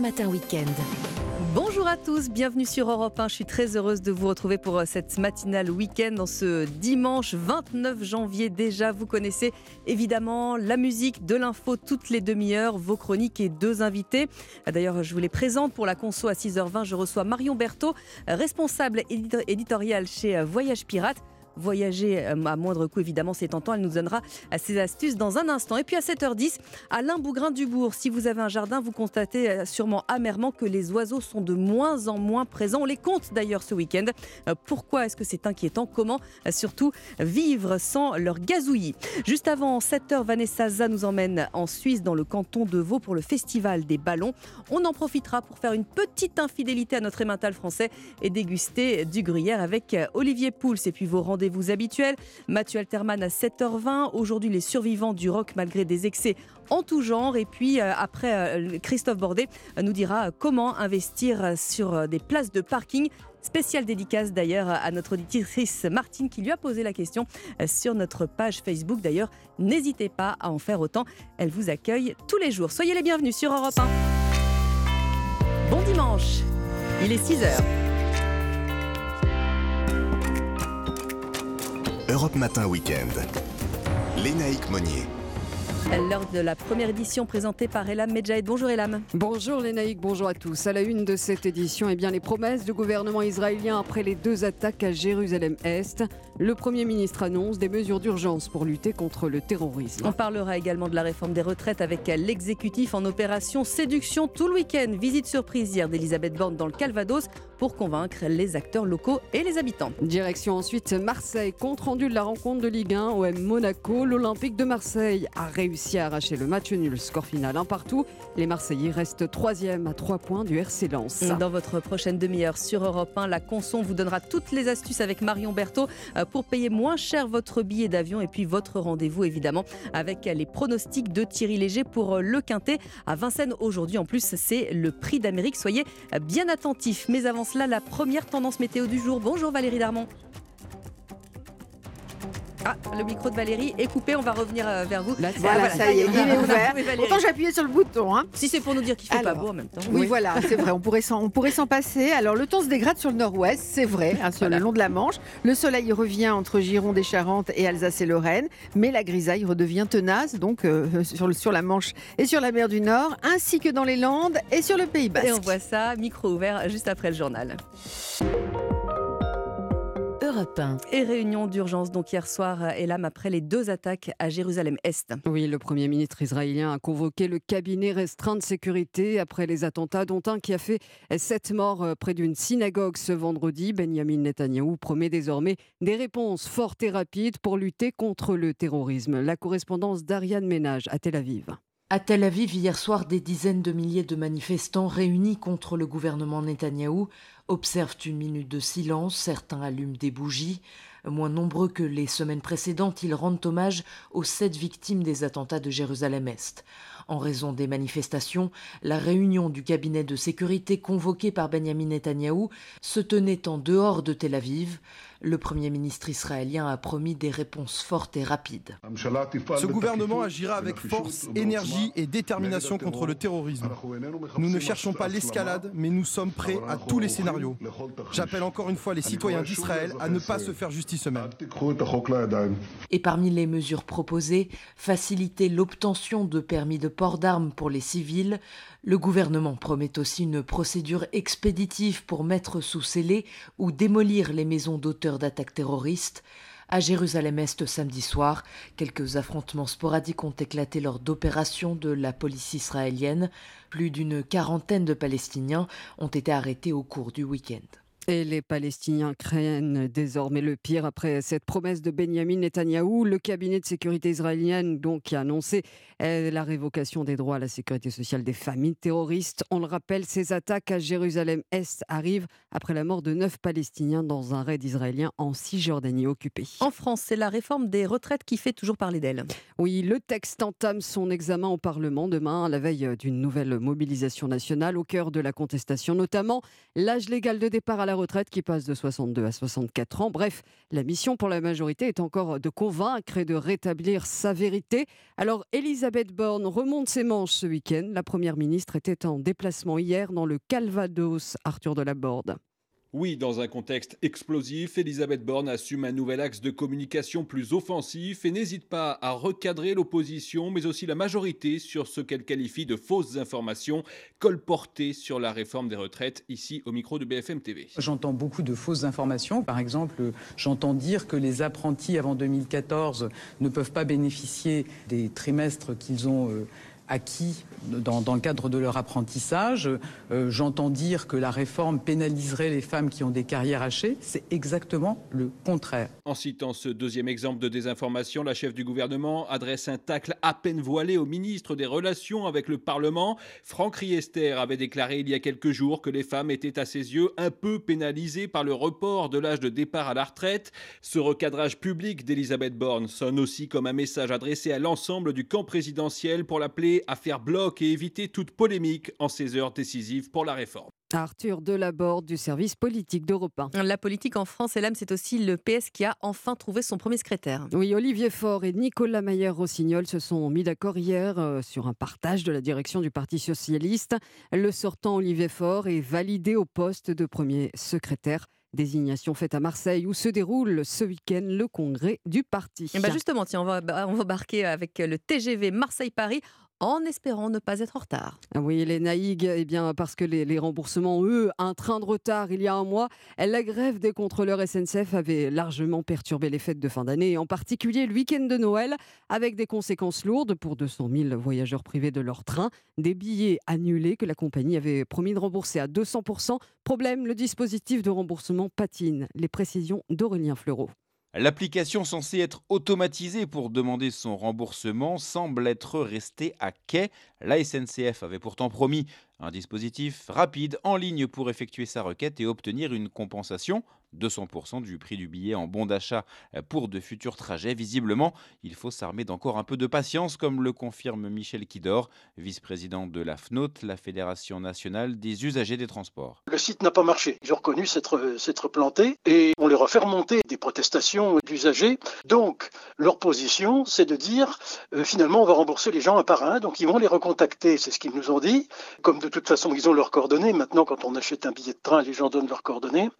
Matin Weekend. Bonjour à tous, bienvenue sur Europe 1. Je suis très heureuse de vous retrouver pour euh, cette matinale week-end dans ce dimanche 29 janvier déjà. Vous connaissez évidemment la musique, de l'info toutes les demi-heures, vos chroniques et deux invités. D'ailleurs, je vous les présente pour la conso à 6h20. Je reçois Marion Berthaud, responsable éditoriale chez euh, Voyage Pirate voyager euh, à moindre coût, évidemment, c'est tentant. Elle nous donnera euh, ses astuces dans un instant. Et puis à 7h10, Alain Bougrain-Dubourg, si vous avez un jardin, vous constatez euh, sûrement amèrement que les oiseaux sont de moins en moins présents. On les compte d'ailleurs ce week-end. Pourquoi est-ce que c'est inquiétant? Comment surtout vivre sans leur gazouillis? Juste avant 7h, Vanessa Za nous emmène en Suisse, dans le canton de Vaud, pour le Festival des ballons. On en profitera pour faire une petite infidélité à notre émental français et déguster du gruyère avec Olivier Pouls et puis vos rendez vous habituels. Mathieu Alterman à 7h20. Aujourd'hui, les survivants du rock malgré des excès en tout genre. Et puis euh, après, euh, Christophe Bordet nous dira comment investir sur des places de parking. Spéciale dédicace d'ailleurs à notre auditrice Martine qui lui a posé la question sur notre page Facebook. D'ailleurs, n'hésitez pas à en faire autant. Elle vous accueille tous les jours. Soyez les bienvenus sur Europe 1. Bon dimanche. Il est 6 Europe Matin Weekend. Lénaïque Monnier. Lors de la première édition présentée par Elam Medjahed. Bonjour Elam. Bonjour Lénaïque, bonjour à tous. À la une de cette édition, eh bien, les promesses du gouvernement israélien après les deux attaques à Jérusalem-Est. Le Premier ministre annonce des mesures d'urgence pour lutter contre le terrorisme. On parlera également de la réforme des retraites avec l'exécutif en opération séduction tout le week-end. Visite surprise hier d'Elisabeth Borne dans le Calvados pour convaincre les acteurs locaux et les habitants. Direction ensuite Marseille, compte rendu de la rencontre de Ligue 1 OM Monaco. L'Olympique de Marseille a réussi réussi à arracher le match nul. Score final un partout. Les Marseillais restent troisième à trois points du RC Lens. Dans votre prochaine demi-heure sur Europe 1, la Conson vous donnera toutes les astuces avec Marion Berthaud euh, pour payer moins cher votre billet d'avion et puis votre rendez-vous évidemment avec les pronostics de Thierry Léger pour euh, le Quintet à Vincennes aujourd'hui. En plus, c'est le prix d'Amérique. Soyez bien attentifs. Mais avant cela, la première tendance météo du jour. Bonjour Valérie Darmon. Ah, le micro de Valérie est coupé, on va revenir euh, vers vous. voilà, ça y est, il est ouvert. Pourtant, j'ai appuyé sur le bouton. Hein. Si c'est pour nous dire qu'il fait pas beau en même temps. Oui, voilà, c'est vrai, on pourrait s'en passer. Alors, le temps se dégrade sur le nord-ouest, c'est vrai, hein, sur le long de la Manche. Le soleil revient entre Gironde et Charente et Alsace et Lorraine, mais la grisaille redevient tenace, donc euh, sur, sur la Manche et sur la mer du Nord, ainsi que dans les Landes et sur le Pays Basque. Et on voit ça, micro ouvert, juste après le journal. Et réunion d'urgence donc hier soir et là après les deux attaques à Jérusalem-Est. Oui, le Premier ministre israélien a convoqué le cabinet restreint de sécurité après les attentats dont un qui a fait sept morts euh, près d'une synagogue ce vendredi. Benjamin Netanyahou promet désormais des réponses fortes et rapides pour lutter contre le terrorisme. La correspondance d'Ariane Ménage à Tel Aviv. À Tel Aviv, hier soir, des dizaines de milliers de manifestants réunis contre le gouvernement Netanyahou observent une minute de silence, certains allument des bougies. Moins nombreux que les semaines précédentes, ils rendent hommage aux sept victimes des attentats de Jérusalem-Est. En raison des manifestations, la réunion du cabinet de sécurité convoquée par Benjamin Netanyahou se tenait en dehors de Tel Aviv. Le Premier ministre israélien a promis des réponses fortes et rapides. Ce gouvernement agira avec force, énergie et détermination contre le terrorisme. Nous ne cherchons pas l'escalade, mais nous sommes prêts à tous les scénarios. J'appelle encore une fois les citoyens d'Israël à ne pas se faire justice eux-mêmes. Et parmi les mesures proposées, faciliter l'obtention de permis de port d'armes pour les civils, le gouvernement promet aussi une procédure expéditive pour mettre sous scellé ou démolir les maisons d'auteurs d'attaques terroristes. À Jérusalem-Est samedi soir, quelques affrontements sporadiques ont éclaté lors d'opérations de la police israélienne. Plus d'une quarantaine de Palestiniens ont été arrêtés au cours du week-end. Et les Palestiniens craignent désormais le pire après cette promesse de Benjamin Netanyahou. Le cabinet de sécurité israélienne donc qui a annoncé euh, la révocation des droits à la sécurité sociale des familles terroristes. On le rappelle, ces attaques à Jérusalem-Est arrivent après la mort de neuf Palestiniens dans un raid israélien en Cisjordanie occupée. En France, c'est la réforme des retraites qui fait toujours parler d'elle. Oui, le texte entame son examen au Parlement demain, à la veille d'une nouvelle mobilisation nationale au cœur de la contestation, notamment l'âge légal de départ à la la retraite qui passe de 62 à 64 ans. Bref, la mission pour la majorité est encore de convaincre et de rétablir sa vérité. Alors, Elisabeth Borne remonte ses manches ce week-end. La Première ministre était en déplacement hier dans le Calvados, Arthur de la Borde. Oui, dans un contexte explosif, Elisabeth Borne assume un nouvel axe de communication plus offensif et n'hésite pas à recadrer l'opposition, mais aussi la majorité sur ce qu'elle qualifie de fausses informations colportées sur la réforme des retraites, ici au micro de BFM TV. J'entends beaucoup de fausses informations. Par exemple, j'entends dire que les apprentis avant 2014 ne peuvent pas bénéficier des trimestres qu'ils ont... Euh, acquis dans, dans, le cadre de leur apprentissage. Euh, J'entends dire que la réforme pénaliserait les femmes qui ont des carrières hachées. C'est exactement le contraire. En citant ce deuxième exemple de désinformation, la chef du gouvernement adresse un tacle à peine voilé au ministre des Relations avec le Parlement. Franck Riester avait déclaré il y a quelques jours que les femmes étaient à ses yeux un peu pénalisées par le report de l'âge de départ à la retraite. Ce recadrage public d'Elisabeth Borne sonne aussi comme un message adressé à l'ensemble du camp présidentiel pour l'appeler à faire bloc et éviter toute polémique en ces heures décisives pour la réforme. Arthur Delaborde du service politique d'Europe 1. La politique en France, et l'âme, c'est aussi le PS qui a enfin trouvé son premier secrétaire. Oui, Olivier Faure et Nicolas Mayer-Rossignol se sont mis d'accord hier euh, sur un partage de la direction du Parti socialiste. Le sortant Olivier Faure est validé au poste de premier secrétaire. Désignation faite à Marseille où se déroule ce week-end le congrès du parti. Et bah justement, tiens, on va, on va embarquer avec le TGV Marseille-Paris en espérant ne pas être en retard. Ah oui, les naïgues, eh bien, parce que les, remboursements, eux, un train de retard il y a un mois, la grève des contrôleurs SNCF avait largement perturbé les fêtes de fin d'année, en particulier le week-end de Noël, avec des conséquences lourdes pour 200 000 voyageurs privés de leur train, des billets annulés que la compagnie avait promis de rembourser à 200%. Problème, le dispositif de remboursement patine. Les précisions d'Aurélien Fleureau. L'application censée être automatisée pour demander son remboursement semble être restée à quai. La SNCF avait pourtant promis un dispositif rapide en ligne pour effectuer sa requête et obtenir une compensation 200% du prix du billet en bon d'achat pour de futurs trajets. Visiblement, il faut s'armer d'encore un peu de patience, comme le confirme Michel Kidor, vice-président de la FNOT, la Fédération nationale des usagers des transports. Le site n'a pas marché. Ils ont reconnu s'être planté et on leur a fait remonter des protestations d'usagers. Donc, leur position, c'est de dire euh, finalement, on va rembourser les gens un par un. Donc, ils vont les recontacter, c'est ce qu'ils nous ont dit. Comme de toute façon, ils ont leurs coordonnées. Maintenant, quand on achète un billet de train, les gens donnent leurs coordonnées.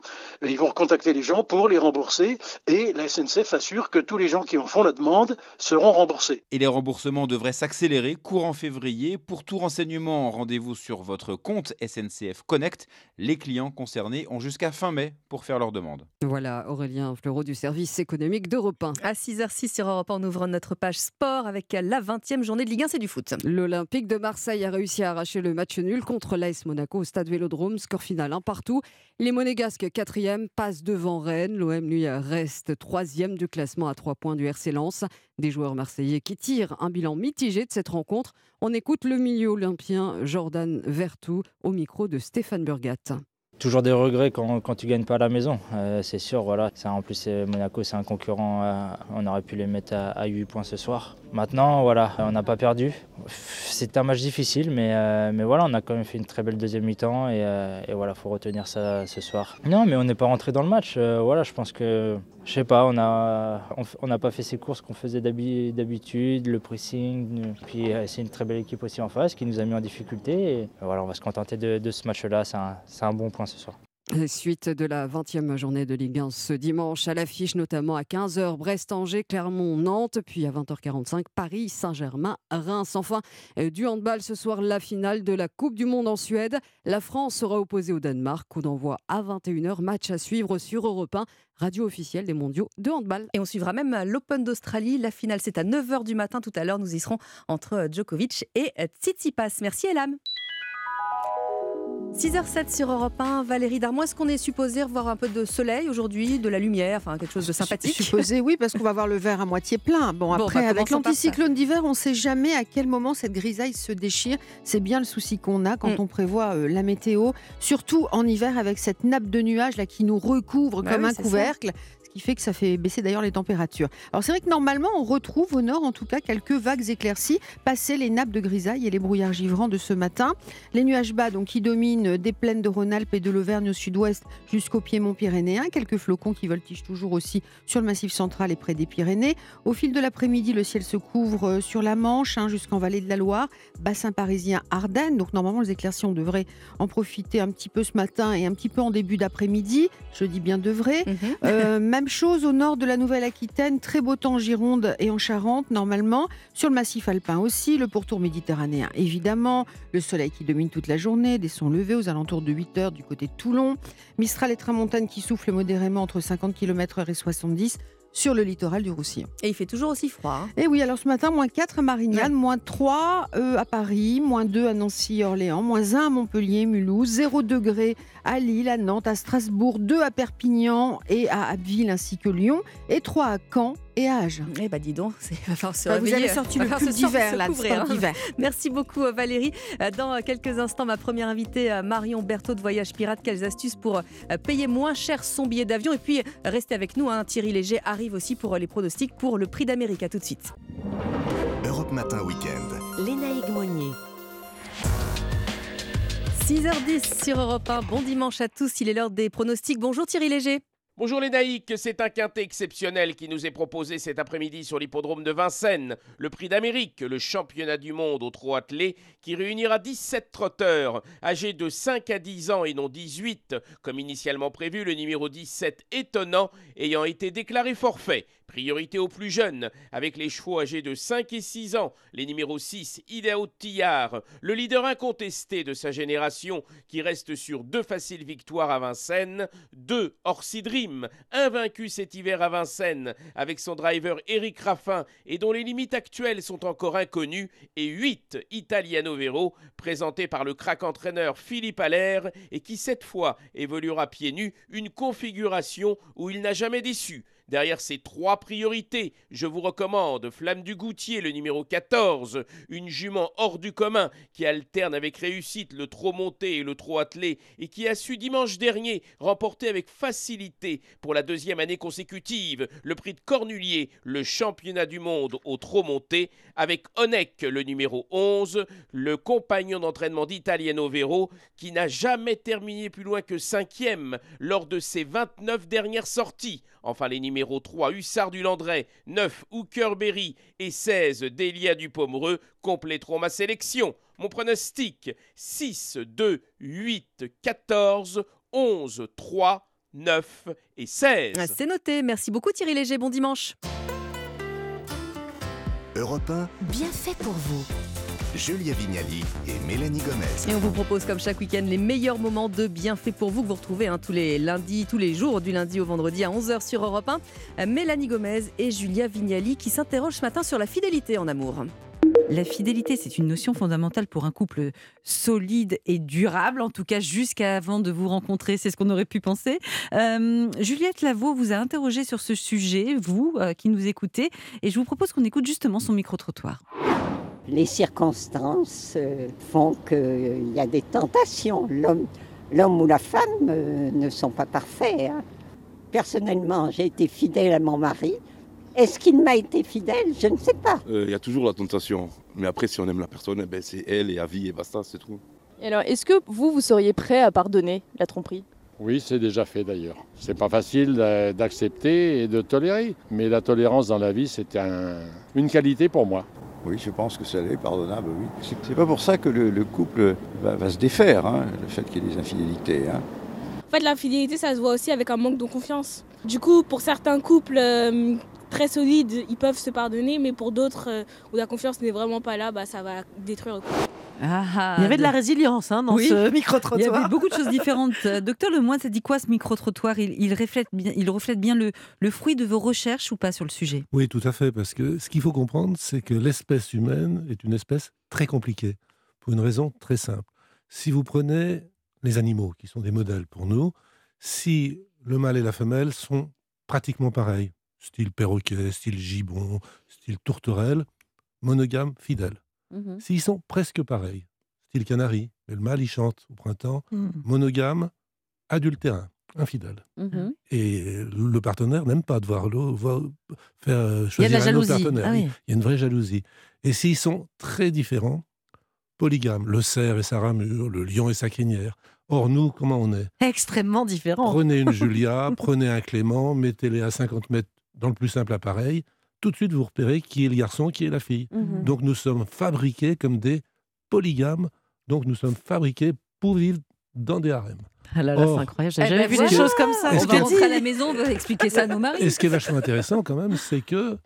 Ils vont contacter les gens pour les rembourser et la SNCF assure que tous les gens qui en font la demande seront remboursés. Et les remboursements devraient s'accélérer courant février. Pour tout renseignement, rendez-vous sur votre compte SNCF Connect. Les clients concernés ont jusqu'à fin mai pour faire leur demande. Voilà, Aurélien Fleureau du service économique d'Europe 1. À 6h06 sur Europe 1, on ouvre notre page sport avec la 20e journée de Ligue 1, c'est du foot. L'Olympique de Marseille a réussi à arracher le match nul contre l'AS Monaco au stade Vélodrome, score final un partout. Les Monégasques, quatrième, passent devant Rennes. L'OM, lui, reste troisième du classement à trois points du RC Lens. Des joueurs marseillais qui tirent un bilan mitigé de cette rencontre. On écoute le milieu olympien Jordan Vertou au micro de Stéphane Burgat. Toujours des regrets quand, quand tu gagnes pas à la maison, euh, c'est sûr. Voilà. en plus, Monaco, c'est un concurrent. Euh, on aurait pu les mettre à, 8 points ce soir. Maintenant, voilà, on n'a pas perdu. C'est un match difficile, mais, euh, mais voilà, on a quand même fait une très belle deuxième mi-temps et, et voilà, faut retenir ça ce soir. Non, mais on n'est pas rentré dans le match. voilà, je pense que je sais pas, on n'a on, pas fait ces courses qu'on faisait d'habitude, le pressing. Puis c'est une très belle équipe aussi en face qui nous a mis en difficulté. Voilà, on va se contenter de, de ce match-là. C'est un, un bon point ce soir. Suite de la 20e journée de Ligue 1 ce dimanche, à l'affiche notamment à 15h, Brest-Angers, Clermont-Nantes, puis à 20h45, Paris, Saint-Germain, Reims. Enfin, euh, du handball ce soir, la finale de la Coupe du Monde en Suède. La France sera opposée au Danemark. Coup d'envoi à 21h, match à suivre sur Europe 1, radio officielle des mondiaux de handball. Et on suivra même l'Open d'Australie. La finale, c'est à 9h du matin tout à l'heure. Nous y serons entre Djokovic et Tsitsipas. Merci Elam. 6h07 sur Europe 1. Valérie Darmon, est-ce qu'on est supposé voir un peu de soleil aujourd'hui, de la lumière, enfin quelque chose de sympathique? Supposé, oui, parce qu'on va voir le verre à moitié plein. Bon, après, bah, avec l'anticyclone d'hiver, on ne sait jamais à quel moment cette grisaille se déchire. C'est bien le souci qu'on a quand mm. on prévoit euh, la météo, surtout en hiver avec cette nappe de nuages là qui nous recouvre bah comme un couvercle qui fait que ça fait baisser d'ailleurs les températures. Alors c'est vrai que normalement, on retrouve au nord en tout cas quelques vagues éclaircies, passer les nappes de grisaille et les brouillards givrants de ce matin. Les nuages bas donc, qui dominent des plaines de Rhône-Alpes et de l'Auvergne au sud-ouest jusqu'au piémont pyrénéen. Quelques flocons qui voltigent toujours aussi sur le massif central et près des Pyrénées. Au fil de l'après-midi, le ciel se couvre euh, sur la Manche hein, jusqu'en vallée de la Loire, bassin parisien Ardennes. Donc normalement, les éclaircies, on devrait en profiter un petit peu ce matin et un petit peu en début d'après-midi. Je dis bien devrait. Euh, même chose au nord de la Nouvelle-Aquitaine, très beau temps en Gironde et en Charente normalement. Sur le massif alpin aussi, le pourtour méditerranéen évidemment. Le soleil qui domine toute la journée, des sons levés aux alentours de 8 heures du côté de Toulon. Mistral et tramontane qui soufflent modérément entre 50 km/h et 70 sur le littoral du Roussillon. Et il fait toujours aussi froid. Hein. Et oui, alors ce matin, moins 4 à Marignane, moins 3 euh, à Paris, moins 2 à Nancy et Orléans, moins 1 à Montpellier, Mulhouse, 0 degré à Lille, à Nantes, à Strasbourg, 2 à Perpignan et à Abbeville ainsi que Lyon, et 3 à Caen et Agen. Eh bah dis donc, c'est va falloir se bah, Vous avez sorti le pull d'hiver là, hein. d'hiver. Merci beaucoup euh, Valérie. Euh, dans quelques instants, ma première invitée Marion Berthaud de Voyage Pirate. Quelles astuces pour payer moins cher son billet d'avion? Et puis restez avec nous, hein. Thierry Léger arrive aussi pour les pronostics pour le prix d'Amérique. À tout de suite. Europe Matin Week-end. Lénaïque Monnier. 6h10 sur Europe 1. Bon dimanche à tous. Il est l'heure des pronostics. Bonjour Thierry Léger. Bonjour les naïcs, c'est un quintet exceptionnel qui nous est proposé cet après-midi sur l'hippodrome de Vincennes. Le prix d'Amérique, le championnat du monde au trot attelé, qui réunira 17 trotteurs âgés de 5 à 10 ans et non 18, comme initialement prévu, le numéro 17 étonnant ayant été déclaré forfait. Priorité aux plus jeunes, avec les chevaux âgés de 5 et 6 ans, les numéros 6, Idao Tillard, le leader incontesté de sa génération, qui reste sur deux faciles victoires à Vincennes, 2, Orsi Dream, invaincu cet hiver à Vincennes, avec son driver Eric Raffin, et dont les limites actuelles sont encore inconnues, et 8, Italiano Vero, présenté par le crack entraîneur Philippe Allaire, et qui cette fois évoluera pieds nus, une configuration où il n'a jamais déçu. Derrière ces trois priorités, je vous recommande Flamme du Goutier, le numéro 14, une jument hors du commun qui alterne avec réussite le trot monté et le trot attelé et qui a su dimanche dernier remporter avec facilité pour la deuxième année consécutive le prix de Cornulier, le championnat du monde au trot monté, avec Onek, le numéro 11, le compagnon d'entraînement d'Italiano Vero, qui n'a jamais terminé plus loin que cinquième lors de ses 29 dernières sorties. Enfin, les 3, Hussard du Landré, 9, Hookerberry et 16, Delia du Pomereux compléteront ma sélection. Mon pronostic 6, 2, 8, 14, 11, 3, 9 et 16. Ah, c'est noté. Merci beaucoup Thierry Léger. Bon dimanche. Europe 1. Bien fait pour vous. Julia Vignali et Mélanie Gomez. Et on vous propose comme chaque week-end les meilleurs moments de bienfait pour vous que vous retrouvez hein, tous les lundis, tous les jours du lundi au vendredi à 11h sur Europe 1. Euh, Mélanie Gomez et Julia Vignali qui s'interrogent ce matin sur la fidélité en amour. La fidélité, c'est une notion fondamentale pour un couple solide et durable, en tout cas jusqu'avant de vous rencontrer, c'est ce qu'on aurait pu penser. Euh, Juliette Lavaux vous a interrogé sur ce sujet, vous euh, qui nous écoutez, et je vous propose qu'on écoute justement son micro-trottoir les circonstances euh, font qu'il y a des tentations. L'homme ou la femme euh, ne sont pas parfaits. Hein. Personnellement, j'ai été fidèle à mon mari. Est-ce qu'il m'a été fidèle? Je ne sais pas. Euh, il y a toujours la tentation. Mais après, si on aime la personne, eh ben, c'est elle et à vie et basta, c'est tout. Et alors, est-ce que vous, vous seriez prêt à pardonner la tromperie? Oui, c'est déjà fait d'ailleurs. C'est pas facile d'accepter et de tolérer, mais la tolérance dans la vie, c'est une qualité pour moi. Oui, je pense que ça est pardonnable, oui. C'est pas pour ça que le, couple va, se défaire, hein, le fait qu'il y ait des infidélités. Hein. En fait, l'infidélité, ça se voit aussi avec un manque de confiance. Du coup, pour certains couples euh, très solides, ils peuvent se pardonner, mais pour d'autres euh, où la confiance n'est vraiment pas là, bah, ça va détruire le couple. Ah, il y avait de la résilience hein, dans ce micro-trottoir. Il y avait beaucoup de choses différentes. Euh, docteur Lemoine, ça dit quoi ce micro-trottoir? Il, reflète bien, il reflète bien le, le fruit de vos recherches ou pas sur le sujet? Oui, tout à fait. Parce que ce qu'il faut comprendre, c'est que l'espèce humaine est une espèce très compliquée. Pour une raison très simple. Si vous prenez les animaux, qui sont des modèles pour nous, si le mâle et la femelle sont pratiquement pareils, style perroquet, style gibbon, style tourterelle, monogame, fidèle. Mmh S'ils sont presque pareils, style canari, mais le mâle il chante au printemps, mmh. monogame, adultérin. infidèle. Mhm. Et le partenaire n'aime pas de voir l'autre faire euh, choisir un autre partenaire. Ah oui. Il y a une vraie jalousie. Et s'ils sont très différents, polygames, le cerf et sa ramure, le lion et sa crinière. Or, nous, comment on est? Extrêmement différent. Prenez une Julia, prenez un Clément, mettez-les à 50 mètres dans le plus simple appareil. Tout de suite, vous repérez qui est le garçon, qui est la fille. Mhm. Donc, nous sommes fabriqués comme des polygames. Donc, nous sommes fabriqués pour vivre dans des harems. Ah là là, c'est incroyable. J'ai Eh jamais ben vu voilà. des choses comme ça. On Je va rentrer à la maison, on va expliquer ça à nos maris. Et ce qui est vachement intéressant quand même, c'est que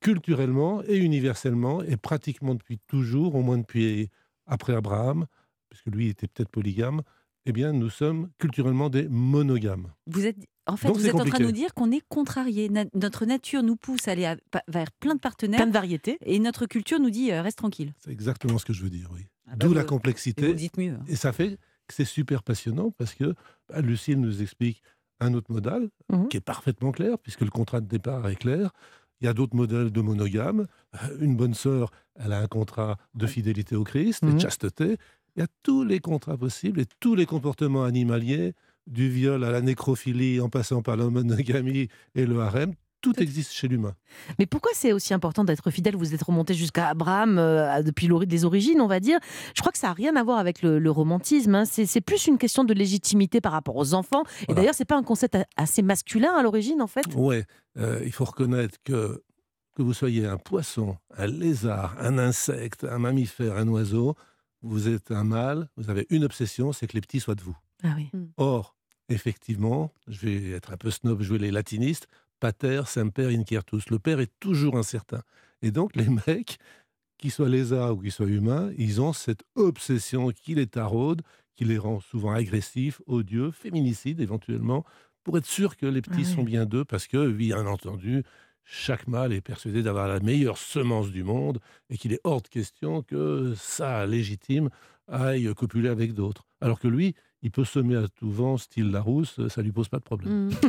culturellement et universellement, et pratiquement depuis toujours, au moins depuis après Abraham, puisque lui était peut-être polygame, eh bien nous sommes culturellement des monogames. Vous êtes, en fait, Donc, vous êtes en train de nous dire qu'on est contrarié. Na- notre nature nous pousse à aller à- vers plein de partenaires. Plein de variétés. Et notre culture nous dit euh, reste tranquille. C'est exactement ce que je veux dire, oui. Ah bah, D'où vous- la et complexité. vous le dites mieux. hein. Et ça fait que c'est super passionnant parce que bah, Lucille nous explique un autre modèle Mhm. qui est parfaitement clair, puisque le contrat de départ est clair. Il y a d'autres modèles de monogames. Euh, Une bonne sœur, elle a un contrat de fidélité au Christ, Mhm. de chasteté. Il y a tous les contrats possibles et tous les comportements animaliers, du viol à la nécrophilie, en passant par la monogamie et le harem. Tout existe chez l'humain. Mais pourquoi c'est aussi important d'être fidèle? Vous êtes remonté jusqu'à Abraham euh, depuis les origines, on va dire. Je crois que ça n'a rien à voir avec le, le romantisme. hein. C'est plus une question de légitimité par rapport aux enfants. Et Voilà. d'ailleurs, c'est pas un concept assez masculin à l'origine, en fait? Ouais, euh, il faut reconnaître que que vous soyez un poisson, un lézard, un insecte, un mammifère, un oiseau, vous êtes un mâle, vous avez une obsession, c'est que les petits soient de vous. Ah oui. Or, effectivement, je vais être un peu snob, jouer les latinistes, pater, semper, inquietus. Le père est toujours incertain. Et donc, les mecs, qu'ils soient lézards ou qu'ils soient humains, ils ont cette obsession qui les taraude, qui les rend souvent agressifs, odieux, féminicides éventuellement, pour être sûr que les petits Ah oui. sont bien d'eux, parce que, bien entendu, chaque mâle est persuadé d'avoir la meilleure semence du monde et qu'il est hors de question que ça légitime aille copuler avec d'autres. Alors que lui, il peut semer à tout vent, style Larousse, ça lui pose pas de problème.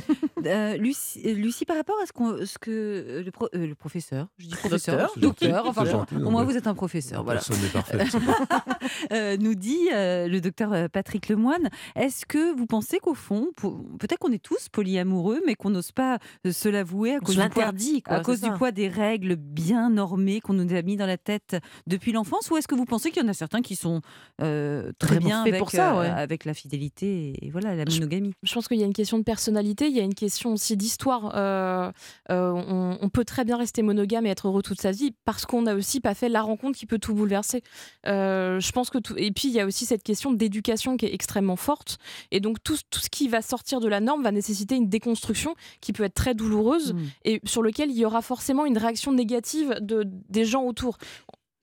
Mm. Euh, Lucie, euh, Lucie, par rapport à ce, que euh, le, pro- euh, le professeur, je dis professeur, Docteur. enfin gentil, au moins vous êtes un professeur, voilà. Personne n'est parfait. Euh, nous dit euh, le docteur euh, Patrick Lemoine. Est-ce que vous pensez qu'au fond, peut-être qu'on est tous polyamoureux, mais qu'on n'ose pas euh, se l'avouer à cause, se du poids, quoi, à cause du poids des règles bien normées qu'on nous a mis dans la tête depuis l'enfance Ou est-ce que vous pensez qu'il y en a certains qui sont euh, très Vraiment bien avec, pour ça, euh, ouais. avec la fidélité et voilà la monogamie Je pense qu'il y a une question de personnalité, il y a une question aussi d'histoire. Euh, euh, on, on peut très bien rester monogame et être heureux toute sa vie parce qu'on n'a aussi pas fait la rencontre qui peut tout bouleverser. Euh, je pense que tout... Et puis il y a aussi cette question d'éducation qui est extrêmement forte. Et donc tout, tout ce qui va sortir de la norme va nécessiter une déconstruction qui peut être très douloureuse et sur lequel il y aura forcément une réaction négative de, des gens autour.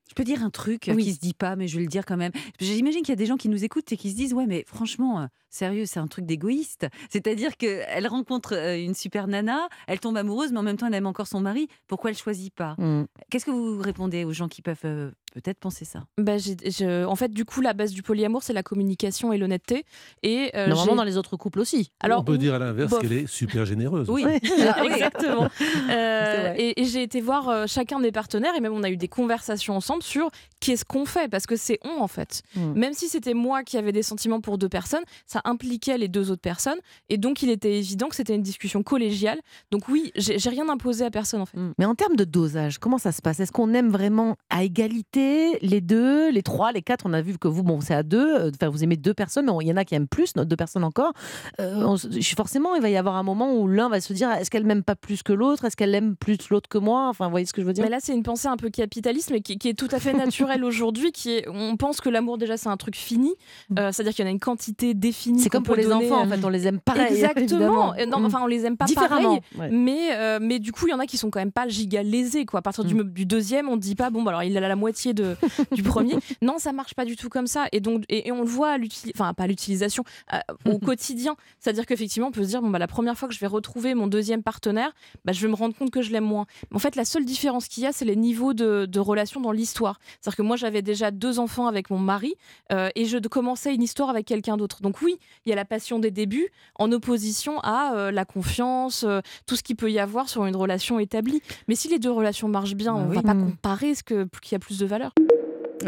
Je peux dire un truc euh, Oui. qui se dit pas, mais je vais le dire quand même. J'imagine qu'il y a des gens qui nous écoutent et qui se disent ouais, mais franchement, euh, sérieux, c'est un truc d'égoïste. C'est-à-dire qu'elle rencontre euh, une super nana, elle tombe amoureuse, mais en même temps, elle aime encore son mari. Pourquoi elle choisit pas? Mm. Qu'est-ce que vous répondez aux gens qui peuvent euh, peut-être penser ça Bah, j'ai- je- en fait, du coup, la base du polyamour, c'est la communication et l'honnêteté. Et euh, Normalement, j'ai- dans les autres couples aussi. On peut dire à l'inverse bof. qu'elle est super généreuse. Oui, Ah exactement. Euh, et et j'ai été voir euh, chacun des partenaires et même on a eu des conversations ensemble sur qu'est-ce qu'on fait parce que c'est on en fait. Mm. Même si c'était moi qui avais des sentiments pour deux personnes, ça impliquait les deux autres personnes et donc il était évident que c'était une discussion collégiale. Donc oui, j'ai j'ai rien imposé à personne en fait. Mais en termes de dosage, comment ça se passe? Est-ce qu'on aime vraiment à égalité les deux, les trois, les quatre On a vu que vous, bon, c'est à deux. euh, Enfin, vous aimez deux personnes, mais il y en a qui aiment plus, deux personnes encore. Euh, on forcément, il va y avoir un moment où l'un va se dire est-ce qu'elle m'aime pas plus que l'autre? Est-ce qu'elle aime plus l'autre que moi? Enfin, vous voyez ce que je veux dire? Mais là, c'est une pensée un peu capitaliste, mais qui, qui est tout à fait naturelle aujourd'hui. Qui est, on pense que l'amour déjà c'est un truc fini, Euh, c'est-à-dire qu'il y en a une quantité définie. Mm. C'est comme pour les donner, enfants, en euh, fait, on les aime pareil. Exactement. Non, Mm. enfin, on les aime pas Différemment, pareil, ouais. mais euh, mais du coup, il y en a qui sont quand même pas giga lésés. Quoi. À partir du, Mm. du deuxième, on dit pas bon, bah, alors il a la moitié de, du premier. Non, ça marche pas du tout comme ça. Et donc, et, et on le voit, à enfin pas l'utilisation, euh, au quotidien. C'est-à-dire qu'effectivement, on peut se dire bon, bah, la première fois que je vais retrouver mon deuxième partenaire, bah, je vais me rendre compte que je l'aime moins. Mais en fait, la seule différence qu'il y a, c'est les niveaux de, de relation dans l'histoire. C'est-à-dire que moi, j'avais déjà deux enfants avec mon mari euh, et je commençais une histoire avec quelqu'un d'autre. Donc oui, il y a la passion des débuts en opposition à euh, la confiance, tout ce qu'il peut y avoir sur une relation établie. Mais si les deux relations marchent bien, Bah on oui. va pas Mm. comparer ce que qu'il y a plus de valeur.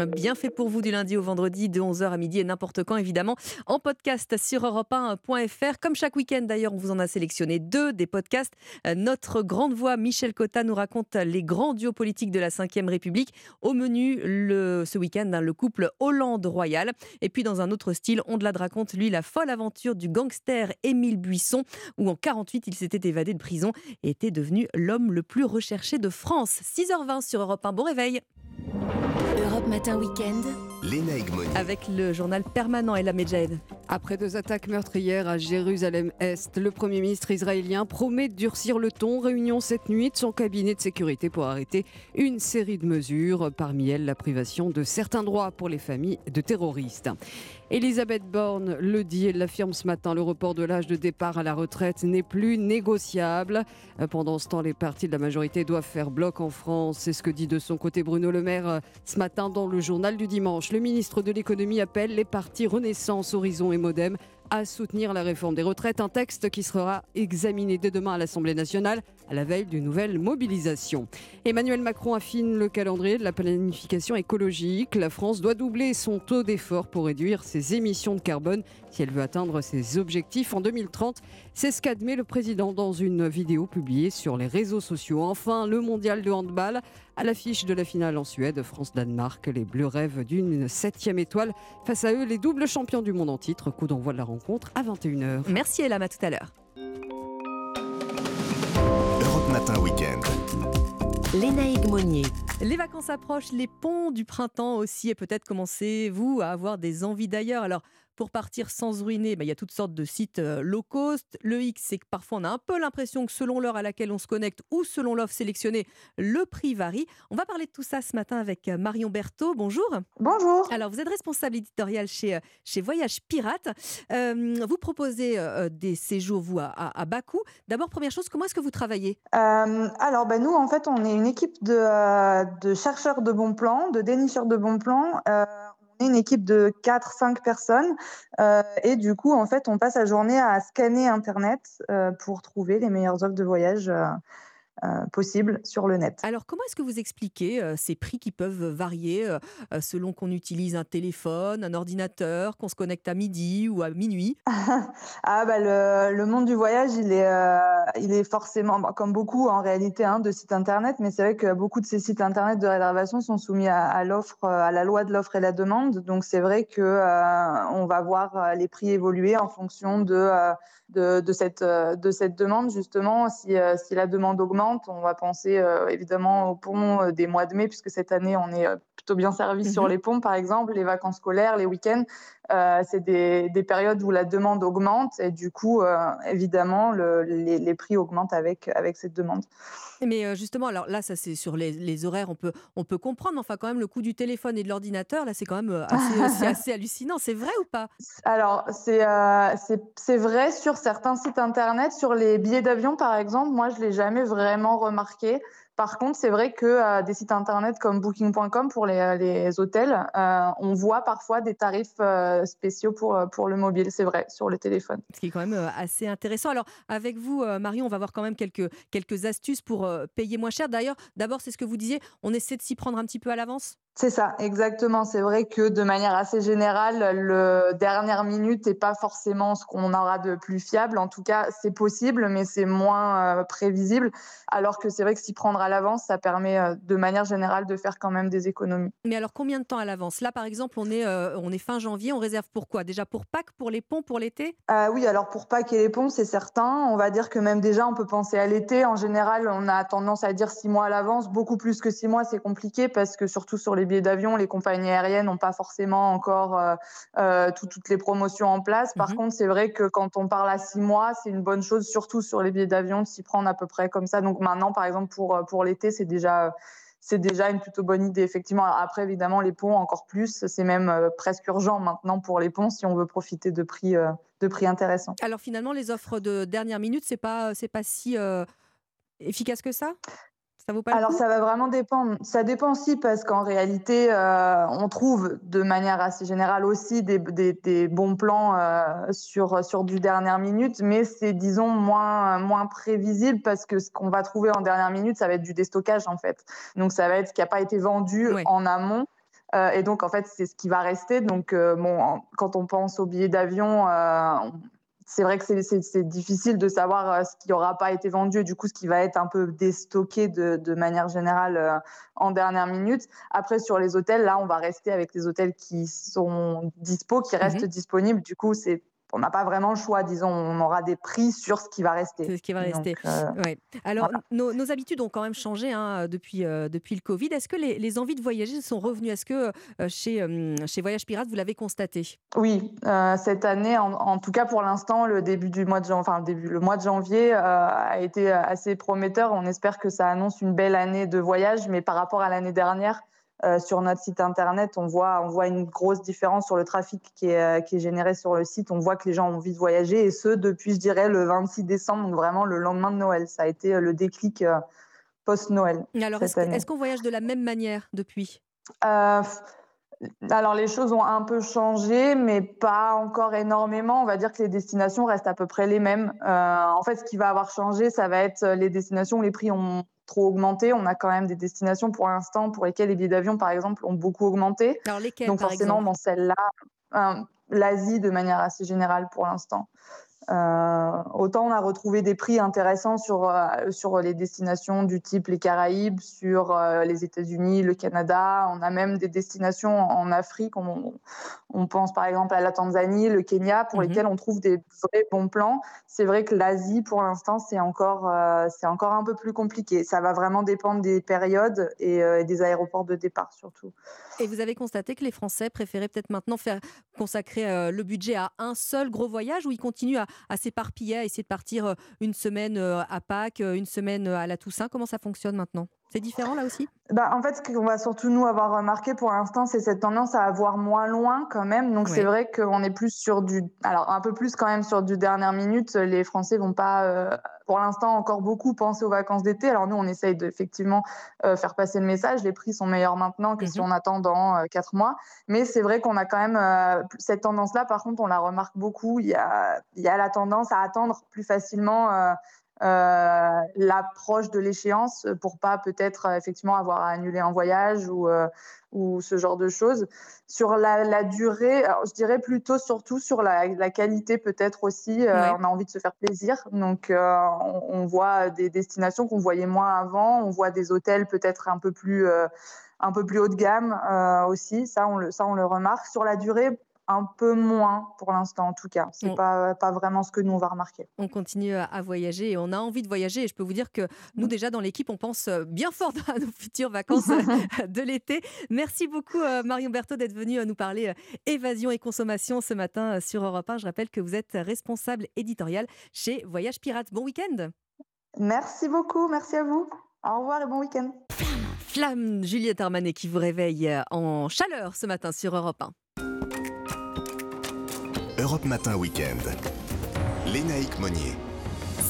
Bien fait pour vous du lundi au vendredi de 11h à midi et n'importe quand évidemment en podcast sur europe1.fr. Comme chaque week-end d'ailleurs, on vous en a sélectionné deux des podcasts. Euh, Notre grande voix Michel Cotta nous raconte les grands duos politiques de la Ve République. Au menu le, ce week-end, hein, le couple Hollande-Royal. Et puis dans un autre style, on de raconte lui la folle aventure du gangster Émile Buisson où en 48 il s'était évadé de prison et était devenu l'homme le plus recherché de France. 6h20 sur Europe 1. Bon réveil. Europe Matin Weekend. Léna Egmoni. Avec le journal permanent et la Medjed. Après deux attaques meurtrières à Jérusalem-Est, le Premier ministre israélien promet de durcir le ton. Réunion cette nuit de son cabinet de sécurité pour arrêter une série de mesures, parmi elles la privation de certains droits pour les familles de terroristes. Elisabeth Borne le dit, elle l'affirme ce matin, le report de l'âge de départ à la retraite n'est plus négociable. Pendant ce temps, les partis de la majorité doivent faire bloc en France. C'est ce que dit de son côté Bruno Le Maire euh, ce matin dans le journal du dimanche. Le ministre de l'économie appelle les partis Renaissance, Horizon et Modem à soutenir la réforme des retraites, un texte qui sera examiné dès demain à l'Assemblée nationale à la veille d'une nouvelle mobilisation. Emmanuel Macron affine le calendrier de la planification écologique. La France doit doubler son taux d'effort pour réduire ses émissions de carbone si elle veut atteindre ses objectifs en 2030. C'est ce qu'admet le président dans une vidéo publiée sur les réseaux sociaux. Enfin, le mondial de handball à l'affiche de la finale en Suède, France-Danemark. Les Bleus rêvent d'une septième étoile. Face à eux, les doubles champions du monde en titre. Coup d'envoi de la rencontre à 21h. Merci Elam, à tout à l'heure. Europe Matin Weekend. Monnier. Les vacances approchent, les ponts du printemps aussi, et peut-être commencez-vous à avoir des envies d'ailleurs. Alors, pour partir sans ruiner, bah, il y a toutes sortes de sites euh, low cost. Le X, c'est que parfois on a un peu l'impression que selon l'heure à laquelle on se connecte ou selon l'offre sélectionnée, le prix varie. On va parler de tout ça ce matin avec euh, Marion Berthaud. Bonjour. Bonjour. Alors, vous êtes responsable éditorial chez, euh, chez Voyage Pirate. Euh, vous proposez euh, des séjours, vous, à, à, coût. D'abord, première chose, comment est-ce que vous travaillez? Euh, alors, ben, nous, en fait, on est une équipe de, de chercheurs de bons plans, de dénicheurs de bons plans. Euh, une équipe de 4-5 personnes. euh, et du coup, en fait, on passe la journée à scanner Internet euh, pour trouver les meilleures offres de voyage euh, possibles sur le net. Alors, comment est-ce que vous expliquez euh, ces prix qui peuvent varier euh, selon qu'on utilise un téléphone, un ordinateur, qu'on se connecte à midi ou à minuit? Ah bah le, le monde du voyage, il est, il est forcément, bon, comme beaucoup en réalité, hein, de sites internet, mais c'est vrai que beaucoup de ces sites internet de réservation sont soumis à, à l'offre, à la loi de l'offre et la demande. Donc c'est vrai que on va voir les prix évoluer en fonction de, de, de cette, euh, de cette demande justement. Si, euh, si la demande augmente, on va penser euh, évidemment au pont euh, des mois de mai, puisque cette année on est plutôt bien servi sur Mhm. les ponts, par exemple, les vacances scolaires, les week-ends. Euh, c'est des, des périodes où la demande augmente et du coup, euh, évidemment, le- les, les prix augmentent avec, avec cette demande. Mais euh, justement, alors là, ça c'est sur les, les horaires, on peut, on peut comprendre. mais Enfin, quand même, le coût du téléphone et de l'ordinateur, là, c'est quand même euh, assez, c'est assez hallucinant. C'est vrai ou pas? Alors, c'est euh, c'est- c'est vrai sur certains sites internet, sur les billets d'avion par exemple, moi je ne l'ai jamais vraiment remarqué. Par contre, c'est vrai que euh, des sites internet comme booking.com pour les, les hôtels, euh, on voit parfois des tarifs euh, spéciaux pour, euh, pour le mobile, c'est vrai, sur le téléphone. Ce qui est quand même euh, assez intéressant. Alors, avec vous, euh, Marion, on va voir quand même quelques, quelques astuces pour euh, payer moins cher. D'ailleurs, d'abord, c'est ce que vous disiez, on essaie de s'y prendre un petit peu à l'avance? C'est ça, exactement. C'est vrai que de manière assez générale, le dernière minute n'est pas forcément ce qu'on aura de plus fiable. En tout cas, c'est possible, mais c'est moins euh, prévisible. Alors que c'est vrai que s'y prendre à l'avance, ça permet euh, de manière générale de faire quand même des économies. Mais alors, combien de temps à l'avance? Là, par exemple, on est, euh, on est fin janvier, on réserve pour quoi? Déjà pour Pâques, pour les ponts, pour l'été? Oui, alors pour Pâques et les ponts, c'est certain. On va dire que même déjà, on peut penser à l'été. En général, on a tendance à dire six mois à l'avance. Beaucoup plus que six mois, c'est compliqué parce que surtout sur les billets d'avion, les compagnies aériennes n'ont pas forcément encore euh, euh, tout- toutes les promotions en place. Par contre, c'est vrai que quand on parle à six mois, c'est une bonne chose, surtout sur les billets d'avion, de s'y prendre à peu près comme ça. Donc maintenant, par exemple, pour, euh, pour l'été, c'est déjà c'est déjà une plutôt bonne idée, effectivement. Alors Après, évidemment, les ponts, encore plus. C'est même euh, presque urgent maintenant pour les ponts si on veut profiter de prix, euh, de prix intéressants. Alors, finalement, les offres de dernière minute, c'est pas, c'est pas si euh, efficace que ça? Ça vaut pas Alors ça va vraiment dépendre. Ça dépend aussi parce qu'en réalité, euh, on trouve de manière assez générale aussi des, des- des bons plans euh, sur, sur du dernière minute, mais c'est disons moins, moins prévisible parce que ce qu'on va trouver en dernière minute, ça va être du déstockage en fait. Donc ça va être ce qui n'a pas été vendu en amont. Euh, et donc, en fait, c'est ce qui va rester. Donc, bon, quand on pense aux billets d'avion, euh, c'est vrai que c'est difficile de savoir ce qui n'aura pas été vendu et du coup ce qui va être un peu déstocké de, de manière générale en dernière minute. Après, sur les hôtels, là, on va rester avec les hôtels qui sont dispo, qui restent Mhm. disponibles. Du coup, c'est on n'a pas vraiment le choix, disons, on aura des prix sur ce qui va rester. C'est ce qui va rester. Euh, Ouais. Alors, voilà. nos, nos habitudes ont quand même changé hein, depuis, euh, depuis le Covid. Est-ce que les, les envies de voyager sont revenues? Est-ce que euh, chez, chez Voyage Pirate, vous l'avez constaté? Oui, cette année, en, en tout cas pour l'instant, le début du mois de janvier, enfin le début, le mois de janvier a été assez prometteur. On espère que ça annonce une belle année de voyage, mais par rapport à l'année dernière, euh, sur notre site internet, on voit, on voit une grosse différence sur le trafic qui est, euh, qui est généré sur le site. On voit que les gens ont envie de voyager et ce depuis, je dirais, le 26 décembre, donc vraiment le lendemain de Noël. Ça a été euh, le déclic post-Noël. Alors, est-ce qu'on voyage de la même manière depuis? Euh, alors les choses ont un peu changé, mais pas encore énormément. On va dire que les destinations restent à peu près les mêmes. Euh, en fait, ce qui va avoir changé, ça va être les destinations où les prix ont trop augmenté. On a quand même des destinations pour l'instant pour lesquelles les billets d'avion, par exemple, ont beaucoup augmenté. Alors, lesquelles, Donc forcément, dans celle-là, euh, l'Asie de manière assez générale pour l'instant. Euh, autant on a retrouvé des prix intéressants sur, euh, sur les destinations du type les Caraïbes, sur euh, les États-Unis, le Canada. On a même des destinations en Afrique. On, on pense par exemple à la Tanzanie, le Kenya, pour Mhm. lesquels on trouve des vrais bons plans. C'est vrai que l'Asie, pour l'instant, c'est encore, c'est encore un peu plus compliqué. Ça va vraiment dépendre des périodes et, et des aéroports de départ surtout. Et vous avez constaté que les Français préféraient peut-être maintenant faire consacrer le budget à un seul gros voyage ou ils continuent à, à s'éparpiller, à essayer de partir euh, une semaine euh, à Pâques, euh, une semaine à la Toussaint. Comment ça fonctionne maintenant? C'est différent là aussi? Bah, en fait, ce qu'on va surtout nous avoir remarqué pour l'instant, c'est cette tendance à avoir moins loin quand même. Donc Ouais. c'est vrai qu'on est plus sur du, alors un peu plus quand même sur du dernière minute. Les Français vont pas, euh, pour l'instant, encore beaucoup penser aux vacances d'été. Alors nous, on essaye de effectivement euh, faire passer le message. Les prix sont meilleurs maintenant que si Mhm. on attend dans euh, quatre mois. Mais c'est vrai qu'on a quand même euh, cette tendance-là. Par contre, on la remarque beaucoup. Il y a, il y a la tendance à attendre plus facilement. Euh, l'approche de l'échéance pour pas peut-être euh, effectivement avoir à annuler un voyage ou, euh, ou ce genre de choses. Sur la, la durée, alors, je dirais plutôt surtout sur la, la qualité peut-être aussi. On a envie de se faire plaisir, donc on, on voit des destinations qu'on voyait moins avant. On voit des hôtels peut-être un peu plus un peu plus haut de gamme euh, aussi. Ça on le ça on le remarque. Sur la durée, un peu moins pour l'instant en tout cas. C'est Bon. pas pas vraiment ce que nous on va remarquer. on continue à voyager et on a envie de voyager. Et je peux vous dire que nous, déjà dans l'équipe, on pense euh, bien fort à nos futures vacances euh, de l'été. Merci beaucoup, euh, Marion Berthaud, d'être venue nous parler évasion et consommation ce matin sur Europe 1. Je rappelle que vous êtes responsable éditorial chez Voyage Pirate. Bon week-end Merci beaucoup, merci à vous. Au revoir et bon week-end. Flamme, Juliette Armanet qui vous réveille en chaleur ce matin sur Europe 1. Europe Matin Weekend. Lénaïque Monnier.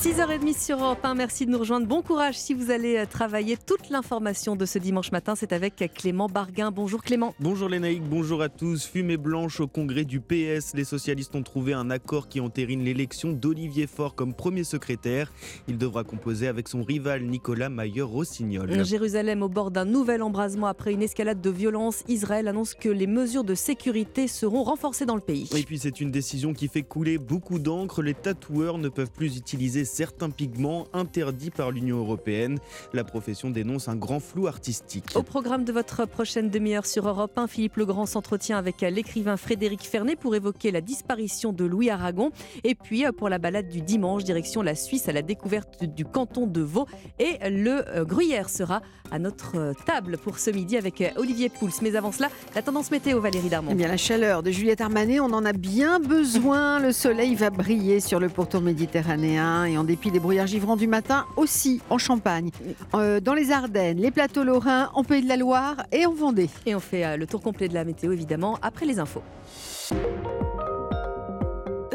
6h30 sur Europe 1, merci de nous rejoindre. Bon courage si vous allez euh, travailler. Toute l'information de ce dimanche matin, c'est avec Clément Barguin. Bonjour Clément. Bonjour Lénaïque, bonjour à tous. Fumée blanche au congrès du PS. Les socialistes ont trouvé un accord qui entérine l'élection d'Olivier Faure comme premier secrétaire. Il devra composer avec son rival Nicolas Mayer-Rossignol. Jérusalem au bord d'un nouvel embrasement après une escalade de violence. Israël annonce que les mesures de sécurité seront renforcées dans le pays. Et puis c'est une décision qui fait couler beaucoup d'encre. Les tatoueurs ne peuvent plus utiliser certains pigments interdits par l'Union européenne. La profession dénonce un grand flou artistique. Au programme de votre prochaine demi-heure sur Europe 1, Philippe Legrand s'entretient avec l'écrivain Frédéric Fernet pour évoquer la disparition de Louis Aragon. Et puis euh, pour la balade du dimanche, direction la Suisse à la découverte du canton de Vaud. Et le euh, gruyère sera à notre euh, table pour ce midi avec euh, Olivier Pouls. Mais avant cela, la tendance météo, Valérie Darmon. Eh bien, la chaleur de Juliette Armanet, on en a bien besoin. Le soleil va briller sur le pourtour méditerranéen et en dépit des brouillards givrants du matin, aussi en Champagne, euh, dans les Ardennes, les plateaux lorrains, en Pays de la Loire et en Vendée. Et on fait le tour complet de la météo, évidemment, après les infos.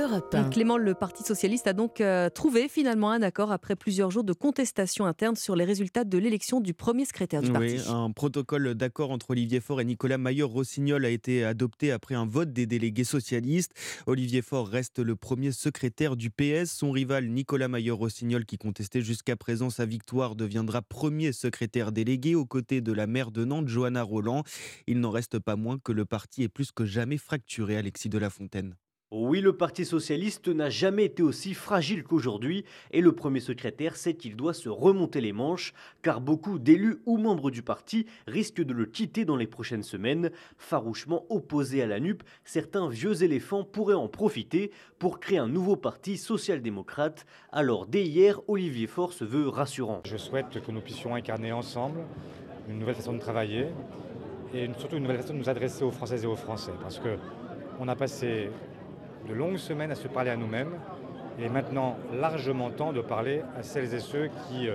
Europe Europe 1. Clément, le Parti socialiste a donc euh, trouvé finalement un accord après plusieurs jours de contestation interne sur les résultats de l'élection du premier secrétaire du Oui, parti. un protocole d'accord entre Olivier Faure et Nicolas Maillot-Rossignol a été adopté après un vote des délégués socialistes. Olivier Faure reste le premier secrétaire du PS. Son rival Nicolas Maillot-Rossignol, qui contestait jusqu'à présent sa victoire, deviendra premier secrétaire délégué aux côtés de la maire de Nantes, Johanna Roland. Il n'en reste pas moins que le parti est plus que jamais fracturé, Alexis de la Fontaine. Oui, le Parti socialiste n'a jamais été aussi fragile qu'aujourd'hui et le premier secrétaire sait qu'il doit se remonter les manches car beaucoup d'élus ou membres du parti risquent de le quitter dans les prochaines semaines. Farouchement opposés à la NUP, certains vieux éléphants pourraient en profiter pour créer un nouveau parti social-démocrate. Alors dès hier, Olivier Faure se veut rassurant. Je souhaite que nous puissions incarner ensemble une nouvelle façon de travailler et surtout une nouvelle façon de nous adresser aux Françaises et aux Français parce que on a passé de longues semaines à se parler à nous-mêmes. Il est maintenant largement temps de parler à celles et ceux qui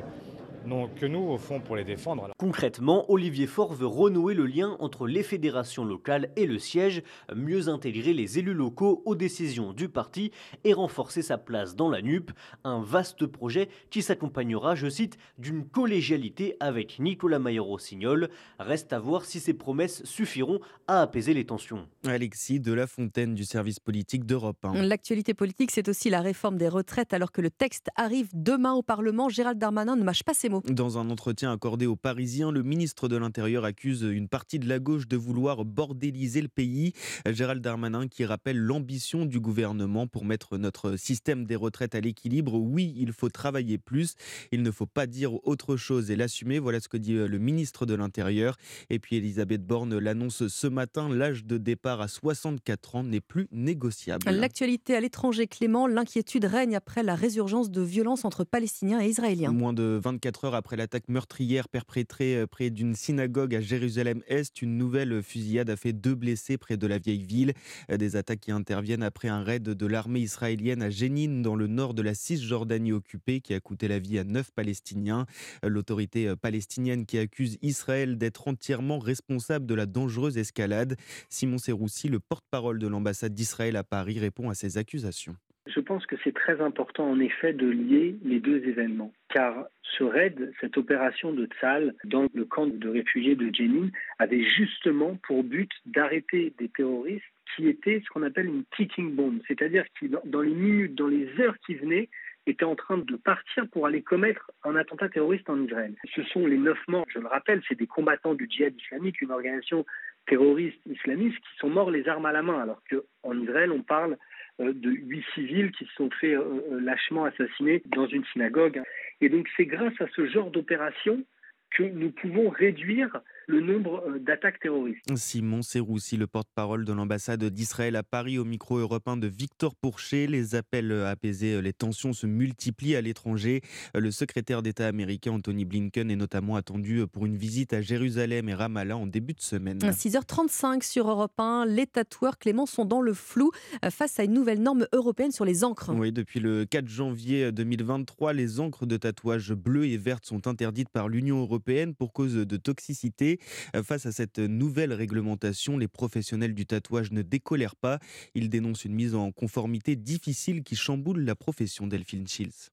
n'ont que nous, au fond, pour les défendre. Concrètement, Olivier Faure veut renouer le lien entre les fédérations locales et le siège, mieux intégrer les élus locaux aux décisions du parti et renforcer sa place dans la NUP. Un vaste projet qui s'accompagnera, je cite, d'une collégialité avec Nicolas Maillot-Rossignol. Reste à voir si ces promesses suffiront à apaiser les tensions. Alexis de la Fontaine du service politique d'Europe 1. L'actualité politique, c'est aussi la réforme des retraites. Alors que le texte arrive demain au Parlement, Gérald Darmanin ne mâche pas ses mots. Dans un entretien accordé aux Parisiens, le ministre de l'Intérieur accuse une partie de la gauche de vouloir bordéliser le pays. Gérald Darmanin qui rappelle l'ambition du gouvernement pour mettre notre système des retraites à l'équilibre. Oui, il faut travailler plus. Il ne faut pas dire autre chose et l'assumer. Voilà ce que dit euh, le ministre de l'Intérieur. Et puis Elisabeth Borne l'annonce ce matin. L'âge de départ à 64 ans n'est plus négociable. L'actualité à l'étranger, Clément, l'inquiétude règne après la résurgence de violences entre Palestiniens et Israéliens. Moins de 24 heures après l'attaque meurtrière perpétrée euh, près d'une synagogue à Jérusalem-Est, une nouvelle fusillade a fait deux blessés près de la vieille ville. Euh, Des attaques qui interviennent après un raid de l'armée israélienne à Jénine, dans le nord de la Cisjordanie occupée, qui a coûté la vie à neuf Palestiniens. Euh, L'autorité palestinienne qui accuse Israël d'être entièrement responsable de la dangereuse escalade. Simon Serroussi, le porte-parole de l'ambassade d'Israël à Paris, répond à ces accusations. Je pense que c'est très important en effet de lier les deux événements, car ce raid, cette opération de Tzal dans le camp de réfugiés de Jenin, avait justement pour but d'arrêter des terroristes qui étaient ce qu'on appelle une ticking bomb, c'est-à-dire qui dans- les minutes, dans les heures qui venaient, étaient en train de partir pour aller commettre un attentat terroriste en Israël. Ce sont les neuf morts, je le rappelle, c'est des combattants du djihad islamique, une organisation terroriste islamiste qui sont morts les armes à la main, alors qu'en Israël, on parle de huit civils qui se sont fait euh, euh, lâchement assassiner dans une synagogue. Et donc c'est grâce à ce genre d'opération que nous pouvons réduire le nombre euh, d'attaques terroristes. Simon Serroussi, le porte-parole de l'ambassade d'Israël à Paris, au micro européen de Victor Pourchet. Les appels à apaiser les tensions se multiplient à l'étranger. Le secrétaire d'État américain Anthony Blinken est notamment attendu pour une visite à Jérusalem et Ramallah en début de semaine. 6h35 sur Europe 1, les tatoueurs Clément sont dans le flou euh, face à une nouvelle norme européenne sur les encres. Oui, depuis le 4 janvier 2023, les encres de tatouage bleues et vertes sont interdites par l'Union européenne pour cause de toxicité. Euh, Face à cette nouvelle réglementation, les professionnels du tatouage ne décolèrent pas. Ils dénoncent une mise en conformité difficile qui chamboule la profession Delphine Shields.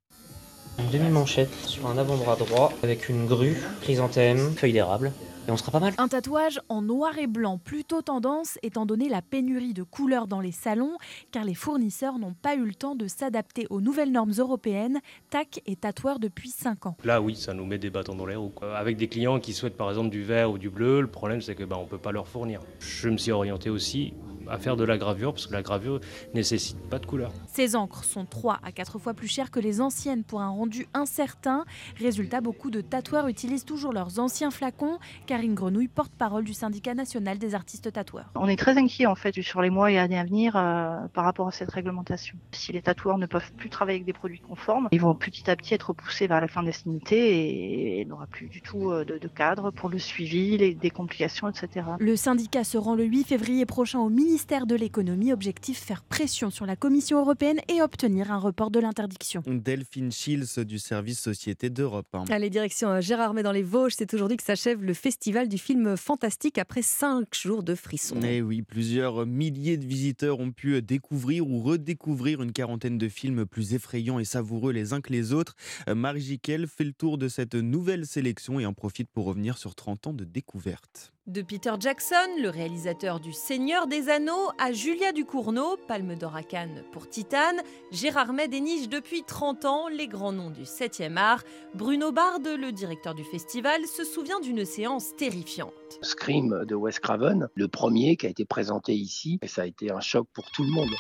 Une demi-manchette sur un avant-bras droit avec une grue, chrysanthème, feuille d'érable. Et on sera pas mal. Un tatouage en noir et blanc, plutôt tendance étant donné la pénurie de couleurs dans les salons, car les fournisseurs n'ont pas eu le temps de s'adapter aux nouvelles normes européennes. TAC est tatoueur depuis 5 ans. Là, oui, ça nous met des bâtons dans les roues. Avec des clients qui souhaitent par exemple du vert ou du bleu, le problème c'est que bah, on peut pas leur fournir. Je me suis orienté aussi à faire de la gravure parce que la gravure nécessite pas de couleur. Ces encres sont 3 à 4 fois plus chères que les anciennes pour un rendu incertain. Résultat, beaucoup de tatoueurs utilisent toujours leurs anciens flacons. Karine Grenouille, porte-parole du syndicat national des artistes tatoueurs. On est très inquiet en fait sur les mois et années à venir euh, par rapport à cette réglementation. Si les tatoueurs ne peuvent plus travailler avec des produits conformes, ils vont petit à petit être poussés vers la clandestinité et il n'y aura plus du tout euh, de, de cadre pour le suivi, les, des complications, etc. Le syndicat se rend le 8 février prochain au ministère ministère de l'économie. Objectif faire pression sur la Commission européenne et obtenir un report de l'interdiction. Delphine Schills du service Société d'Europe. Allez, direction euh, Gérard dans les Vosges. C'est aujourd'hui que s'achève le festival du film fantastique après cinq jours de frissons. Eh oui, plusieurs milliers de visiteurs ont pu découvrir ou redécouvrir une quarantaine de films plus effrayants et savoureux les uns que les autres. Euh, Marie Jiquel fait le tour de cette nouvelle sélection et en profite pour revenir sur 30 ans de découverte. De Peter Jackson, le réalisateur du Seigneur des Anneaux, à Julia Ducournau, Palme d'Or à Cannes pour Titane, Gérard May déniche depuis 30 ans les grands noms du 7e art. Bruno Bard, le directeur du festival, se souvient d'une séance terrifiante. Scream de Wes Craven, le premier qui a été présenté ici, et ça a été un choc pour tout le monde.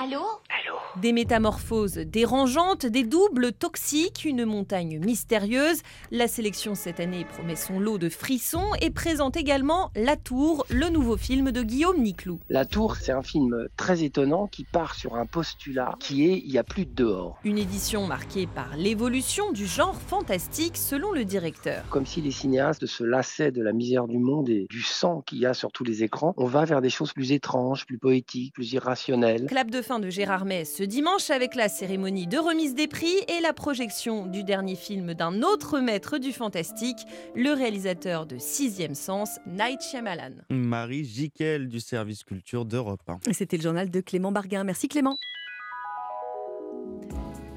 Allô Des métamorphoses dérangeantes, des doubles toxiques, une montagne mystérieuse. La sélection cette année promet son lot de frissons et présente également La Tour, le nouveau film de Guillaume Niclou. La Tour, c'est un film très étonnant qui part sur un postulat qui est il n'y a plus de dehors. Une édition marquée par l'évolution du genre fantastique selon le directeur. Comme si les cinéastes se lassaient de la misère du monde et du sang qu'il y a sur tous les écrans, on va vers des choses plus étranges, plus poétiques, plus irrationnelles. Clap de fin de Gérard May ce dimanche avec la cérémonie de remise des prix et la projection du dernier film d'un autre maître du fantastique, le réalisateur de Sixième Sens, Night Shyamalan. Marie Jiquel du service culture d'Europe. C'était le journal de Clément Barguin. Merci Clément.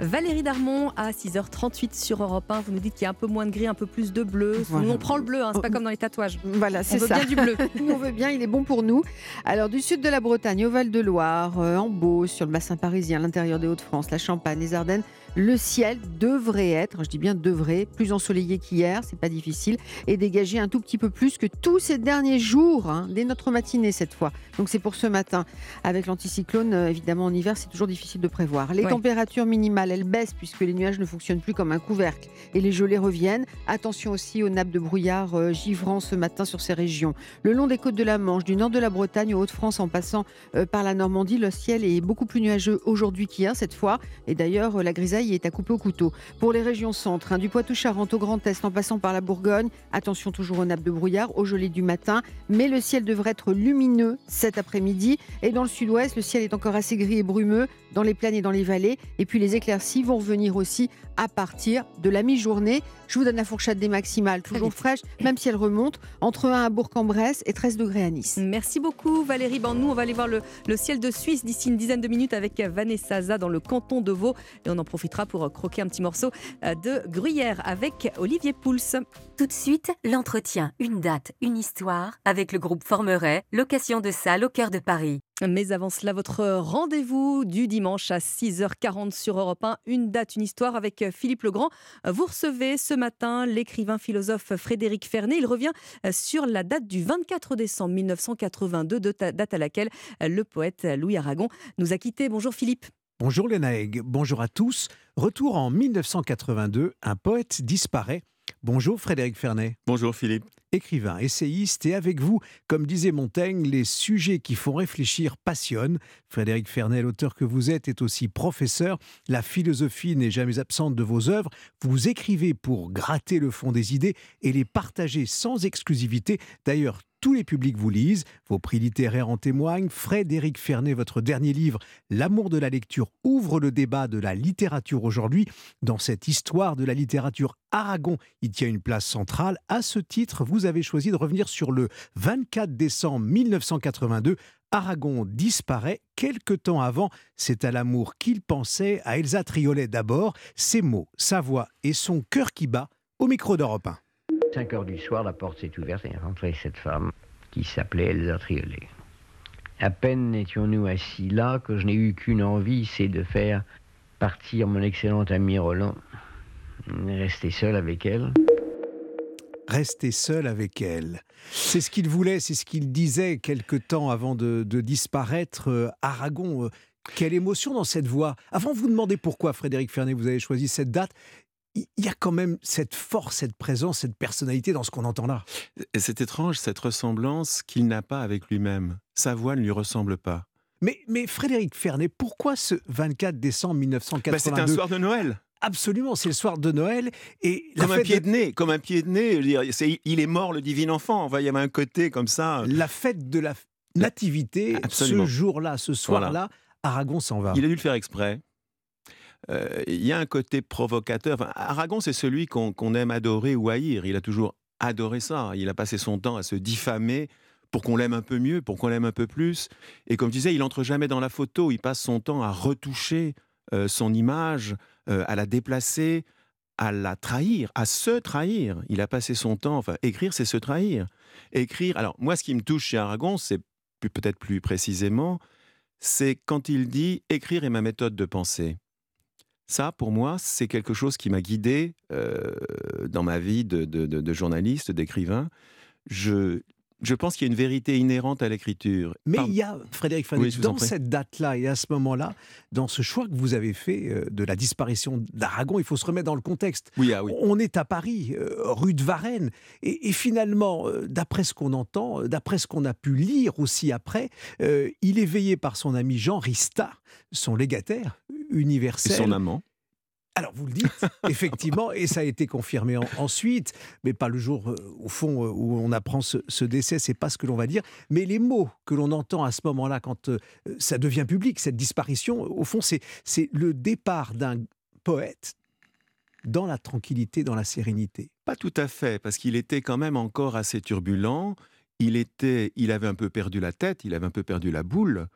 Valérie Darmon à 6h38 sur Europe 1. Vous nous dites qu'il y a un peu moins de gris, un peu plus de bleu. Nous, on prend le bleu, hein, c'est pas comme dans les tatouages. Voilà, c'est on veut ça. bien du bleu. on veut bien, il est bon pour nous. Alors, du sud de la Bretagne au Val-de-Loire, euh, en Beauce, sur le bassin parisien, l'intérieur des Hauts-de-France, la Champagne, les Ardennes, le ciel devrait être, je dis bien devrait, plus ensoleillé qu'hier, c'est pas difficile, et dégager un tout petit peu plus que tous ces derniers jours, hein, dès notre matinée cette fois. Donc c'est pour ce matin. Avec l'anticyclone, euh, évidemment en hiver, c'est toujours difficile de prévoir. Les Ouais. températures minimales, elles baissent puisque les nuages ne fonctionnent plus comme un couvercle et les gelées reviennent. Attention aussi aux nappes de brouillard euh, givrant ce matin sur ces régions. Le long des côtes de la Manche, du nord de la Bretagne aux Hauts-de-France en passant euh, par la Normandie, le ciel est beaucoup plus nuageux aujourd'hui qu'hier cette fois. Et d'ailleurs, euh, la grisaille est à couper au couteau. Pour les régions centres, hein, du Poitou-Charentes au Grand Est en passant par la Bourgogne, attention toujours aux nappes de brouillard, aux gelées du matin. Mais le ciel devrait être lumineux cet après-midi. Et dans le sud-ouest, le ciel est encore assez gris et brumeux dans les plaines et dans les vallées. Et puis les éclaircies vont revenir aussi à partir de la mi-journée. Je vous donne la fourchette des maximales, toujours fraîche, même si elle remonte, entre 1 à Bourg-en-Bresse et 13 degrés à Nice. Merci beaucoup Valérie. Bon, nous, on va aller voir le, le ciel de Suisse d'ici une dizaine de minutes avec Vanessa Za dans le canton de Vaud. Et on en profitera pour croquer un petit morceau euh, de gruyère avec Olivier Pouls. Tout de suite, l'entretien, une date, une histoire avec le groupe Formeret, location de salle au cœur de Paris. Mais avant cela, votre rendez-vous du dimanche à 6h40 sur Europe 1, une date, une histoire avec Philippe Legrand. Vous recevez ce matin l'écrivain philosophe Frédéric Fernet. Il revient sur la date du 24 décembre 1982, de ta- date à laquelle le poète Louis Aragon nous a quittés. Bonjour Philippe. Bonjour Léna Egg, bonjour à tous. Retour en 1982, un poète disparaît. Bonjour Frédéric Fernet. Bonjour Philippe. Écrivain, essayiste, et avec vous, comme disait Montaigne, les sujets qui font réfléchir passionnent. Frédéric Fernet, l'auteur que vous êtes, est aussi professeur. La philosophie n'est jamais absente de vos œuvres. Vous écrivez pour gratter le fond des idées et les partager sans exclusivité. D'ailleurs, tous les publics vous lisent, vos prix littéraires en témoignent. Frédéric Fernet, votre dernier livre, L'amour de la lecture, ouvre le débat de la littérature aujourd'hui. Dans cette histoire de la littérature, Aragon y tient une place centrale. À ce titre, vous avez choisi de revenir sur le 24 décembre 1982. Aragon disparaît quelque temps avant. C'est à l'amour qu'il pensait, à Elsa Triolet d'abord. Ses mots, sa voix et son cœur qui bat au micro d'Europe 1. 5 heures du soir, la porte s'est ouverte et est rentrée cette femme qui s'appelait Elsa Triolet. À peine étions-nous assis là que je n'ai eu qu'une envie, c'est de faire partir mon excellent ami Roland, rester seul avec elle. Rester seul avec elle. C'est ce qu'il voulait, c'est ce qu'il disait quelque temps avant de, disparaître. Euh, Aragon, euh, quelle émotion dans cette voix. Avant de vous demander pourquoi, Frédéric Fernet, vous avez choisi cette date, il y a quand même cette force, cette présence, cette personnalité dans ce qu'on entend là. Et C'est étrange cette ressemblance qu'il n'a pas avec lui-même. Sa voix ne lui ressemble pas. Mais, mais Frédéric Fernet, pourquoi ce 24 décembre 1982 Bah, C'était un soir de Noël. Absolument, c'est le soir de Noël. Et la Comme un pied de- de nez, comme un pied de nez. c'est- il est mort le divin enfant. Enfin, il y avait un côté comme ça. La fête de la nativité, Absolument. ce jour-là, ce soir-là, Aragon s'en va. Il a dû le faire exprès. Euh, Il y a un côté provocateur. Aragon, c'est celui qu'on aime adorer ou haïr. Il a toujours adoré ça. Il a passé son temps à se diffamer pour qu'on l'aime un peu mieux, pour qu'on l'aime un peu plus. Et comme je disais, il entre jamais dans la photo. Il passe son temps à retoucher euh, son image, euh, à la déplacer, à la trahir, à se trahir. Il a passé son temps. Enfin, écrire, c'est se trahir. Écrire. Alors, moi, ce qui me touche chez Aragon, c'est peut-être plus précisément, c'est quand il dit écrire est ma méthode de pensée. Ça, pour moi, c'est quelque chose qui m'a guidé euh, dans ma vie de, de- journaliste, d'écrivain. Je, je pense qu'il y a une vérité inhérente à l'écriture. Mais Pardon. il y a, Frédéric Fanet, Oui, dans cette date-là et à ce moment-là, dans ce choix que vous avez fait euh, de la disparition d'Aragon, il faut se remettre dans le contexte. Oui, ah oui. On est à Paris, euh, rue de Varennes, et, et finalement, euh, d'après ce qu'on entend, d'après ce qu'on a pu lire aussi après, euh, il est veillé par son ami Jean Rista, son légataire Et universel. son amant. Alors vous le dites, effectivement, et ça a été confirmé en- ensuite, mais pas le jour euh, au fond euh, où on apprend ce, ce décès, c'est pas ce que l'on va dire, mais les mots que l'on entend à ce moment-là, quand euh, ça devient public, cette disparition, au fond, c'est le départ d'un poète dans la tranquillité, dans la sérénité. Pas tout à fait, parce qu'il était quand même encore assez turbulent. Il était, il avait un peu perdu la tête, il avait un peu perdu la boule.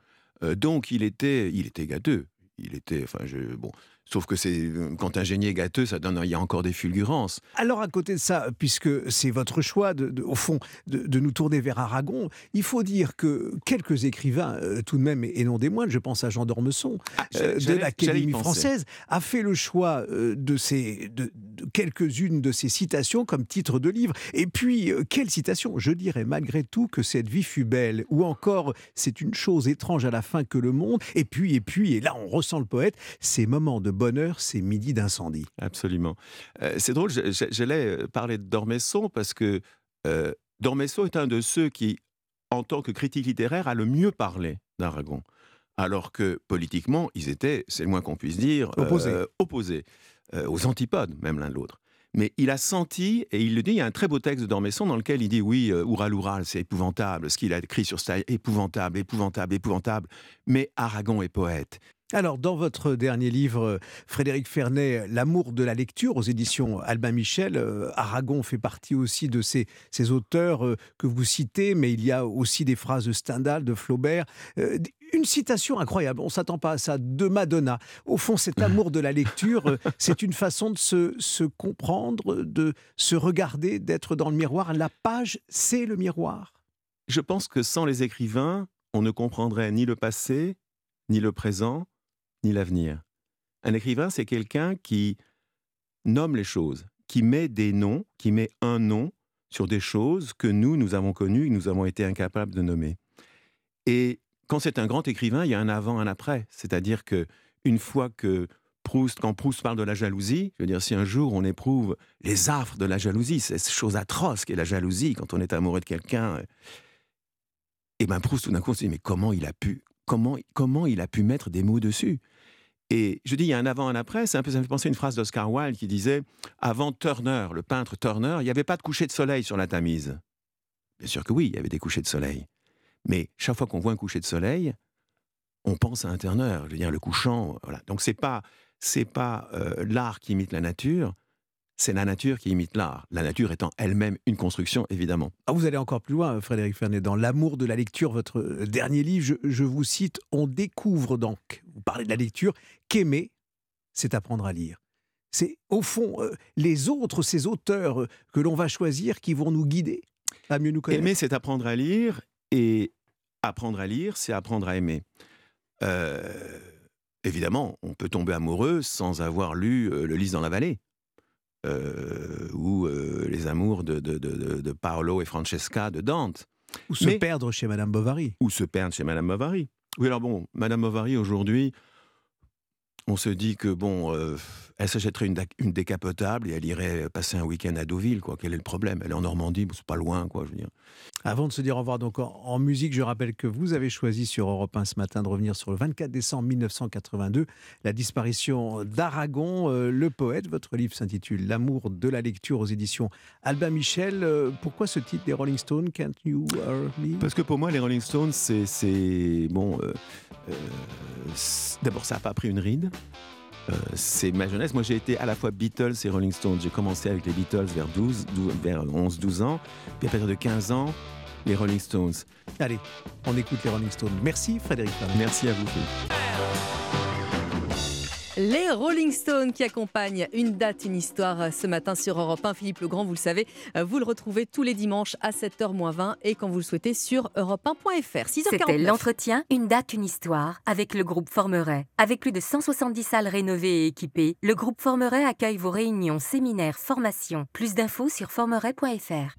Donc il était, il était gâteux. Il était, enfin, je, bon. Sauf que c'est quand un génie est gâteux, ça donne, il y a encore des fulgurances. Alors à côté de ça, puisque c'est votre choix, de, de- au fond, de, de nous tourner vers Aragon, il faut dire que quelques écrivains, euh, tout de même, et non des moindres, je pense à Jean d'Ormesson, euh, de l'Académie française, a fait le choix euh, de, ces, de, quelques-unes de ces citations comme titre de livre. Et puis, euh, quelle citation? Je dirais malgré tout que cette vie fut belle, ou encore c'est une chose étrange à la fin que le monde. Et puis, et puis, et là on ressent le poète, ces moments de bonheur, ces midis d'incendie. Absolument. Euh, c'est drôle, j'allais euh, parler de Dormesson parce que euh, Dormesson est un de ceux qui, en tant que critique littéraire, a le mieux parlé d'Aragon. Alors que politiquement, ils étaient, c'est le moins qu'on puisse dire, euh, Opposés. aux antipodes, même l'un de l'autre. Mais il a senti, et il le dit, il y a un très beau texte de Dormesson dans lequel il dit oui, Oural Oural, c'est épouvantable, ce qu'il a écrit sur ça, épouvantable, épouvantable, épouvantable. Mais Aragon est poète. Alors, dans votre dernier livre, euh, Frédéric Fernet, L'amour de la lecture, aux éditions Albin Michel, euh, Aragon fait partie aussi de ces, ces auteurs euh, que vous citez, mais il y a aussi des phrases de Stendhal, de Flaubert. Euh, une citation incroyable, on ne s'attend pas à ça, de Madonna. Au fond, cet amour de la lecture, euh, c'est une façon de se, se comprendre, de se regarder, d'être dans le miroir. La page, c'est le miroir. Je pense que sans les écrivains, on ne comprendrait ni le passé, ni le présent, ni l'avenir. Un écrivain, c'est quelqu'un qui nomme les choses, qui met des noms, qui met un nom sur des choses que nous, nous avons connues et nous avons été incapables de nommer. Et quand c'est un grand écrivain, il y a un avant, un après. C'est-à-dire que une fois que Proust, quand Proust parle de la jalousie, je veux dire, si un jour on éprouve les affres de la jalousie, cette chose atroce qu'est la jalousie quand on est amoureux de quelqu'un, et ben Proust tout d'un coup on se dit mais comment il a pu, comment, comment il a pu mettre des mots dessus? Et je dis il y a un avant, un après. Un peu ça me fait penser à une phrase d'Oscar Wilde qui disait avant Turner, le peintre Turner, il n'y avait pas de coucher de soleil sur la Tamise. Bien sûr que oui, il y avait des couchers de soleil. Mais chaque fois qu'on voit un coucher de soleil, on pense à un Turner. Je veux dire, le couchant, voilà. Donc c'est pas, c'est pas euh, l'art qui imite la nature, c'est la nature qui imite l'art. La nature étant elle-même une construction, évidemment. Ah, vous allez encore plus loin, Frédéric Fernet. Dans L'amour de la lecture, votre euh, dernier livre, je, je vous cite On découvre donc, vous parlez de la lecture, qu'aimer, c'est apprendre à lire. C'est au fond euh, les autres, ces auteurs euh, que l'on va choisir qui vont nous guider à mieux nous connaître. Aimer, c'est apprendre à lire, et apprendre à lire, c'est apprendre à aimer. Euh, évidemment, on peut tomber amoureux sans avoir lu euh, Le Lys dans la vallée, euh, ou euh, Les amours de, de, de- de Paolo et Francesca de Dante. Ou se Mais- perdre chez Madame Bovary. Ou se perdre chez Madame Bovary. Oui, alors bon, Madame Bovary, aujourd'hui, on se dit que bon, euh, elle s'achèterait une, une, décapotable et elle irait passer un week-end à Deauville, quoi. Quel est le problème? Elle est en Normandie, c'est pas loin, quoi. Je veux dire. Avant de se dire au revoir, donc en, musique, je rappelle que vous avez choisi sur Europe 1 ce matin de revenir sur le 24 décembre 1982, la disparition d'Aragon, euh, le poète. Votre livre s'intitule L'amour de la lecture aux éditions Albin Michel. Euh, pourquoi ce titre des Rolling Stones, Can't You Hear Me? Parce que pour moi, les Rolling Stones, c'est bon. D'abord, ça n'a pas pris une ride. Euh, c'est ma jeunesse. Moi, j'ai été à la fois Beatles et Rolling Stones. J'ai commencé avec les Beatles vers, 12, vers 11-12 ans. Puis à partir de 15 ans, les Rolling Stones. Allez, on écoute les Rolling Stones. Merci Frédéric. Merci à vous. Philippe. Les Rolling Stones qui accompagnent une date, une histoire ce matin sur Europe 1. Philippe Legrand, vous le savez, vous le retrouvez tous les dimanches à 7h20 et quand vous le souhaitez sur europe1.fr. C'était l'entretien Une date, une histoire avec le groupe Formeret. Avec plus de 170 salles rénovées et équipées, le groupe Formeret accueille vos réunions, séminaires, formations. Plus d'infos sur formeret.fr.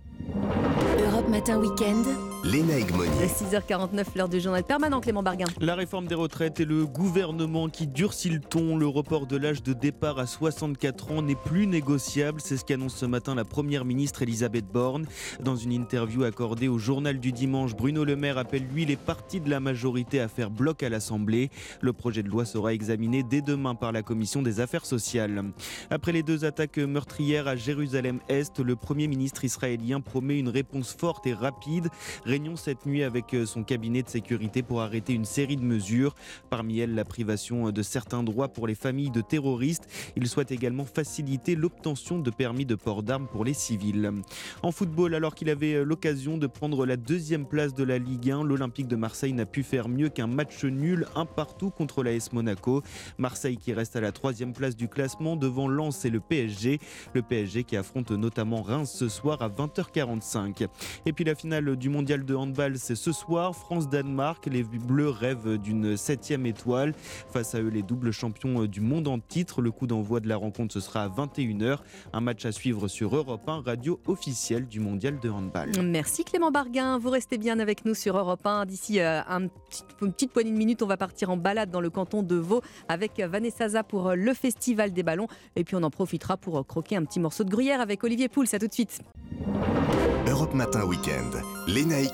Europe Matin Week-end. Léna Egmonier. 6h49, l'heure du journal permanent, Clément Barguin. La réforme des retraites et le gouvernement qui durcit le ton. Le report de l'âge de départ à 64 ans n'est plus négociable. C'est ce qu'annonce ce matin la première ministre Elisabeth Borne. Dans une interview accordée au journal du dimanche, Bruno Le Maire appelle lui les partis de la majorité à faire bloc à l'Assemblée. Le projet de loi sera examiné dès demain par la commission des affaires sociales. Après les deux attaques meurtrières à Jérusalem-Est, le premier ministre israélien promet une réponse forte et rapide réunion cette nuit avec euh, son cabinet de sécurité pour arrêter une série de mesures. Parmi elles, la privation de certains droits pour les familles de terroristes. Il souhaite également faciliter l'obtention de permis de port d'armes pour les civils. En football, alors qu'il avait euh, l'occasion de prendre la deuxième place de la Ligue 1, l'Olympique de Marseille n'a pu faire mieux qu'un match nul, un partout contre l'AS Monaco. Marseille qui reste à la troisième place du classement devant Lens et le PSG. Le PSG qui affronte notamment Reims ce soir à 20h45. Et puis la finale du mondial de handball, c'est ce soir. France-Danemark. Les Bleus rêvent d'une septième étoile. Face à eux, les doubles champions du monde en titre. Le coup d'envoi de la rencontre, ce sera à 21h. Un match à suivre sur Europe 1, radio officielle du mondial de handball. Merci Clément Barguin. Vous restez bien avec nous sur Europe 1. D'ici euh, un une petite poignée de minutes, on va partir en balade dans le canton de Vaud avec Vanessa Za pour euh, le Festival des Ballons. Et puis on en profitera pour euh, croquer un petit morceau de gruyère avec Olivier Pouls. À tout de suite. Europe Matin Week-end,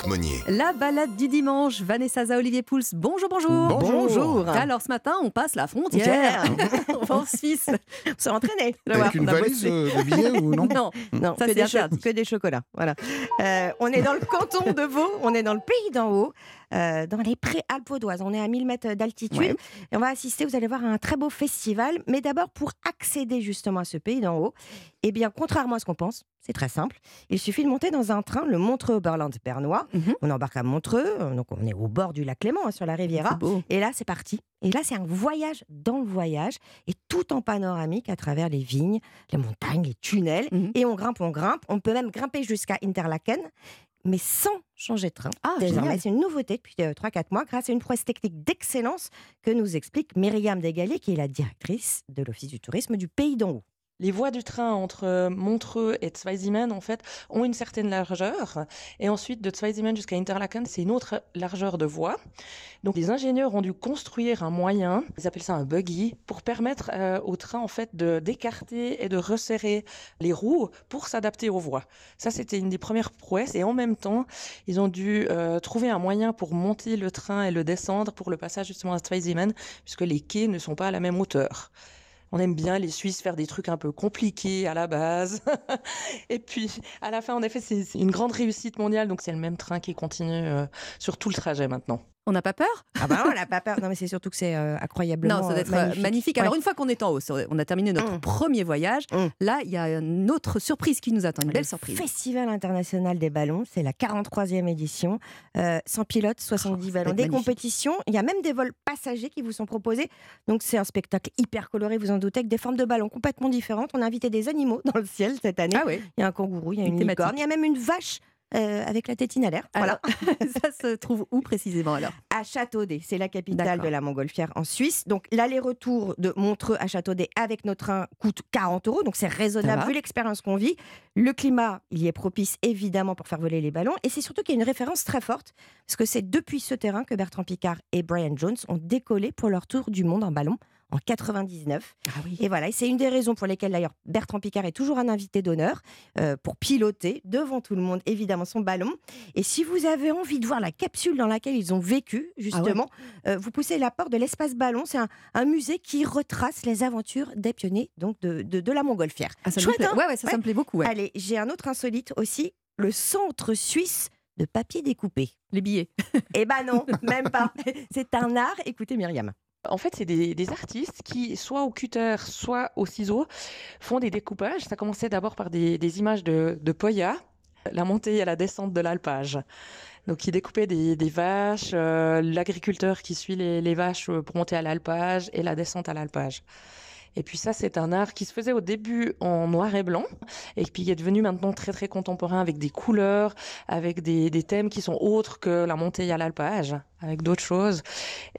Monnier. La balade du dimanche, Vanessa Za, Olivier Pouls. Bonjour, bonjour. Bonjour. Alors ce matin, on passe la frontière. on va en Suisse. On s'est entraîné. Avec une valise euh, de billets ou non Non, non ça que, des que, des chocolats. Voilà. Euh, on est dans le canton de Vaud, on est dans le pays d'en haut. Euh, dans les Préalpes vaudoises. On est à 1000 mètres d'altitude et on va assister, vous allez voir, à un très beau festival. Mais d'abord, pour accéder justement à ce pays d'en haut, eh bien, contrairement à ce qu'on pense, c'est très simple. Il suffit de monter dans un train, le Montreux-Oberland-Bernois. Mhm. On embarque à Montreux, euh, donc on est au bord du lac Clément, hein, sur la Riviera. Et là, c'est parti. Et là, c'est un voyage dans le voyage, et tout en panoramique à travers les vignes, les montagnes, les tunnels. Mhm. Et on grimpe, on grimpe. On peut même grimper jusqu'à Interlaken mais sans changer de train. Ah, c'est une nouveauté depuis 3-4 euh, mois grâce à une prouesse technique d'excellence que nous explique Myriam Degalé, qui est la directrice de l'Office du tourisme du Pays d'en haut. Les voies du train entre euh, Montreux et Zweisimmen, en fait, ont une certaine largeur. Et ensuite, de Zweisimmen jusqu'à Interlaken, c'est une autre largeur de voie. Donc, les ingénieurs ont dû construire un moyen, ils appellent ça un buggy, pour permettre euh, au train, en fait, de d'écarter et de resserrer les roues pour s'adapter aux voies. Ça, c'était une des premières prouesses. Et en même temps, ils ont dû euh, trouver un moyen pour monter le train et le descendre pour le passage justement à Zweisimmen, puisque les quais ne sont pas à la même hauteur on aime bien les Suisses faire des trucs un peu compliqués à la base. et puis, à la fin, en effet, c'est une grande réussite mondiale. Donc, c'est le même train qui continue euh, sur tout le trajet maintenant. On n'a pas peur? Ah bah on n'a pas peur. Non mais c'est surtout que c'est euh, incroyablement Non, ça doit être euh, magnifique. Alors une fois qu'on est en haut, on a terminé notre mmh. premier voyage. Mmh. Là, il y a une autre surprise qui nous attend, une belle surprise. Festival international des ballons, c'est la 43e édition. Euh, sans pilote, 70 ballons, des compétitions. Il y a même des vols passagers qui vous sont proposés. Donc c'est un spectacle hyper coloré, vous en doutez, avec des formes de ballons complètement différentes. On a invité des animaux dans le ciel cette année. Ah oui. Il y a un kangourou, il y a une licorne, il y a même une vache euh, avec la tétine à l'air. Voilà. ça se trouve où précisément alors? À Châteaudet, c'est la capitale de la Montgolfière en Suisse. Donc l'aller-retour de Montreux à Châteaudet avec notre train coûte 40 euros, donc c'est raisonnable vu l'expérience qu'on vit. Le climat, il y est propice évidemment pour faire voler les ballons, et c'est surtout qu'il y a une référence très forte, parce que c'est depuis ce terrain que Bertrand Picard et Brian Jones ont décollé pour leur tour du monde en ballon en 99. Ah Et voilà, et c'est une des raisons pour lesquelles d'ailleurs Bertrand Picard est toujours un invité d'honneur euh, pour piloter devant tout le monde évidemment son ballon. Et si vous avez envie de voir la capsule dans laquelle ils ont vécu justement, euh, vous poussez la porte de l'espace ballon. C'est un, un musée qui retrace les aventures des pionniers donc de, de, de la montgolfière. Ah, ça me Chouette, plaît. hein Ouais, ouais, ça, ça me plaît beaucoup, ouais. Allez, j'ai un autre insolite aussi, le centre suisse de papier découpé. Les billets. Eh ben non, même pas. C'est un art. Écoutez Myriam. En fait, c'est des, artistes qui, soit au cutter, soit au ciseau, font des découpages. Ça commençait d'abord par des, images de, Poya, la montée et la descente de l'alpage. Donc, ils découpaient des, vaches, euh, l'agriculteur qui suit les, vaches pour monter à l'alpage et la descente à l'alpage. Et puis ça, c'est un art qui se faisait au début en noir et blanc, et puis qui est devenu maintenant très très contemporain avec des couleurs, avec des, des thèmes qui sont autres que la montée à l'alpage, avec d'autres choses.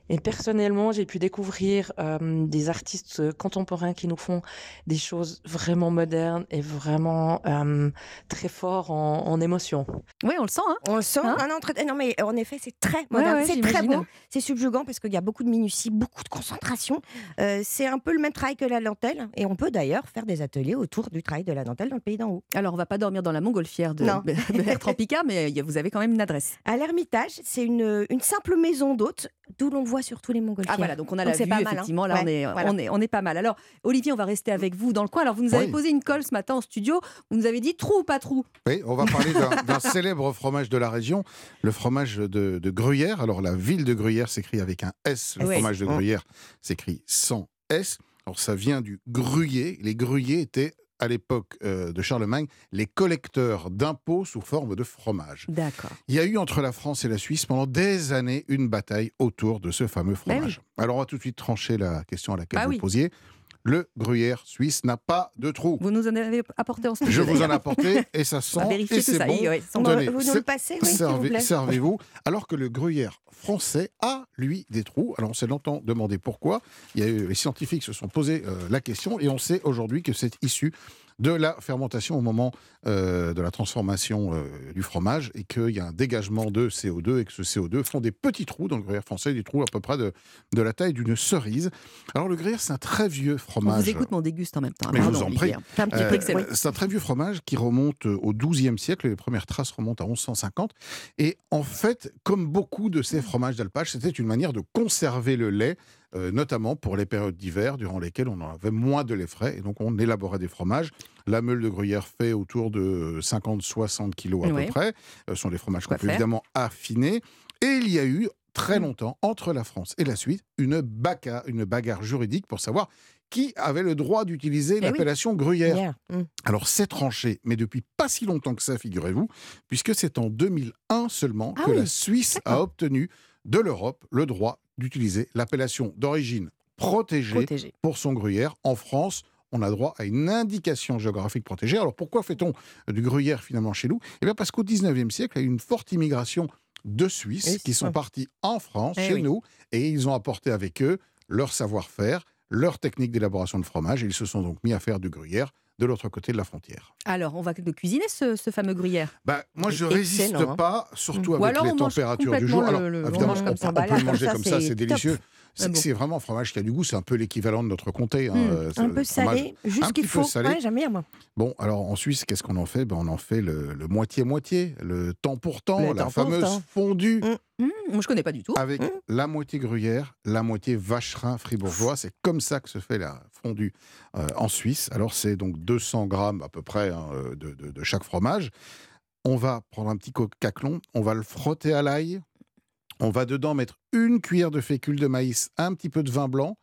Et personnellement, j'ai pu découvrir euh, des artistes contemporains qui nous font des choses vraiment modernes et vraiment euh, très forts en, en émotion. Oui, on le sent. Hein On le sent. Hein non, non, très- non, mais en effet, c'est très moderne. ouais, c'est très beau. C'est subjugant parce qu'il y a beaucoup de minutie, beaucoup de concentration. Euh, c'est un peu le même travail que la dentelle. Et on peut d'ailleurs faire des ateliers autour du travail de la dentelle dans le pays d'en haut. Alors, on va pas dormir dans la montgolfière de, de Bertrand Picard, mais euh, vous avez quand même une adresse. À l'Ermitage, c'est une, une simple maison d'hôtes, d'où l'on voit surtout les montgolfières. Ah voilà, donc on a la c'est vue, pas mal, hein. effectivement, là on, est, voilà. on, est, on est pas mal. Alors Olivier, on va rester avec vous dans le coin. Alors vous nous avez Oui. posé une colle ce matin en studio, vous nous avez dit trou ou pas trou? Oui, on va parler d'un- célèbre fromage de la région, le fromage de, de Gruyère. Alors, la ville de Gruyère s'écrit avec un S. Le Oui. fromage de Mm. Gruyère s'écrit sans S. Alors, ça vient du gruyer. Les gruyers étaient, à l'époque euh, de Charlemagne, les collecteurs d'impôts sous forme de fromage. D'accord. Il y a eu entre la France et la Suisse pendant des années une bataille autour de ce fameux Ben fromage. Alors, on va tout de suite trancher la question à laquelle Bah vous oui. posiez. Le gruyère suisse n'a pas de trou. Vous nous en avez apporté en. Je vous en ai apporté et ça sent et c'est ça. bon. Oui, Tenez, Vous nous le passez, oui, vous servez- plaît. Servez-vous. Alors que le gruyère français a, lui, des trous. Alors on s'est longtemps demandé pourquoi. Il y a eu, les scientifiques se sont posé euh, la question et on sait aujourd'hui que c'est issu de la fermentation au moment euh, de la transformation euh, du fromage et qu'il y a un dégagement de CO2 et que ce CO2 font des petits trous dans le gruyère français, des trous à peu près de, de la taille d'une cerise. Alors le gruyère, c'est un très vieux On fromage. vous écoute, mais on déguste en même temps. Mais je vous en prie. Euh, c'est un très vieux fromage qui remonte au XIIe siècle. Les premières traces remontent à 1150. Et en fait, comme beaucoup de ces fromages d'alpage, c'était une manière de conserver le lait, euh, notamment pour les périodes d'hiver, durant lesquelles on en avait moins de lait frais. Et donc, on élaborait des fromages. La meule de gruyère fait autour de 50-60 kilos à Ouais. peu près. Ce sont des fromages qu'on peut évidemment affiner. Et il y a eu très longtemps, entre la France et la Suisse, une bagarre, une bagarre juridique pour savoir qui avait le droit d'utiliser Eh oui. l'appellation gruyère. Gruyère, mm. Alors c'est tranché, mais depuis pas si longtemps que ça, figurez-vous, puisque c'est en 2001 seulement Ah que la Suisse a obtenu de l'Europe le droit d'utiliser l'appellation d'origine protégée, Protégée. pour son gruyère. En France, on a droit à une indication géographique protégée. Alors pourquoi fait-on du gruyère finalement chez nous? Eh bien parce qu'au 19e siècle, il y a eu une forte immigration de Suisses Oui, qui sont ça. partis en France, Eh chez oui. nous, et ils ont apporté avec eux leur savoir-faire, leur technique d'élaboration de fromage, et ils se sont donc mis à faire du gruyère de l'autre côté de la frontière. Alors, on va le cuisiner ce, ce fameux gruyère? Bah, moi, je Excellent, résiste hein. pas, surtout Ou avec les températures du jour. le- Alors, le- on évidemment, on, comme peut- ça. on peut là, le manger ça, comme ça, c'est délicieux. C'est Ah bon. vraiment un fromage qui a du goût, c'est un peu l'équivalent de notre comté. hein, Mm. euh, Un peu salé, juste qu'il faut. salé. Ouais, j'aime bien, moi. Bon, alors en Suisse, qu'est-ce qu'on en fait? Ben, On en fait le moitié-moitié, le temps pour temps, Le la fameuse temps. fondue Mm. Moi, je connais pas du tout. avec la moitié gruyère, la moitié vacherin fribourgeois. C'est comme ça que se fait la fondue euh, en Suisse. Alors c'est donc 200 grammes à peu près hein, euh, de, de- de chaque fromage. On va prendre un petit caclon, on va le frotter à l'ail. On va dedans mettre une cuillère de fécule de maïs, un petit peu de vin blanc.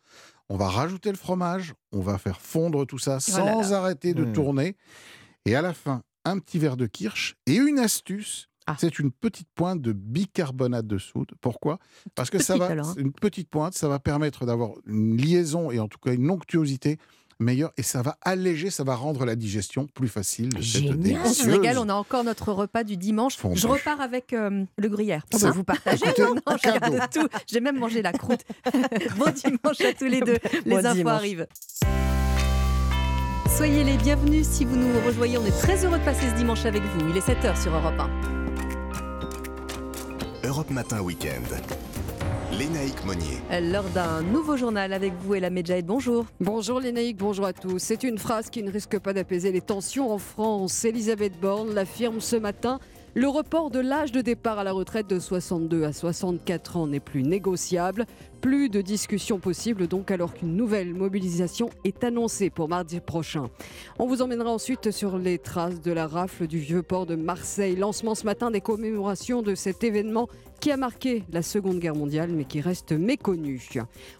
On va rajouter le fromage. On va faire fondre tout ça Oh là sans là. arrêter de Mmh. tourner. Et à la fin, un petit verre de kirsch et une astuce. Ah. C'est une petite pointe de bicarbonate de soude. Pourquoi? Parce que ça va, alors, hein. une petite pointe, ça va permettre d'avoir une liaison et en tout cas une onctuosité meilleure et ça va alléger, ça va rendre la digestion plus facile de cette Génial. On se régale, on a encore notre repas du dimanche. Fondue. Je repars avec euh, le gruyère. Ah bah, vous non, je garde tout. J'ai même mangé la croûte. bon dimanche à tous les deux. Les Bon infos dimanche. arrivent. Soyez les bienvenus si vous nous rejoignez. On est très heureux de passer ce dimanche avec vous. Il est 7h sur Europe 1. Europe Matin Weekend. Lénaïque Monnier. L'heure d'un nouveau journal avec vous et la Medjahed. Bonjour. Bonjour Lénaïque, bonjour à tous. C'est une phrase qui ne risque pas d'apaiser les tensions en France. Elisabeth Borne l'affirme ce matin. Le report de l'âge de départ à la retraite de 62 à 64 ans n'est plus négociable. Plus de discussions possibles donc alors qu'une nouvelle mobilisation est annoncée pour mardi prochain. On vous emmènera ensuite sur les traces de la rafle du vieux port de Marseille. Lancement ce matin des commémorations de cet événement qui a marqué la Seconde Guerre mondiale mais qui reste méconnu.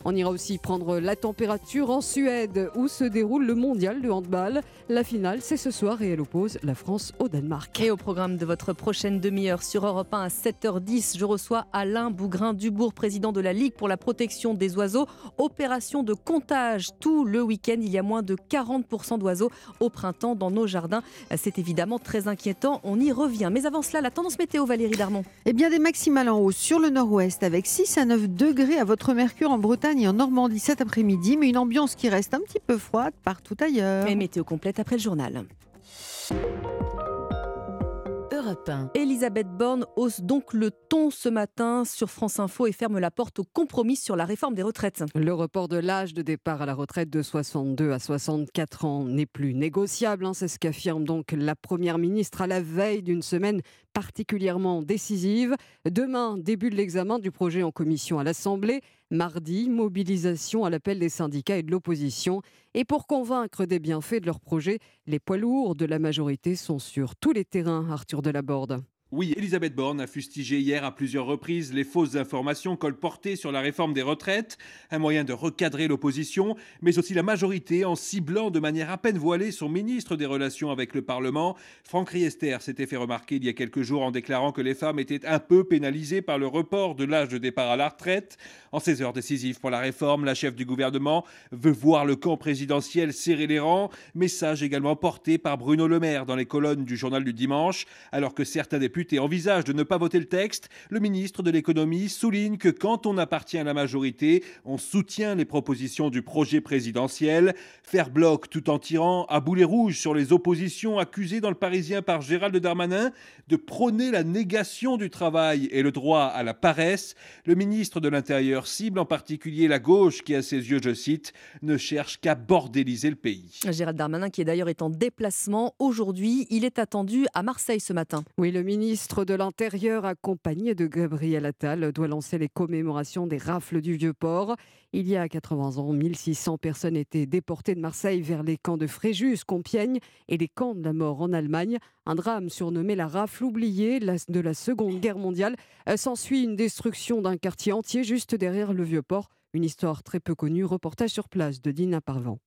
On ira aussi prendre la température en Suède où se déroule le mondial de handball. La finale c'est ce soir et elle oppose la France au Danemark. Et au programme de votre prochaine demi-heure sur Europe 1 à 7h10, je reçois Alain Bougrain-Dubourg, président de la Ligue pour la protection des oiseaux. Opération de comptage tout le week-end. Il y a moins de 40% d'oiseaux au printemps dans nos jardins. C'est évidemment très inquiétant. On y revient. Mais avant cela, la tendance météo, Valérie Darmon. Eh bien, des maximales en haut sur le nord-ouest avec 6 à 9 degrés à votre mercure en Bretagne et en Normandie cet après-midi, mais une ambiance qui reste un petit peu froide partout ailleurs. Et météo complète après le journal. Elisabeth Borne hausse donc le ton ce matin sur France Info et ferme la porte au compromis sur la réforme des retraites. Le report de l'âge de départ à la retraite de 62 à 64 ans n'est plus négociable. Hein. C'est ce qu'affirme donc la Première ministre à la veille d'une semaine particulièrement décisive. Demain, début de l'examen du projet en commission à l'Assemblée. Mardi, mobilisation à l'appel des syndicats et de l'opposition. Et pour convaincre des bienfaits de leur projet, les poids lourds de la majorité sont sur tous les terrains, Arthur Delaborde. Oui, Elisabeth Borne a fustigé hier à plusieurs reprises les fausses informations colportées sur la réforme des retraites, un moyen de recadrer l'opposition, mais aussi la majorité en ciblant de manière à peine voilée son ministre des Relations avec le Parlement. Franck Riester s'était fait remarquer il y a quelques jours en déclarant que les femmes étaient un peu pénalisées par le report de l'âge de départ à la retraite. En ces heures décisives pour la réforme, la chef du gouvernement veut voir le camp présidentiel serrer les rangs, message également porté par Bruno Le Maire dans les colonnes du journal du dimanche, alors que certains députés et envisage de ne pas voter le texte, le ministre de l'économie souligne que quand on appartient à la majorité, on soutient les propositions du projet présidentiel. Faire bloc tout en tirant à boulet rouge sur les oppositions accusées dans le Parisien par Gérald Darmanin de prôner la négation du travail et le droit à la paresse, le ministre de l'Intérieur cible en particulier la gauche qui, à ses yeux, je cite, ne cherche qu'à bordéliser le pays. Gérald Darmanin qui est d'ailleurs est en déplacement aujourd'hui, il est attendu à Marseille ce matin. Oui, le ministre ministre de l'Intérieur, accompagné de Gabriel Attal, doit lancer les commémorations des rafles du Vieux-Port. Il y a 80 ans, 1600 personnes étaient déportées de Marseille vers les camps de Fréjus, Compiègne et les camps de la mort en Allemagne. Un drame surnommé la rafle oubliée de la Seconde Guerre mondiale. Euh, s'ensuit une destruction d'un quartier entier juste derrière le Vieux-Port. Une histoire très peu connue. Reportage sur place de Dina Parvant.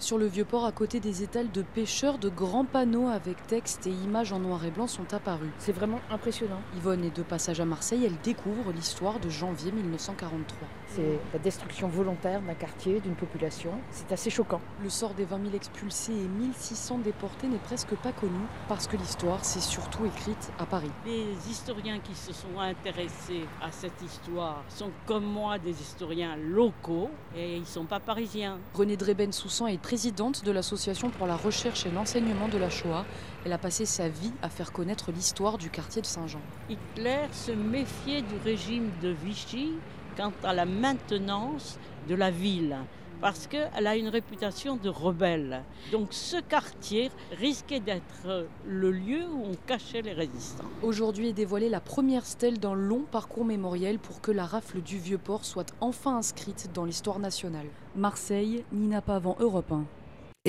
Sur le vieux port, à côté des étals de pêcheurs, de grands panneaux avec texte et images en noir et blanc sont apparus. C'est vraiment impressionnant. Yvonne est de passage à Marseille, elle découvre l'histoire de janvier 1943. C'est la destruction volontaire d'un quartier, d'une population. C'est assez choquant. Le sort des 20 000 expulsés et 1600 déportés n'est presque pas connu parce que l'histoire s'est surtout écrite à Paris. Les historiens qui se sont intéressés à cette histoire sont comme moi des historiens locaux et ils ne sont pas parisiens. René Dreben-Soussan est présidente de l'Association pour la recherche et l'enseignement de la Shoah. Elle a passé sa vie à faire connaître l'histoire du quartier de Saint-Jean. Hitler se méfiait du régime de Vichy quant à la maintenance de la ville parce qu'elle a une réputation de rebelle. Donc ce quartier risquait d'être le lieu où on cachait les résistants. Aujourd'hui est dévoilée la première stèle d'un long parcours mémoriel pour que la rafle du Vieux-Port soit enfin inscrite dans l'histoire nationale. Marseille, Nina Pavant, Europe 1.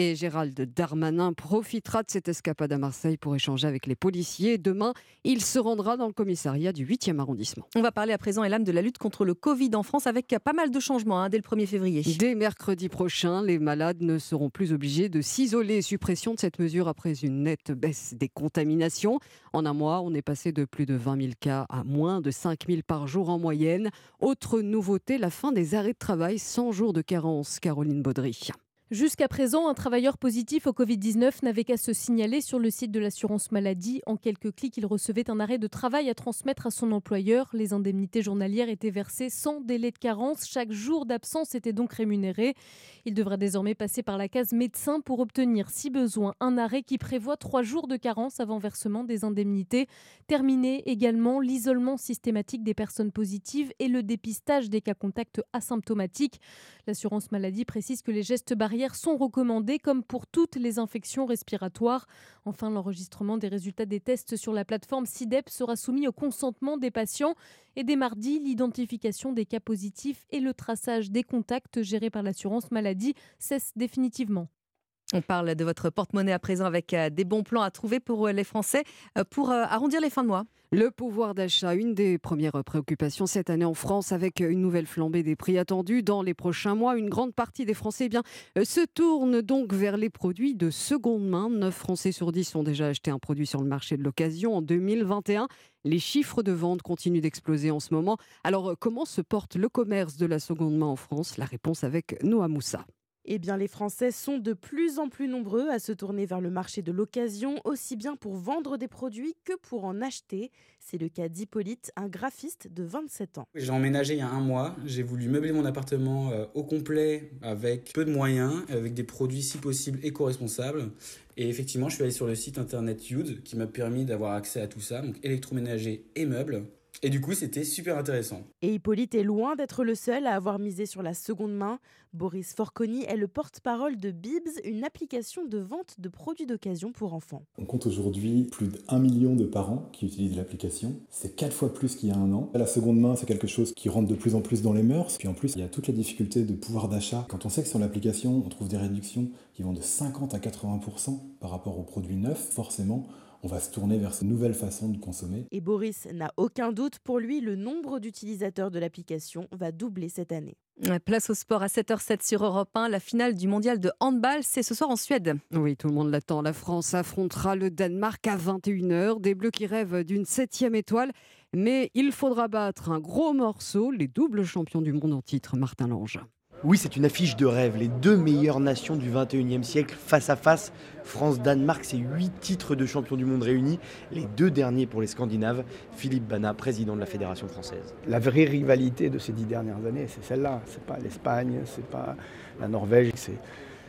Et Gérald Darmanin profitera de cette escapade à Marseille pour échanger avec les policiers. Demain, il se rendra dans le commissariat du 8e arrondissement. On va parler à présent, Elam, de la lutte contre le Covid en France avec pas mal de changements hein, dès le 1er février. Dès mercredi prochain, les malades ne seront plus obligés de s'isoler. Suppression de cette mesure après une nette baisse des contaminations. En un mois, on est passé de plus de 20 000 cas à moins de 5 000 par jour en moyenne. Autre nouveauté, la fin des arrêts de travail sans jour de carence. Caroline Baudry. Jusqu'à présent, un travailleur positif au Covid-19 n'avait qu'à se signaler sur le site de l'assurance maladie. En quelques clics, il recevait un arrêt de travail à transmettre à son employeur. Les indemnités journalières étaient versées sans délai de carence. Chaque jour d'absence était donc rémunéré. Il devra désormais passer par la case médecin pour obtenir, si besoin, un arrêt qui prévoit trois jours de carence avant versement des indemnités. Terminer également l'isolement systématique des personnes positives et le dépistage des cas contacts asymptomatiques. L'assurance maladie précise que les gestes barrières sont recommandés comme pour toutes les infections respiratoires. Enfin, l'enregistrement des résultats des tests sur la plateforme SIDEP sera soumis au consentement des patients. Et dès mardi, l'identification des cas positifs et le traçage des contacts gérés par l'assurance maladie cessent définitivement. On parle de votre porte-monnaie à présent avec euh, des bons plans à trouver pour euh, les Français euh, pour arrondir les fins de mois. Le pouvoir d'achat, une des premières préoccupations cette année en France, avec une nouvelle flambée des prix attendus dans les prochains mois. Une grande partie des Français eh se tourne donc vers les produits de seconde main. 9 Français sur 10 ont déjà acheté un produit sur le marché de l'occasion en 2021. Les chiffres de vente continuent d'exploser en ce moment. Alors, comment se porte le commerce de la seconde main en France? La réponse avec Noah Moussa. Eh bien, les Français sont de plus en plus nombreux à se tourner vers le marché de l'occasion, aussi bien pour vendre des produits que pour en acheter. C'est le cas d'Hippolyte, un graphiste de 27 ans. J'ai emménagé il y a un mois. J'ai voulu meubler mon appartement euh, au complet avec peu de moyens, avec des produits si possible éco-responsables. Et effectivement, je suis allé sur le site internet Youde qui m'a permis d'avoir accès à tout ça, donc électroménager et meubles. Et du coup, c'était super intéressant. Et Hippolyte est loin d'être le seul à avoir misé sur la seconde main. Boris Forconi est le porte-parole de Bibs, une application de vente de produits d'occasion pour enfants. On compte aujourd'hui plus d'un million de parents qui utilisent l'application. C'est quatre fois plus qu'il y a un an. La seconde main, c'est quelque chose qui rentre de plus en plus dans les mœurs. Puis en plus, il y a toute la difficulté de pouvoir d'achat. Quand on sait que sur l'application, on trouve des réductions qui vont de 50 à 80% par rapport aux produits neufs, forcément, on va se tourner vers cette nouvelle façon de consommer. Et Boris n'a aucun doute, pour lui, le nombre d'utilisateurs de l'application va doubler cette année. Place au sport à 7h07 sur Europe 1. La finale du mondial de handball, c'est ce soir en Suède. Oui, tout le monde l'attend. La France affrontera le Danemark à 21h. Des Bleus qui rêvent d'une septième étoile. Mais il faudra battre un gros morceau, les doubles champions du monde en titre, Martin Lange. Oui, c'est une affiche de rêve. Les deux meilleures nations du 21e siècle face à face. France-Danemark, c'est huit titres de champion du monde réunis. Les deux derniers pour les Scandinaves. Philippe Bana, président de la Fédération française. La vraie rivalité de ces dix dernières années, c'est celle-là. C'est pas l'Espagne, c'est pas la Norvège, c'est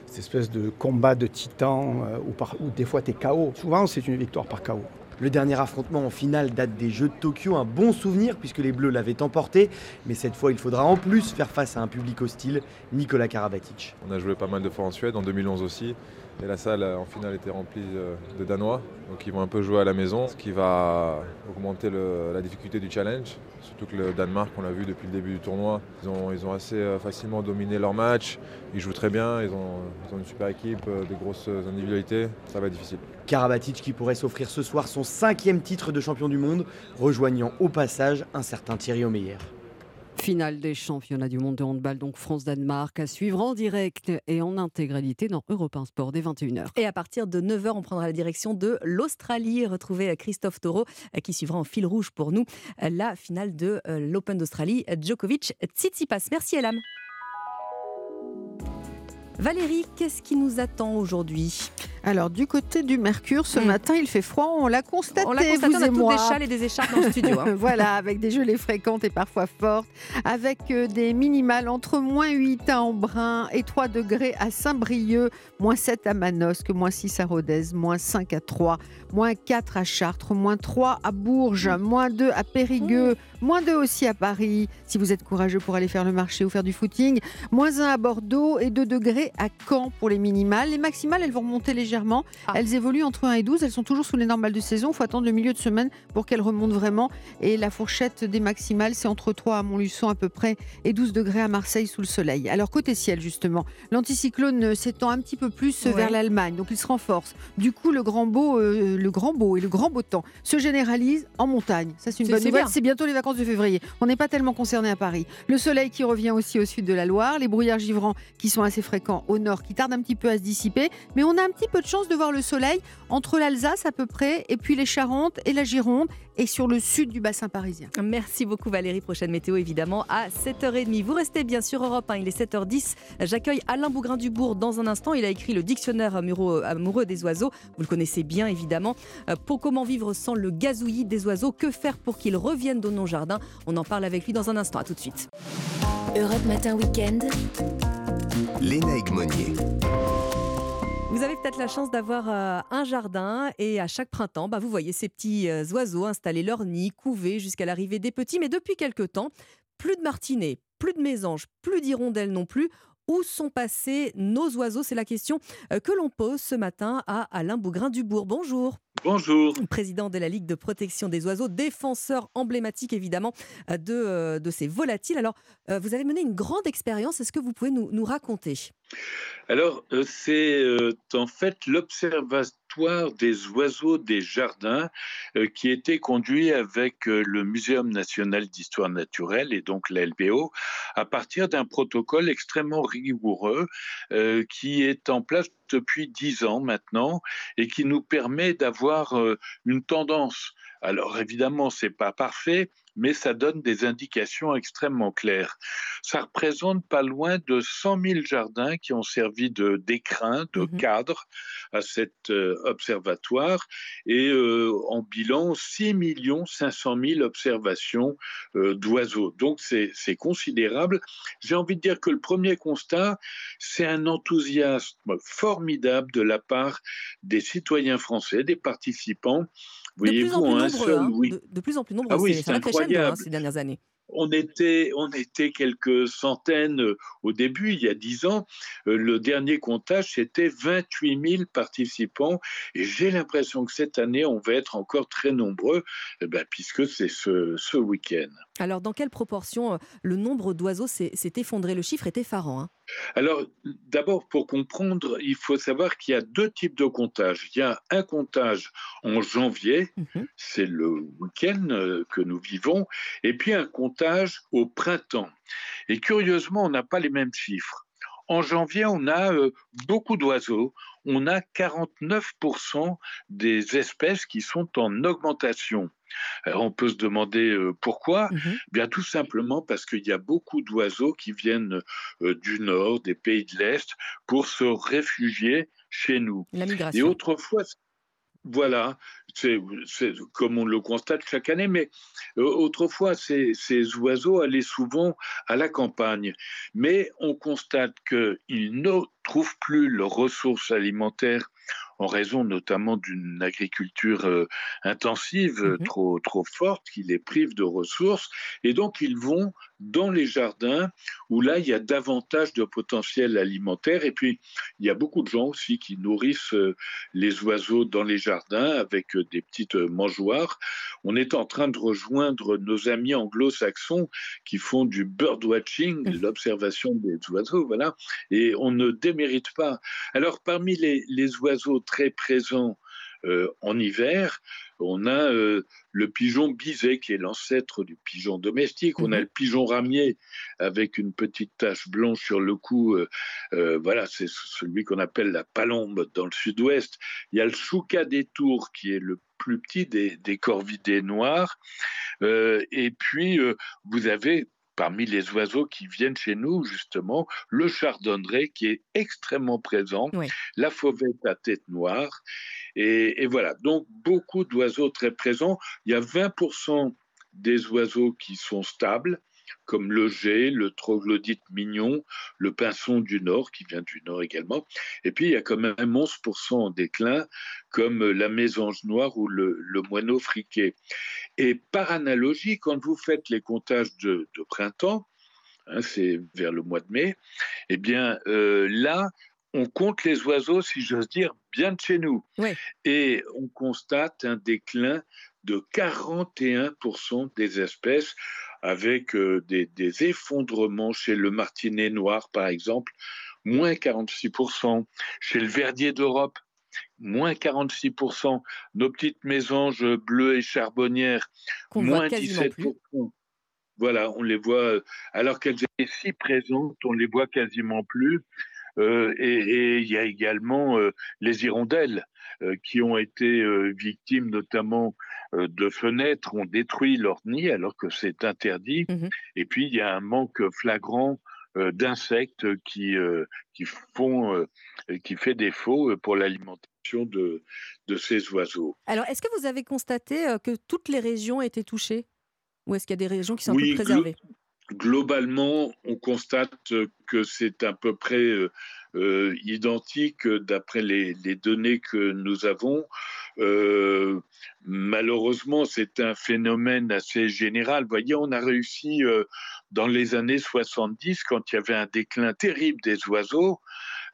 cette espèce de combat de titans euh, où, des fois tu es KO. Souvent, c'est une victoire par KO. Le dernier affrontement en finale date des Jeux de Tokyo, un bon souvenir puisque les Bleus l'avaient emporté, mais cette fois il faudra en plus faire face à un public hostile, Nicolas Karabatic. On a joué pas mal de fois en Suède, en 2011 aussi, et la salle en finale était remplie euh, de Danois, donc ils vont un peu jouer à la maison, ce qui va augmenter la difficulté du challenge. Le Danemark, on l'a vu depuis le début du tournoi, ils ont, assez euh, facilement dominé leur match, ils jouent très bien, ils ont, une super équipe, euh, des grosses individualités, ça va être difficile. Karabatic qui pourrait s'offrir ce soir son cinquième titre de champion du monde, rejoignant au passage un certain Thierry Omeyer. Finale des championnats du monde de handball, donc France-Danemark, à suivre en direct et en intégralité dans Europe 1 Sport dès 21h. Et à partir de 9h, on prendra la direction de l'Australie. Retrouver Christophe Taureau qui suivra en fil rouge pour nous la finale de euh, l'Open d'Australie, Djokovic Tsitsipas. Merci Elam. Valérie, qu'est-ce qui nous attend aujourd'hui? Alors, du côté du Mercure, ce hmm. matin, il fait froid, on l'a constaté. On l'a constaté, on a tous des châles et des écharpes dans le studio. Hein. voilà, avec des gelées fréquentes et parfois fortes, avec euh, des minimales entre moins 8 à Embrun et 3 degrés à Saint-Brieuc, moins 7 à Manosque, moins 6 à Rodez, moins 5 à Troyes, moins 4 à Chartres, moins 3 à Bourges, hmm. moins 2 à Périgueux, hmm. moins 2 aussi à Paris, si vous êtes courageux pour aller faire le marché ou faire du footing, moins 1 à Bordeaux et 2 degrés à Caen pour les minimales. Les maximales, elles vont remonter légèrement ah. Elles évoluent entre 1 et 12. Elles sont toujours sous les normales de saison. Il faut attendre le milieu de semaine pour qu'elles remontent vraiment. Et la fourchette des maximales, c'est entre 3 à Montluçon à peu près et 12 degrés à Marseille sous le soleil. Alors côté ciel, justement, l'anticyclone s'étend un petit peu plus vers l'Allemagne. Donc il se renforce. Du coup, le grand beau, euh, le grand beau et le grand beau temps se généralise en montagne. Ça, c'est une bonne nouvelle. C'est bientôt les vacances de février. On n'est pas tellement concerné à Paris. Le soleil qui revient aussi au sud de la Loire. Les brouillards givrants qui sont assez fréquents au nord, qui tardent un petit peu à se dissiper. Mais on a un petit peu peu de chance de voir le soleil entre l'Alsace à peu près, et puis les Charentes et la Gironde, et sur le sud du bassin parisien. Merci beaucoup Valérie. Prochaine météo évidemment à 7h30. Vous restez bien sur Europe 1, il est 7h10. J'accueille Alain Bougrain-Dubourg dans un instant. Il a écrit le dictionnaire amoureux des oiseaux. Vous le connaissez bien évidemment. Euh, pour comment vivre sans le gazouillis des oiseaux, que faire pour qu'ils reviennent dans nos jardins? On en parle avec lui dans un instant. À tout de suite. Europe Matin Weekend. Lénaïque Monnier. Vous avez peut-être la chance d'avoir euh, un jardin et à chaque printemps, bah, vous voyez ces petits euh, oiseaux installer leur nid, couver jusqu'à l'arrivée des petits. Mais depuis quelque temps, plus de martinets, plus de mésanges, plus d'hirondelles non plus. Où sont passés nos oiseaux? C'est la question euh, que l'on pose ce matin à Alain Bougrain-Dubourg. Bonjour. Bonjour. Président de la Ligue de protection des oiseaux, défenseur emblématique évidemment de, de ces volatiles. Alors, vous avez mené une grande expérience. Est-ce que vous pouvez nous, nous raconter? Alors, euh, c'est euh, en fait des oiseaux des jardins euh, qui était conduit avec le Muséum national d'histoire naturelle et donc la LBO à partir d'un protocole extrêmement rigoureux qui est en place depuis dix ans maintenant et qui nous permet d'avoir une tendance. Alors évidemment, c'est pas parfait, mais ça donne des indications extrêmement claires. Ça représente pas loin de 100 000 jardins qui ont servi de d'écrin, de mmh cadre à cet euh, observatoire et euh, en bilan 6 500 000 observations euh, d'oiseaux. Donc c'est considérable. J'ai envie de dire que le premier constat, c'est un enthousiasme formidable de la part des citoyens français, des participants de plus en plus nombreux, hein, de, plus en plus nombreux. Ah oui, c'est incroyable hein, ces dernières années. On était, on était quelques centaines euh, au début, il y a dix ans. Euh, le dernier comptage, c'était 28 000 participants. Et j'ai l'impression que cette année, on va être encore très nombreux, eh ben, puisque c'est ce, ce week-end. Alors, dans quelle proportion euh, le nombre d'oiseaux s'est effondré? Le chiffre est effarant. Hein. Alors, d'abord, pour comprendre, il faut savoir qu'il y a deux types de comptage. Il y a un comptage en janvier, mhm. c'est le week-end euh, que nous vivons, et puis un comptage au printemps. Et curieusement, on n'a pas les mêmes chiffres. En janvier, on a euh, beaucoup d'oiseaux. On a 49% des espèces qui sont en augmentation. Alors on peut se demander euh, pourquoi. Mmh Bien tout simplement parce qu'il y a beaucoup d'oiseaux qui viennent euh, du nord, des pays de l'Est, pour se réfugier chez nous. La migration. Et autrefois, voilà, c'est comme on le constate chaque année, mais euh, autrefois, ces, ces, oiseaux allaient souvent à la campagne. Mais on constate qu'ils ne trouvent plus leurs ressources alimentaires en raison notamment d'une agriculture euh, intensive mmh trop, trop forte qui les prive de ressources. Et donc, ils vont dans les jardins où là, il y a davantage de potentiel alimentaire. Et puis, il y a beaucoup de gens aussi qui nourrissent euh, les oiseaux dans les jardins avec euh, des petites mangeoires. On est en train de rejoindre nos amis anglo-saxons qui font du birdwatching, mmh. l'observation des oiseaux, voilà. Et on ne démérite pas. Alors, parmi les, les oiseaux très présent euh, en hiver, on a euh, le pigeon biset qui est l'ancêtre du pigeon domestique. On a mhm. le pigeon ramier avec une petite tache blanche sur le cou. Euh, voilà, c'est celui qu'on appelle la palombe dans le sud-ouest. Il y a le chouca des tours qui est le plus petit des, des corvidés noirs. et puis, vous avez parmi les oiseaux qui viennent chez nous, justement, le chardonneret qui est extrêmement présent, la fauvette à tête noire. Et, voilà, donc beaucoup d'oiseaux très présents. Il y a 20% des oiseaux qui sont stables, comme le jet, le troglodyte mignon, le pinson du Nord, qui vient du Nord également. Et puis, il y a quand même 11% en déclin, comme la mésange noire ou le, moineau friqué. Et par analogie, quand vous faites les comptages de, printemps, hein, c'est vers le mois de mai, eh bien euh, là, on compte les oiseaux, si j'ose dire, bien de chez nous. Et on constate un déclin de 41% des espèces avec euh, des, effondrements chez le martinet noir, par exemple, moins 46%, chez le verdier d'Europe, moins 46%, nos petites mésanges bleues et charbonnières, moins 17%. Voilà, on les voit, alors qu'elles étaient si présentes, on les voit quasiment plus. Euh, et il y a également euh, les hirondelles euh, qui ont été victimes notamment de fenêtres, ont détruit leur nid alors que c'est interdit. Mmh Et puis il y a un manque flagrant d'insectes qui, qui, font, qui fait défaut pour l'alimentation de, de ces oiseaux. Alors, est-ce que vous avez constaté que toutes les régions étaient touchées? Ou est-ce qu'il y a des régions qui sont Oui, préservées? globalement, on constate que c'est à peu près euh, identique d'après les, les, données que nous avons. Euh, malheureusement, c'est un phénomène assez général. Vous voyez, on a réussi euh, dans les années 70, quand il y avait un déclin terrible des oiseaux,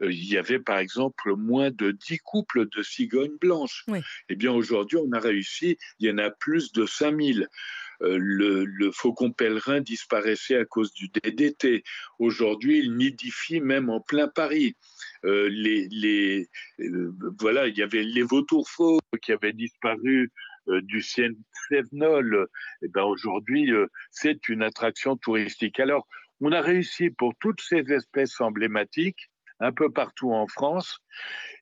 il y avait par exemple moins de 10 couples de cigognes blanches. Oui. Eh bien, aujourd'hui, on a réussi, il y en a plus de 5000. Euh, le, faucon pèlerin disparaissait à cause du DDT. Aujourd'hui, il nidifie même en plein Paris. Euh, euh, voilà, il y avait les vautours faux qui avaient disparu du Seine-Sévenol. Et ben aujourd'hui, c'est une attraction touristique. Alors, on a réussi pour toutes ces espèces emblématiques un peu partout en France.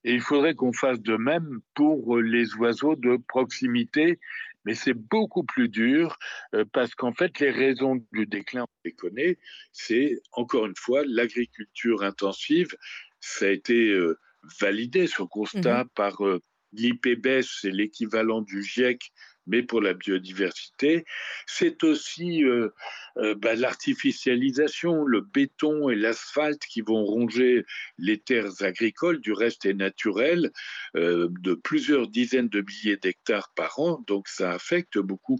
Et il faudrait qu'on fasse de même pour les oiseaux de proximité mais c'est beaucoup plus dur euh, parce qu'en fait, les raisons du déclin, on les connaît, c'est encore une fois l'agriculture intensive. Ça a été euh, validé, ce constat, Mhm. par euh, l'IPBES, c'est l'équivalent du GIEC, mais pour la biodiversité. C'est aussi euh, euh, bah, l'artificialisation, le béton et l'asphalte qui vont ronger les terres agricoles, du reste est naturel, euh, de plusieurs dizaines de milliers d'hectares par an, donc ça affecte beaucoup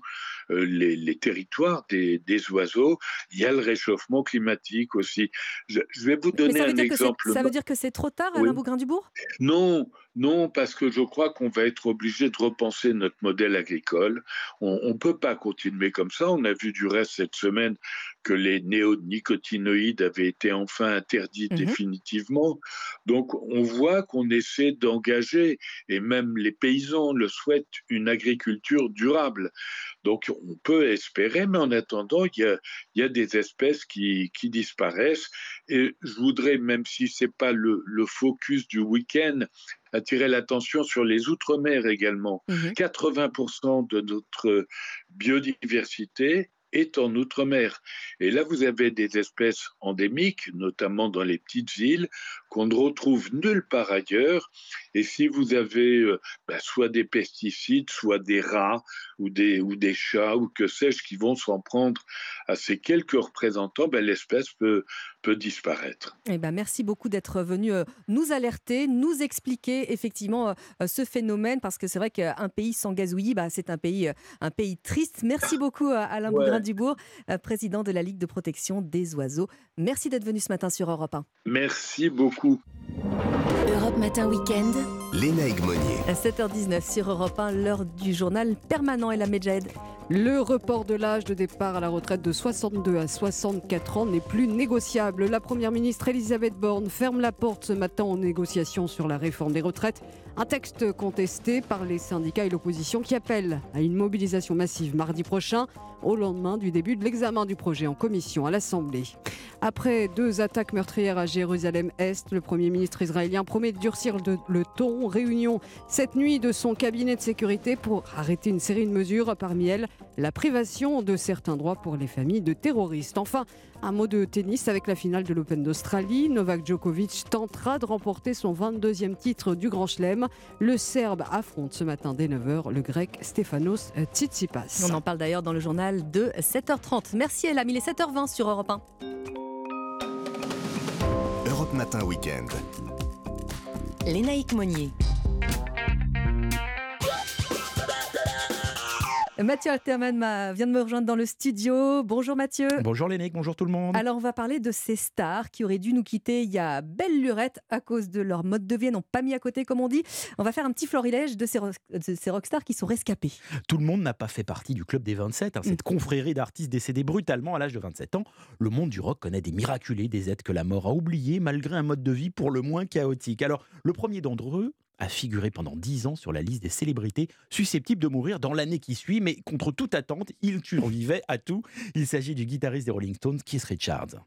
les, les territoires des, des oiseaux. Il y a le réchauffement climatique aussi. Je, je vais vous donner un exemple. ça veut dire que c'est trop tard, Oui. Alain Bougrain-Dubourg? Non, non, parce que je crois qu'on va être obligé de repenser notre modèle agricole. On ne peut pas continuer comme ça. On a vu du reste cette semaine que les néonicotinoïdes avaient été enfin interdits Mhm. définitivement. Donc on voit qu'on essaie d'engager, et même les paysans le souhaitent, une agriculture durable. Donc on peut espérer, mais en attendant, il y a, il y a des espèces qui, qui disparaissent. Et je voudrais, même si ce n'est pas le, le focus du week-end, attirer l'attention sur les outre-mer également. Mhm. 80% de notre biodiversité est en outre-mer. Et là, vous avez des espèces endémiques, notamment dans les petites îles, qu'on ne retrouve nulle part ailleurs. Et si vous avez euh, bah, soit des pesticides, soit des rats ou des, ou des chats ou que sais-je qui vont s'en prendre à ces quelques représentants, bah, l'espèce peut, peut disparaître. Eh ben, merci beaucoup d'être venu euh, nous alerter, nous expliquer effectivement euh, ce phénomène, parce que c'est vrai qu'un pays sans gazouillis, bah, c'est un pays, euh, un pays triste. Merci beaucoup à Alain Ouais. Bougrain-Dubourg, euh, président de la Ligue de protection des oiseaux. Merci d'être venu ce matin sur Europe 1. Merci beaucoup. Europe Matin Weekend. Lénaïque Monnier. À 7h19 sur Europe 1, l'heure du journal permanent et la Medjed. Le report de l'âge de départ à la retraite de 62 à 64 ans n'est plus négociable. La Première ministre Elisabeth Borne ferme la porte ce matin aux négociations sur la réforme des retraites. Un texte contesté par les syndicats et l'opposition qui appelle à une mobilisation massive mardi prochain, au lendemain du début de l'examen du projet en commission à l'Assemblée. Après deux attaques meurtrières à Jérusalem-Est, le Premier ministre israélien promet de durcir le ton. Réunion cette nuit de son cabinet de sécurité pour arrêter une série de mesures, parmi elles la privation de certains droits pour les familles de terroristes. Enfin, un mot de tennis avec la finale de l'Open d'Australie. Novak Djokovic tentera de remporter son 22e titre du Grand Chelem. Le Serbe affronte ce matin dès 9h le Grec Stefanos Tsitsipas. On en parle d'ailleurs dans le journal de 7h30. Merci Elam, il est 7h20 sur Europe 1. Europe Matin Weekend. Lénaïque Monnier. Mathieu Alterman m'a- vient de me rejoindre dans le studio. Bonjour Mathieu. Bonjour Lénique, bonjour tout le monde. Alors on va parler de ces stars qui auraient dû nous quitter il y a belle lurette à cause de leur mode de vie, elles n'ont pas mis à côté comme on dit. On va faire un petit florilège de ces, rock- de ces rockstars qui sont rescapés. Tout le monde n'a pas fait partie du club des 27, hein, cette confrérie d'artistes décédés brutalement à l'âge de 27 ans. Le monde du rock connaît des miraculés, des êtres que la mort a oubliés malgré un mode de vie pour le moins chaotique. Alors, le premier d'entre eux a figuré pendant 10 ans sur la liste des célébrités susceptibles de mourir dans l'année qui suit, mais contre toute attente, il survivait à tout. Il s'agit du guitariste des Rolling Stones, Keith Richards.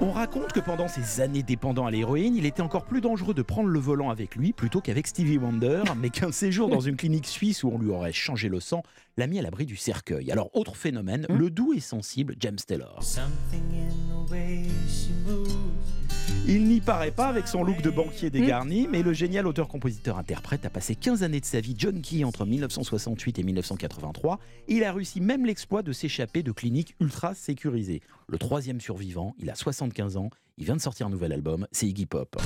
On raconte que pendant ses années dépendant à l'héroïne, il était encore plus dangereux de prendre le volant avec lui plutôt qu'avec Stevie Wonder, mais qu'un séjour dans une clinique suisse où on lui aurait changé le sang l'a mis à l'abri du cercueil. Alors, autre phénomène, le doux et sensible James Taylor. Il n'y paraît pas avec son look de banquier dégarni, mais le génial auteur-compositeur-interprète a passé 15 années de sa vie junkie entre 1968 et 1983. Il a réussi même l'exploit de s'échapper de cliniques ultra sécurisées. Le troisième survivant, il a 75 ans, il vient de sortir un nouvel album, c'est Iggy Pop.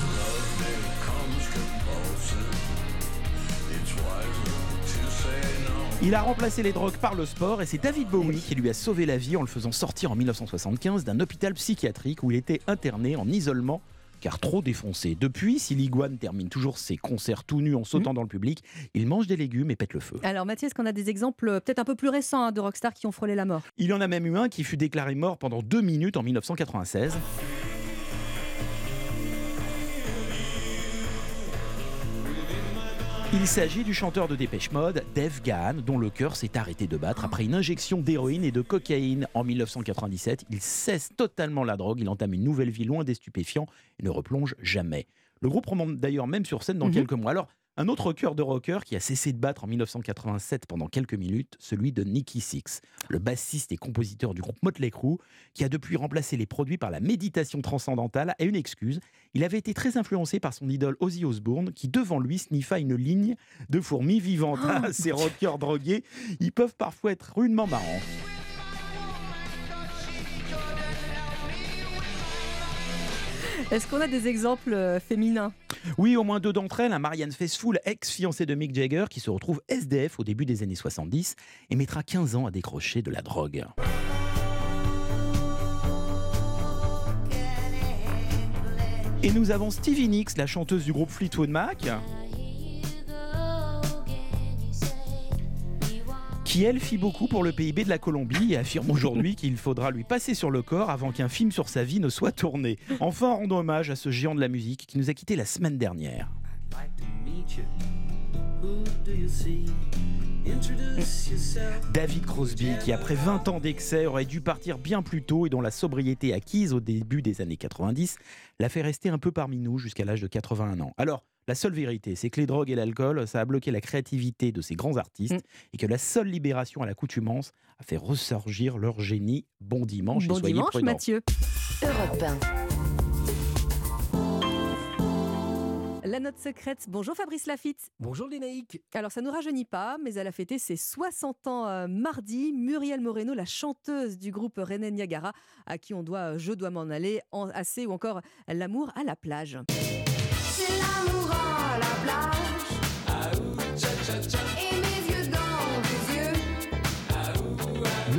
Il a remplacé les drogues par le sport et c'est David Bowie qui lui a sauvé la vie en le faisant sortir en 1975 d'un hôpital psychiatrique où il était interné en isolement car trop défoncé. Depuis, si l'iguane termine toujours ses concerts tout nus en sautant dans le public, il mange des légumes et pète le feu. Alors Mathieu, est-ce qu'on a des exemples euh, peut-être un peu plus récents hein, de rockstars qui ont frôlé la mort? Il y en a même eu un qui fut déclaré mort pendant deux minutes en 1996. Il s'agit du chanteur de Dépêche Mode, Dave Gahan, dont le cœur s'est arrêté de battre après une injection d'héroïne et de cocaïne en 1997. Il cesse totalement la drogue, il entame une nouvelle vie loin des stupéfiants et ne replonge jamais. Le groupe remonte d'ailleurs même sur scène dans Mhm. quelques mois. Alors, un autre cœur de rocker qui a cessé de battre en 1987 pendant quelques minutes, celui de Nicky Six, le bassiste et compositeur du groupe Motley Crue, qui a depuis remplacé les produits par la méditation transcendantale, a une excuse. Il avait été très influencé par son idole Ozzy Osbourne, qui devant lui sniffa une ligne de fourmis vivantes. Ah, ces rockers drogués, ils peuvent parfois être rudement marrants. Est-ce qu'on a des exemples euh, féminins? Oui, au moins deux d'entre elles. Un Marianne Faithfull, ex-fiancée de Mick Jagger, qui se retrouve SDF au début des années 70 et mettra 15 ans à décrocher de la drogue. Et nous avons Stevie Nicks, la chanteuse du groupe Fleetwood Mac, qui elle fit beaucoup pour le PIB de la Colombie et affirme aujourd'hui qu'il faudra lui passer sur le corps avant qu'un film sur sa vie ne soit tourné. Enfin, rendons hommage à ce géant de la musique qui nous a quittés la semaine dernière. David Crosby, qui après 20 ans d'excès aurait dû partir bien plus tôt et dont la sobriété acquise au début des années 90 l'a fait rester un peu parmi nous jusqu'à l'âge de 81 ans. Alors, la seule vérité, c'est que les drogues et l'alcool, ça a bloqué la créativité de ces grands artistes et que la seule libération à l'accoutumance a fait ressurgir leur génie. Bon dimanche Bon et soyez dimanche, prudents. Mathieu. Europe 1. La note secrète. Bonjour Fabrice Lafitte. Bonjour Lénaïque. Alors ça nous rajeunit pas, mais elle a fêté ses 60 ans euh, mardi. Muriel Moreno, la chanteuse du groupe René Niagara, à qui on doit euh, Je dois m'en aller, en, assez ou encore L'amour à la plage.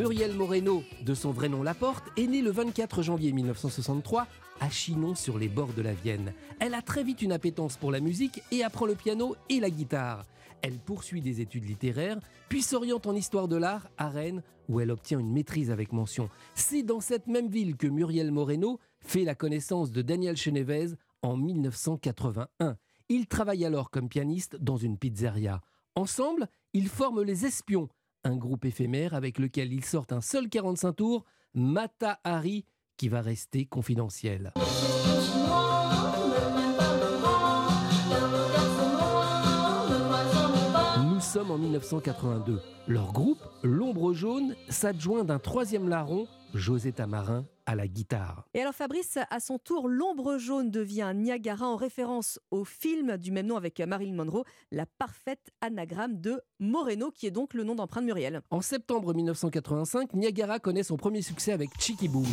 Muriel Moreno, de son vrai nom Laporte, est née le 24 janvier 1963 à Chinon sur les bords de la Vienne. Elle a très vite une appétence pour la musique et apprend le piano et la guitare. Elle poursuit des études littéraires, puis s'oriente en histoire de l'art à Rennes, où elle obtient une maîtrise avec mention. C'est dans cette même ville que Muriel Moreno fait la connaissance de Daniel Chenevez en 1981. Il travaille alors comme pianiste dans une pizzeria. Ensemble, ils forment les Espions, un groupe éphémère avec lequel ils sortent un seul 45 tours, Mata Hari, qui va rester confidentiel. Nous sommes en 1982. Leur groupe, L'Ombre Jaune, s'adjoint d'un troisième larron, José Tamarin, à la guitare. Et alors Fabrice, à son tour, l'ombre jaune devient Niagara en référence au film du même nom avec Marilyn Monroe, la parfaite anagramme de Moreno, qui est donc le nom d'emprunt de Muriel. En septembre 1985, Niagara connaît son premier succès avec Chicky Boom.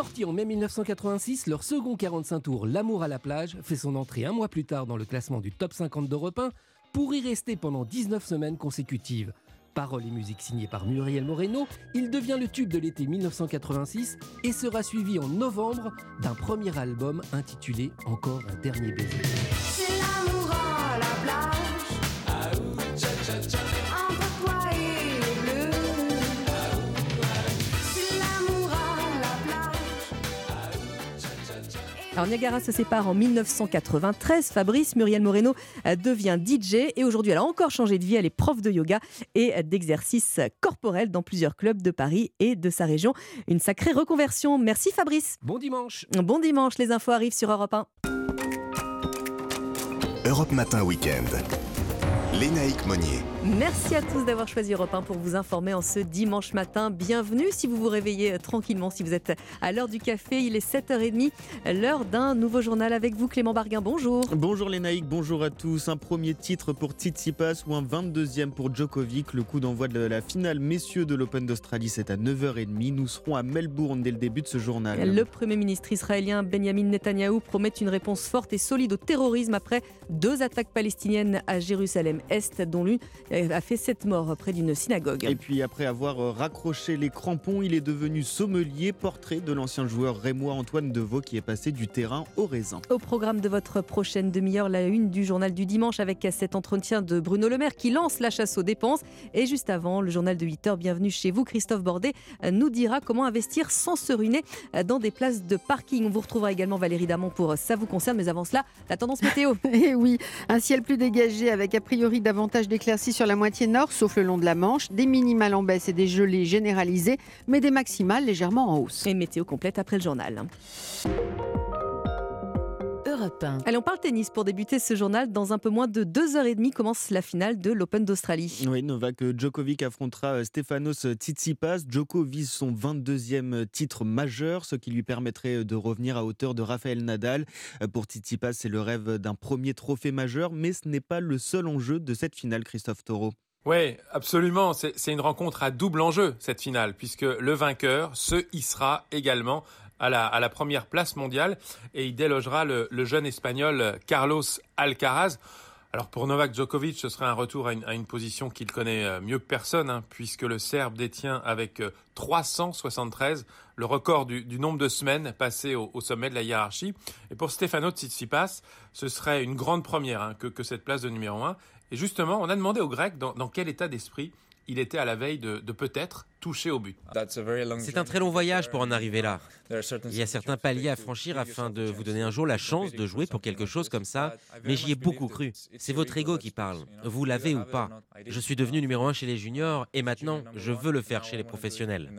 Sorti en mai 1986, leur second 45 tours, L'amour à la plage, fait son entrée un mois plus tard dans le classement du top 50 d'Europe 1 pour y rester pendant 19 semaines consécutives. Paroles et musique signées par Muriel Moreno, il devient le tube de l'été 1986 et sera suivi en novembre d'un premier album intitulé Encore un dernier baiser. Alors Niagara se sépare en 1993. Fabrice Muriel Moreno euh, devient DJ et aujourd'hui elle a encore changé de vie. Elle est prof de yoga et euh, d'exercice corporel dans plusieurs clubs de Paris et de sa région. Une sacrée reconversion. Merci Fabrice. Bon dimanche. Bon dimanche. Les infos arrivent sur Europe 1. Europe Matin Week-end. Lénaïque Monnier. Merci à tous d'avoir choisi Europe 1 pour vous informer en ce dimanche matin. Bienvenue si vous vous réveillez euh, tranquillement, si vous êtes à l'heure du café. Il est 7h30, l'heure d'un nouveau journal avec vous, Clément Barguin. Bonjour. Bonjour Lénaïque, bonjour à tous. Un premier titre pour Tsitsipas ou un 22e pour Djokovic. Le coup d'envoi de la finale messieurs de l'Open d'Australie, c'est à 9h30. Nous serons à Melbourne dès le début de ce journal. Le Premier ministre israélien Benjamin Netanyahou promet une réponse forte et solide au terrorisme après deux attaques palestiniennes à Jérusalem-Est, dont l'une euh, a fait sept morts près d'une synagogue. Et puis après avoir euh, raccroché les crampons, il est devenu sommelier, portrait de l'ancien joueur rémois Antoine Deveau qui est passé du terrain au raisin. Au programme de votre prochaine demi-heure, la une du journal du dimanche avec cet entretien de Bruno Le Maire qui lance la chasse aux dépenses. Et juste avant, le journal de 8 heures, bienvenue chez vous, Christophe Bordet euh, nous dira comment investir sans se ruiner dans des places de parking. On vous retrouvera également Valérie Damon pour Ça vous concerne, mais avant cela, la tendance météo. Et oui, un ciel plus dégagé avec a priori davantage d'éclaircies sur la moitié nord, sauf le long de la Manche, des minimales en baisse et des gelées généralisées, mais des maximales légèrement en hausse. Et météo complète après le journal. Europe 1. Allez, on parle tennis pour débuter ce journal. Dans un peu moins de deux heures et demie commence la finale de l'Open d'Australie. Oui, Novak Djokovic affrontera euh, Stefanos Tsitsipas. Djoko vise son 22e titre majeur, ce qui lui permettrait de revenir à hauteur de Rafael Nadal. Euh, Pour Tsitsipas, c'est le rêve d'un premier trophée majeur, mais ce n'est pas le seul enjeu de cette finale, Christophe Taureau. Oui, absolument. C'est une rencontre à double enjeu, cette finale, puisque le vainqueur se hissera également à la, à la première place mondiale et il délogera le, le jeune espagnol Carlos Alcaraz. Alors pour Novak Djokovic, ce serait un retour à une, à une position qu'il connaît euh, mieux que personne, hein, puisque le Serbe détient avec euh, 373 le record du, du nombre de semaines passées au, au sommet de la hiérarchie. Et pour Stefano Tsitsipas, ce serait une grande première hein, que, que cette place de numéro 1. Et justement, on a demandé au Grec dans, dans quel état d'esprit il était à la veille de, de peut-être toucher au but. C'est un très long voyage pour en arriver là. Il y a certains paliers à franchir afin de vous donner un jour la chance de jouer pour quelque chose comme ça, mais j'y ai beaucoup cru. C'est votre ego qui parle. Vous l'avez ou pas. Je suis devenu numéro un chez les juniors et maintenant je veux le faire chez les professionnels.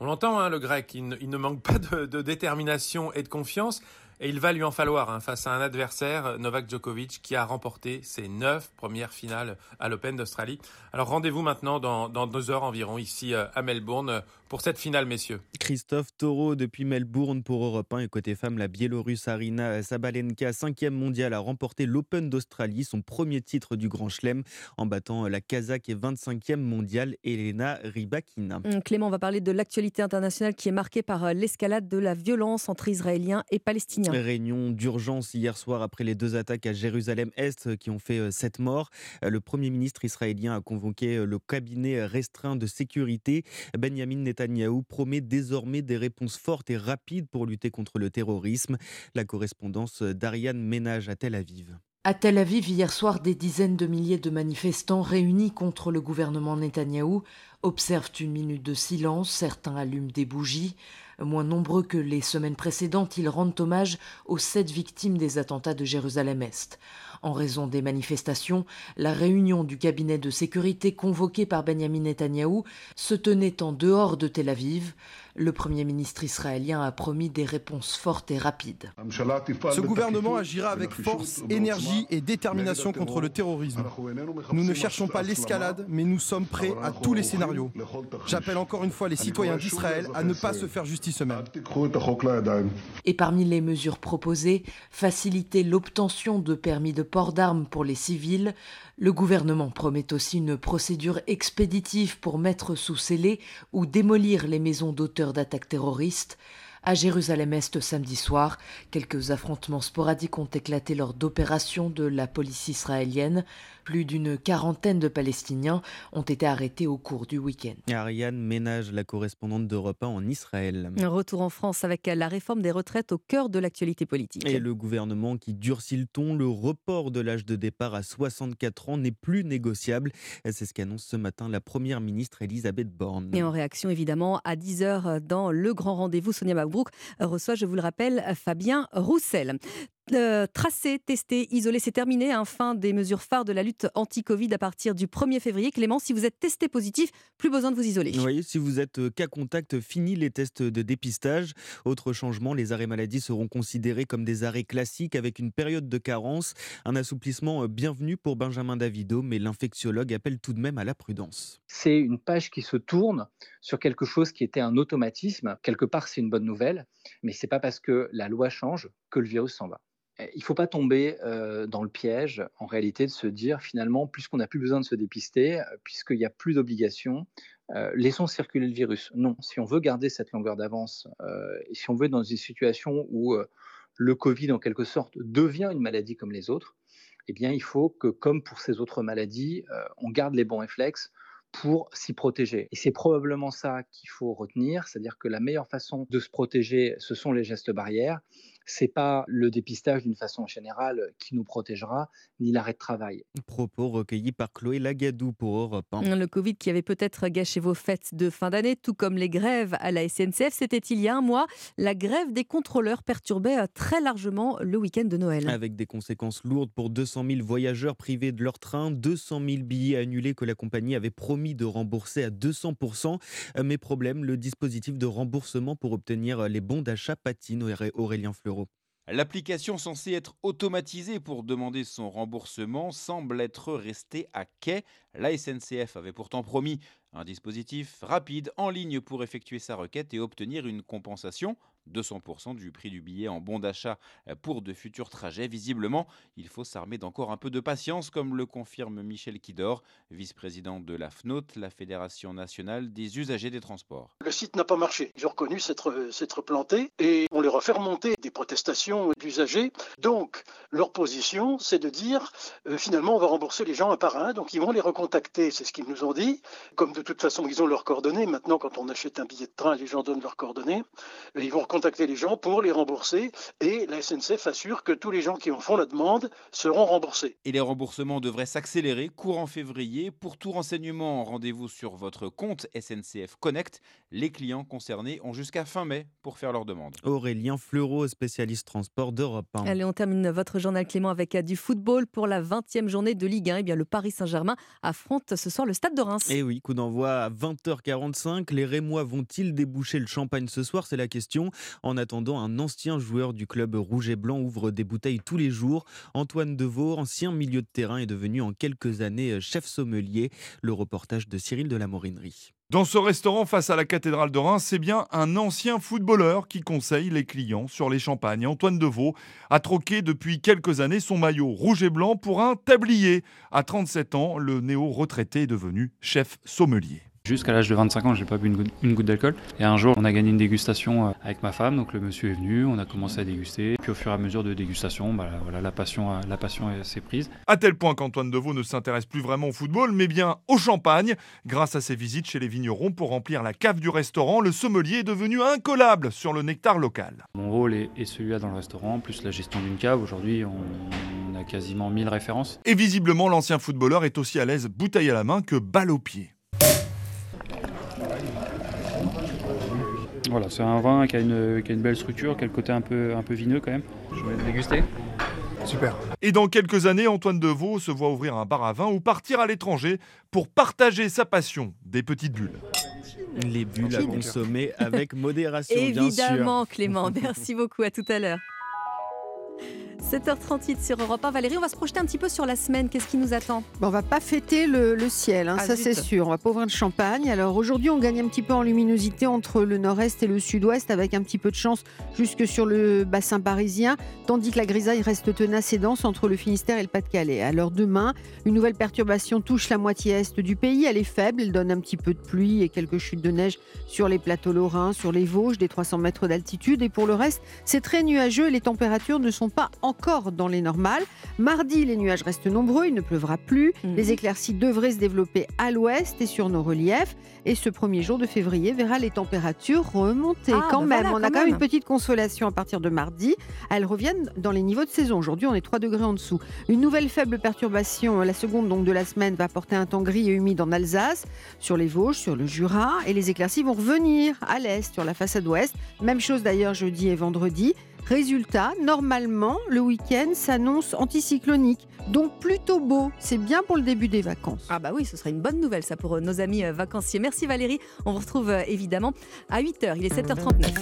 On l'entend, hein, le grec, il ne, il ne manque pas de, de détermination et de confiance. Et il va lui en falloir hein, face à un adversaire, Novak Djokovic, qui a remporté ses neuf premières finales à l'Open d'Australie. Alors rendez-vous maintenant dans, dans deux heures environ ici euh, à Melbourne euh, pour cette finale, messieurs. Christophe Taureau depuis Melbourne pour Europe 1 et côté femme, la Biélorusse Arina Sabalenka, cinquième mondiale, a remporté l'Open d'Australie, son premier titre du Grand Chelem, en battant la Kazakh et 25e mondiale Elena Rybakina. Hum, Clément, on va parler de l'actualité internationale qui est marquée par euh, l'escalade de la violence entre Israéliens et Palestiniens. Réunion d'urgence hier soir après les deux attaques à Jérusalem-Est qui ont fait euh, sept morts. Euh, Le Premier ministre israélien a convoqué euh, le cabinet restreint de sécurité. Benjamin Netanyahou promet désormais des réponses fortes et rapides pour lutter contre le terrorisme. La correspondance d'Ariane Ménage à Tel Aviv. À Tel Aviv, hier soir, des dizaines de milliers de manifestants réunis contre le gouvernement Netanyahou observent une minute de silence, certains allument des bougies. Moins nombreux que les semaines précédentes, ils rendent hommage aux sept victimes des attentats de Jérusalem-Est. En raison des manifestations, la réunion du cabinet de sécurité convoquée par Benjamin Netanyahou se tenait en dehors de Tel Aviv. Le Premier ministre israélien a promis des réponses fortes et rapides. Ce gouvernement agira avec force, énergie et détermination contre le terrorisme. Nous ne cherchons pas l'escalade, mais nous sommes prêts à tous les scénarios. J'appelle encore une fois les citoyens d'Israël à ne pas se faire justice eux-mêmes. Et parmi les mesures proposées, faciliter l'obtention de permis de port d'armes pour les civils. Le gouvernement promet aussi une procédure expéditive pour mettre sous scellé ou démolir les maisons d'auteurs d'attaques terroristes. À Jérusalem-Est samedi soir, quelques affrontements sporadiques ont éclaté lors d'opérations de la police israélienne. Plus d'une quarantaine de Palestiniens ont été arrêtés au cours du week-end. Ariane Ménage, la correspondante d'Europe 1 en Israël. Un retour en France avec la réforme des retraites au cœur de l'actualité politique. Et le gouvernement qui durcit le ton, le report de l'âge de départ à 64 ans n'est plus négociable. C'est ce qu'annonce ce matin la première ministre Elisabeth Borne. Et en réaction, évidemment, à 10h dans le grand rendez-vous, Sonia Mabrouk reçoit, je vous le rappelle, Fabien Roussel. Euh, tracé, testé, isolé, c'est terminé. hein, fin des mesures phares de la lutte anti-Covid à partir du 1er février. Clément, si vous êtes testé positif, plus besoin de vous isoler. Vous voyez, si vous êtes euh, cas contact, fini les tests de dépistage. Autre changement, les arrêts maladie seront considérés comme des arrêts classiques avec une période de carence. Un assouplissement euh, bienvenu pour Benjamin Davido, mais l'infectiologue appelle tout de même à la prudence. c'est une page qui se tourne sur quelque chose qui était un automatisme. Quelque part, c'est une bonne nouvelle, mais c'est pas parce que la loi change que le virus s'en va. Eh, Il ne faut pas tomber dans le piège, en réalité, de se dire finalement, puisqu'on n'a plus besoin de se dépister, puisqu'il n'y a plus d'obligations, euh, laissons circuler le virus. Non, si on veut garder cette longueur d'avance et si on veut être dans une situation où le Covid, en quelque sorte, devient une maladie comme les autres, eh bien, il faut que, comme pour ces autres maladies, on garde les bons réflexes pour s'y protéger. Et c'est probablement ça qu'il faut retenir, c'est-à-dire que la meilleure façon de se protéger, ce sont les gestes barrières. C'est pas le dépistage d'une façon générale qui nous protégera, ni l'arrêt de travail. Propos recueillis par Chloé Lagadou pour Europe 1. Le Covid qui avait peut-être gâché vos fêtes de fin d'année, tout comme les grèves à la SNCF, c'était il y a un mois. La grève des contrôleurs perturbait euh, très largement le week-end de Noël. Avec des conséquences lourdes pour 200 000 voyageurs privés de leur train, 200 000 billets annulés que la compagnie avait promis de rembourser à 200%. Euh, Mais problème, le dispositif de remboursement pour obtenir les bons d'achat patine, Auré- Aurélien Fleureau. L'application censée être automatisée pour demander son remboursement semble être restée à quai. La SNCF avait pourtant promis un dispositif rapide en ligne pour effectuer sa requête et obtenir une compensation. 200% du prix du billet en bon d'achat pour de futurs trajets. Visiblement, il faut s'armer d'encore un peu de patience, comme le confirme Michel Kidor, vice-président de la FNOT, la Fédération nationale des usagers des transports. Le site n'a pas marché. Ils ont reconnu s'être s'être planté et on leur a fait remonter des protestations d'usagers. Donc, leur position, c'est de dire euh, finalement, on va rembourser les gens un par un. Donc, ils vont les recontacter, c'est ce qu'ils nous ont dit. Comme de toute façon, ils ont leurs coordonnées. Maintenant, quand on achète un billet de train, les gens donnent leurs coordonnées. Contacter les gens pour les rembourser. Et la SNCF assure que tous les gens qui en font la demande seront remboursés. Et les remboursements devraient s'accélérer courant février. Pour tout renseignement, rendez-vous sur votre compte SNCF Connect. Les clients concernés ont jusqu'à fin mai pour faire leur demande. Aurélien Fleureau, spécialiste transport d'Europe 1. Allez, on termine votre journal Clément avec euh, du football pour la 20e journée de Ligue 1. Eh bien, le Paris Saint-Germain affronte ce soir le Stade de Reims. Et Eh oui, coup d'envoi à 20h45. Les Rémois vont-ils déboucher le champagne ce soir? C'est la question. En attendant, un ancien joueur du club rouge et blanc ouvre des bouteilles tous les jours. Antoine Deveau, ancien milieu de terrain, est devenu en quelques années euh, chef sommelier. Le reportage de Cyril de la Morinerie. Dans ce restaurant face à la cathédrale de Reims, c'est bien un ancien footballeur qui conseille les clients sur les champagnes. Antoine Deveau a troqué depuis quelques années son maillot rouge et blanc pour un tablier. À 37 ans, le néo-retraité est devenu chef sommelier. Jusqu'à l'âge de 25 ans, j'ai pas bu une goutte, une goutte d'alcool. Et un jour, on a gagné une dégustation euh, avec ma femme. Donc le monsieur est venu, on a commencé à déguster. Puis au fur et à mesure de dégustation, bah, voilà, la passion, a- la passion est- s'est prise. À tel point qu'Antoine Deveau ne s'intéresse plus vraiment au football, mais bien au champagne. Grâce à ses visites chez les vignerons pour remplir la cave du restaurant, le sommelier est devenu incollable sur le nectar local. Mon rôle est, est celui-là dans le restaurant, plus la gestion d'une cave. Aujourd'hui, on, on a quasiment 1000 références. Et visiblement, l'ancien footballeur est aussi à l'aise bouteille à la main que balle au pied. Voilà, c'est un vin qui a, une, qui a une belle structure, qui a le côté un peu, un peu vineux quand même. Je vais le déguster. Super. Et dans quelques années, Antoine Deveau se voit ouvrir un bar à vin ou partir à l'étranger pour partager sa passion des petites bulles. Les bulles à consommer avec modération, bien sûr. Évidemment, Clément. Merci beaucoup. À tout à l'heure. 7h38 sur Europe 1. Valérie, on va se projeter un petit peu sur la semaine. Qu'est-ce qui nous attend? Bon, on va pas fêter le, le ciel, hein, Ah, ça c'est sûr. On va pas ouvrir de champagne. Alors aujourd'hui, on gagne un petit peu en luminosité entre le nord-est et le sud-ouest, avec un petit peu de chance jusque sur le bassin parisien, tandis que la grisaille reste tenace et dense entre le Finistère et le Pas-de-Calais. Alors demain, une nouvelle perturbation touche la moitié est du pays. Elle est faible, elle donne un petit peu de pluie et quelques chutes de neige sur les plateaux lorrains, sur les Vosges, des 300 mètres d'altitude. Et pour le reste, c'est très nuageux et les températures ne sont pas encore dans les normales. Mardi, les nuages restent nombreux, il ne pleuvra plus. Mhm. Les éclaircies devraient se développer à l'ouest et sur nos reliefs. Et ce premier jour de février verra les températures remonter Ah, quand bah même. voilà, On a quand même une petite consolation à partir de mardi. Elles reviennent dans les niveaux de saison. Aujourd'hui, on est 3 degrés en dessous. Une nouvelle faible perturbation, la seconde donc de la semaine, va apporter un temps gris et humide en Alsace, sur les Vosges, sur le Jura. Et les éclaircies vont revenir à l'est, sur la façade ouest. Même chose d'ailleurs jeudi et vendredi. Résultat, normalement, le week-end s'annonce anticyclonique. Donc plutôt beau. C'est bien pour le début des vacances. Ah bah oui, ce serait une bonne nouvelle ça pour euh, nos amis euh, vacanciers. Merci Valérie. On vous retrouve euh, évidemment à 8h. Il est 7h39.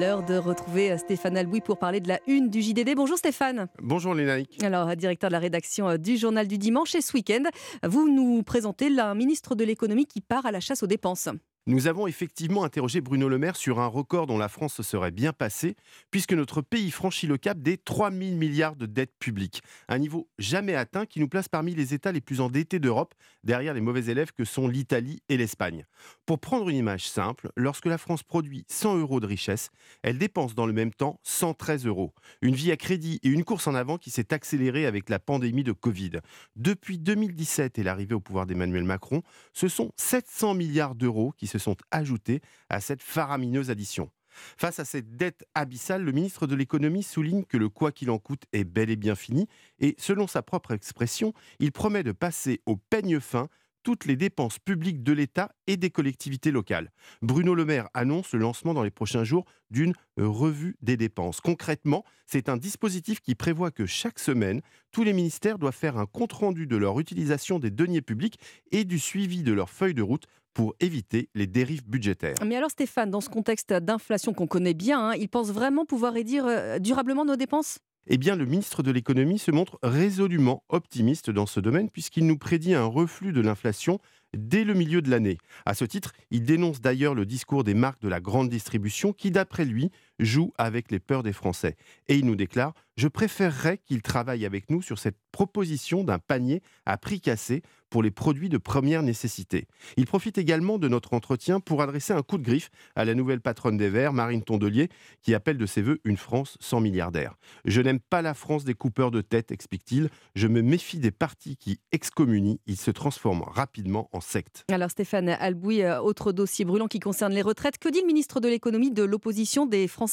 L'heure de retrouver Stéphane Albouy pour parler de la une du JDD. Bonjour Stéphane. Bonjour Lénaïque. Alors, directeur de la rédaction du Journal du Dimanche et ce week-end, vous nous présentez là, un ministre de l'économie qui part à la chasse aux dépenses. Nous avons effectivement interrogé Bruno Le Maire sur un record dont la France se serait bien passée, puisque notre pays franchit le cap des 3 000 milliards de dettes publiques. Un niveau jamais atteint qui nous place parmi les États les plus endettés d'Europe, derrière les mauvais élèves que sont l'Italie et l'Espagne. Pour prendre une image simple, lorsque la France produit 100 euros de richesse, elle dépense dans le même temps 113 euros. Une vie à crédit et une course en avant qui s'est accélérée avec la pandémie de Covid. Depuis 2017 et l'arrivée au pouvoir d'Emmanuel Macron, ce sont 700 milliards d'euros qui se sont ajoutés à cette faramineuse addition. Face à cette dette abyssale, le ministre de l'économie souligne que le quoi qu'il en coûte est bel et bien fini et, selon sa propre expression, il promet de passer au peigne fin toutes les dépenses publiques de l'État et des collectivités locales. Bruno Le Maire annonce le lancement dans les prochains jours d'une revue des dépenses. Concrètement, c'est un dispositif qui prévoit que chaque semaine, tous les ministères doivent faire un compte-rendu de leur utilisation des deniers publics et du suivi de leur feuille de route pour éviter les dérives budgétaires. Mais alors Stéphane, dans ce contexte d'inflation qu'on connaît bien, hein, il pense vraiment pouvoir réduire euh, durablement nos dépenses? Eh bien, le ministre de l'économie se montre résolument optimiste dans ce domaine puisqu'il nous prédit un reflux de l'inflation dès le milieu de l'année. À ce titre, il dénonce d'ailleurs le discours des marques de la grande distribution qui, d'après lui, joue avec les peurs des Français. Et il nous déclare Je préférerais qu'il travaille avec nous sur cette proposition d'un panier à prix cassé pour les produits de première nécessité. Il profite également de notre entretien pour adresser un coup de griffe à la nouvelle patronne des Verts, Marine Tondelier, qui appelle de ses voeux une France sans milliardaires. Je n'aime pas la France des coupeurs de tête, explique-t-il. Je me méfie des partis qui excommunient. Ils se transforment rapidement en secte. Alors Stéphane Albouy, euh, autre dossier brûlant qui concerne les retraites. Que dit le ministre de l'économie de l'opposition des Français?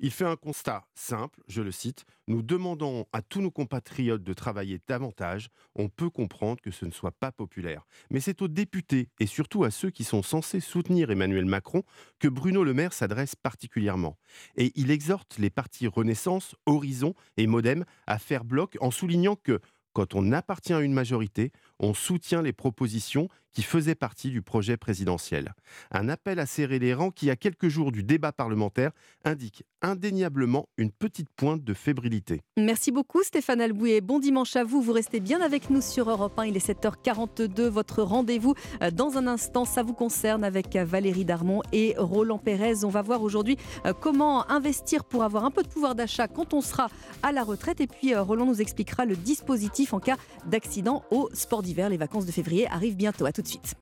Il fait un constat simple, je le cite, Nous demandons à tous nos compatriotes de travailler davantage. On peut comprendre que ce ne soit pas populaire. Mais c'est aux députés et surtout à ceux qui sont censés soutenir Emmanuel Macron que Bruno Le Maire s'adresse particulièrement. Et il exhorte les partis Renaissance, Horizon et Modem à faire bloc en soulignant que quand on appartient à une majorité, on soutient les propositions qui faisaient partie du projet présidentiel. Un appel à serrer les rangs qui, à quelques jours du débat parlementaire, indique indéniablement une petite pointe de fébrilité. Merci beaucoup Stéphane Albouy et bon dimanche à vous. Vous restez bien avec nous sur Europe 1. Il est 7h42. Votre rendez-vous euh, dans un instant, ça vous concerne avec euh, Valérie Darmon et Roland Pérez. On va voir aujourd'hui euh, comment investir pour avoir un peu de pouvoir d'achat quand on sera à la retraite. Et puis Roland nous expliquera le dispositif en cas d'accident au sport d'hiver. Les vacances de février arrivent bientôt. À tout de suite.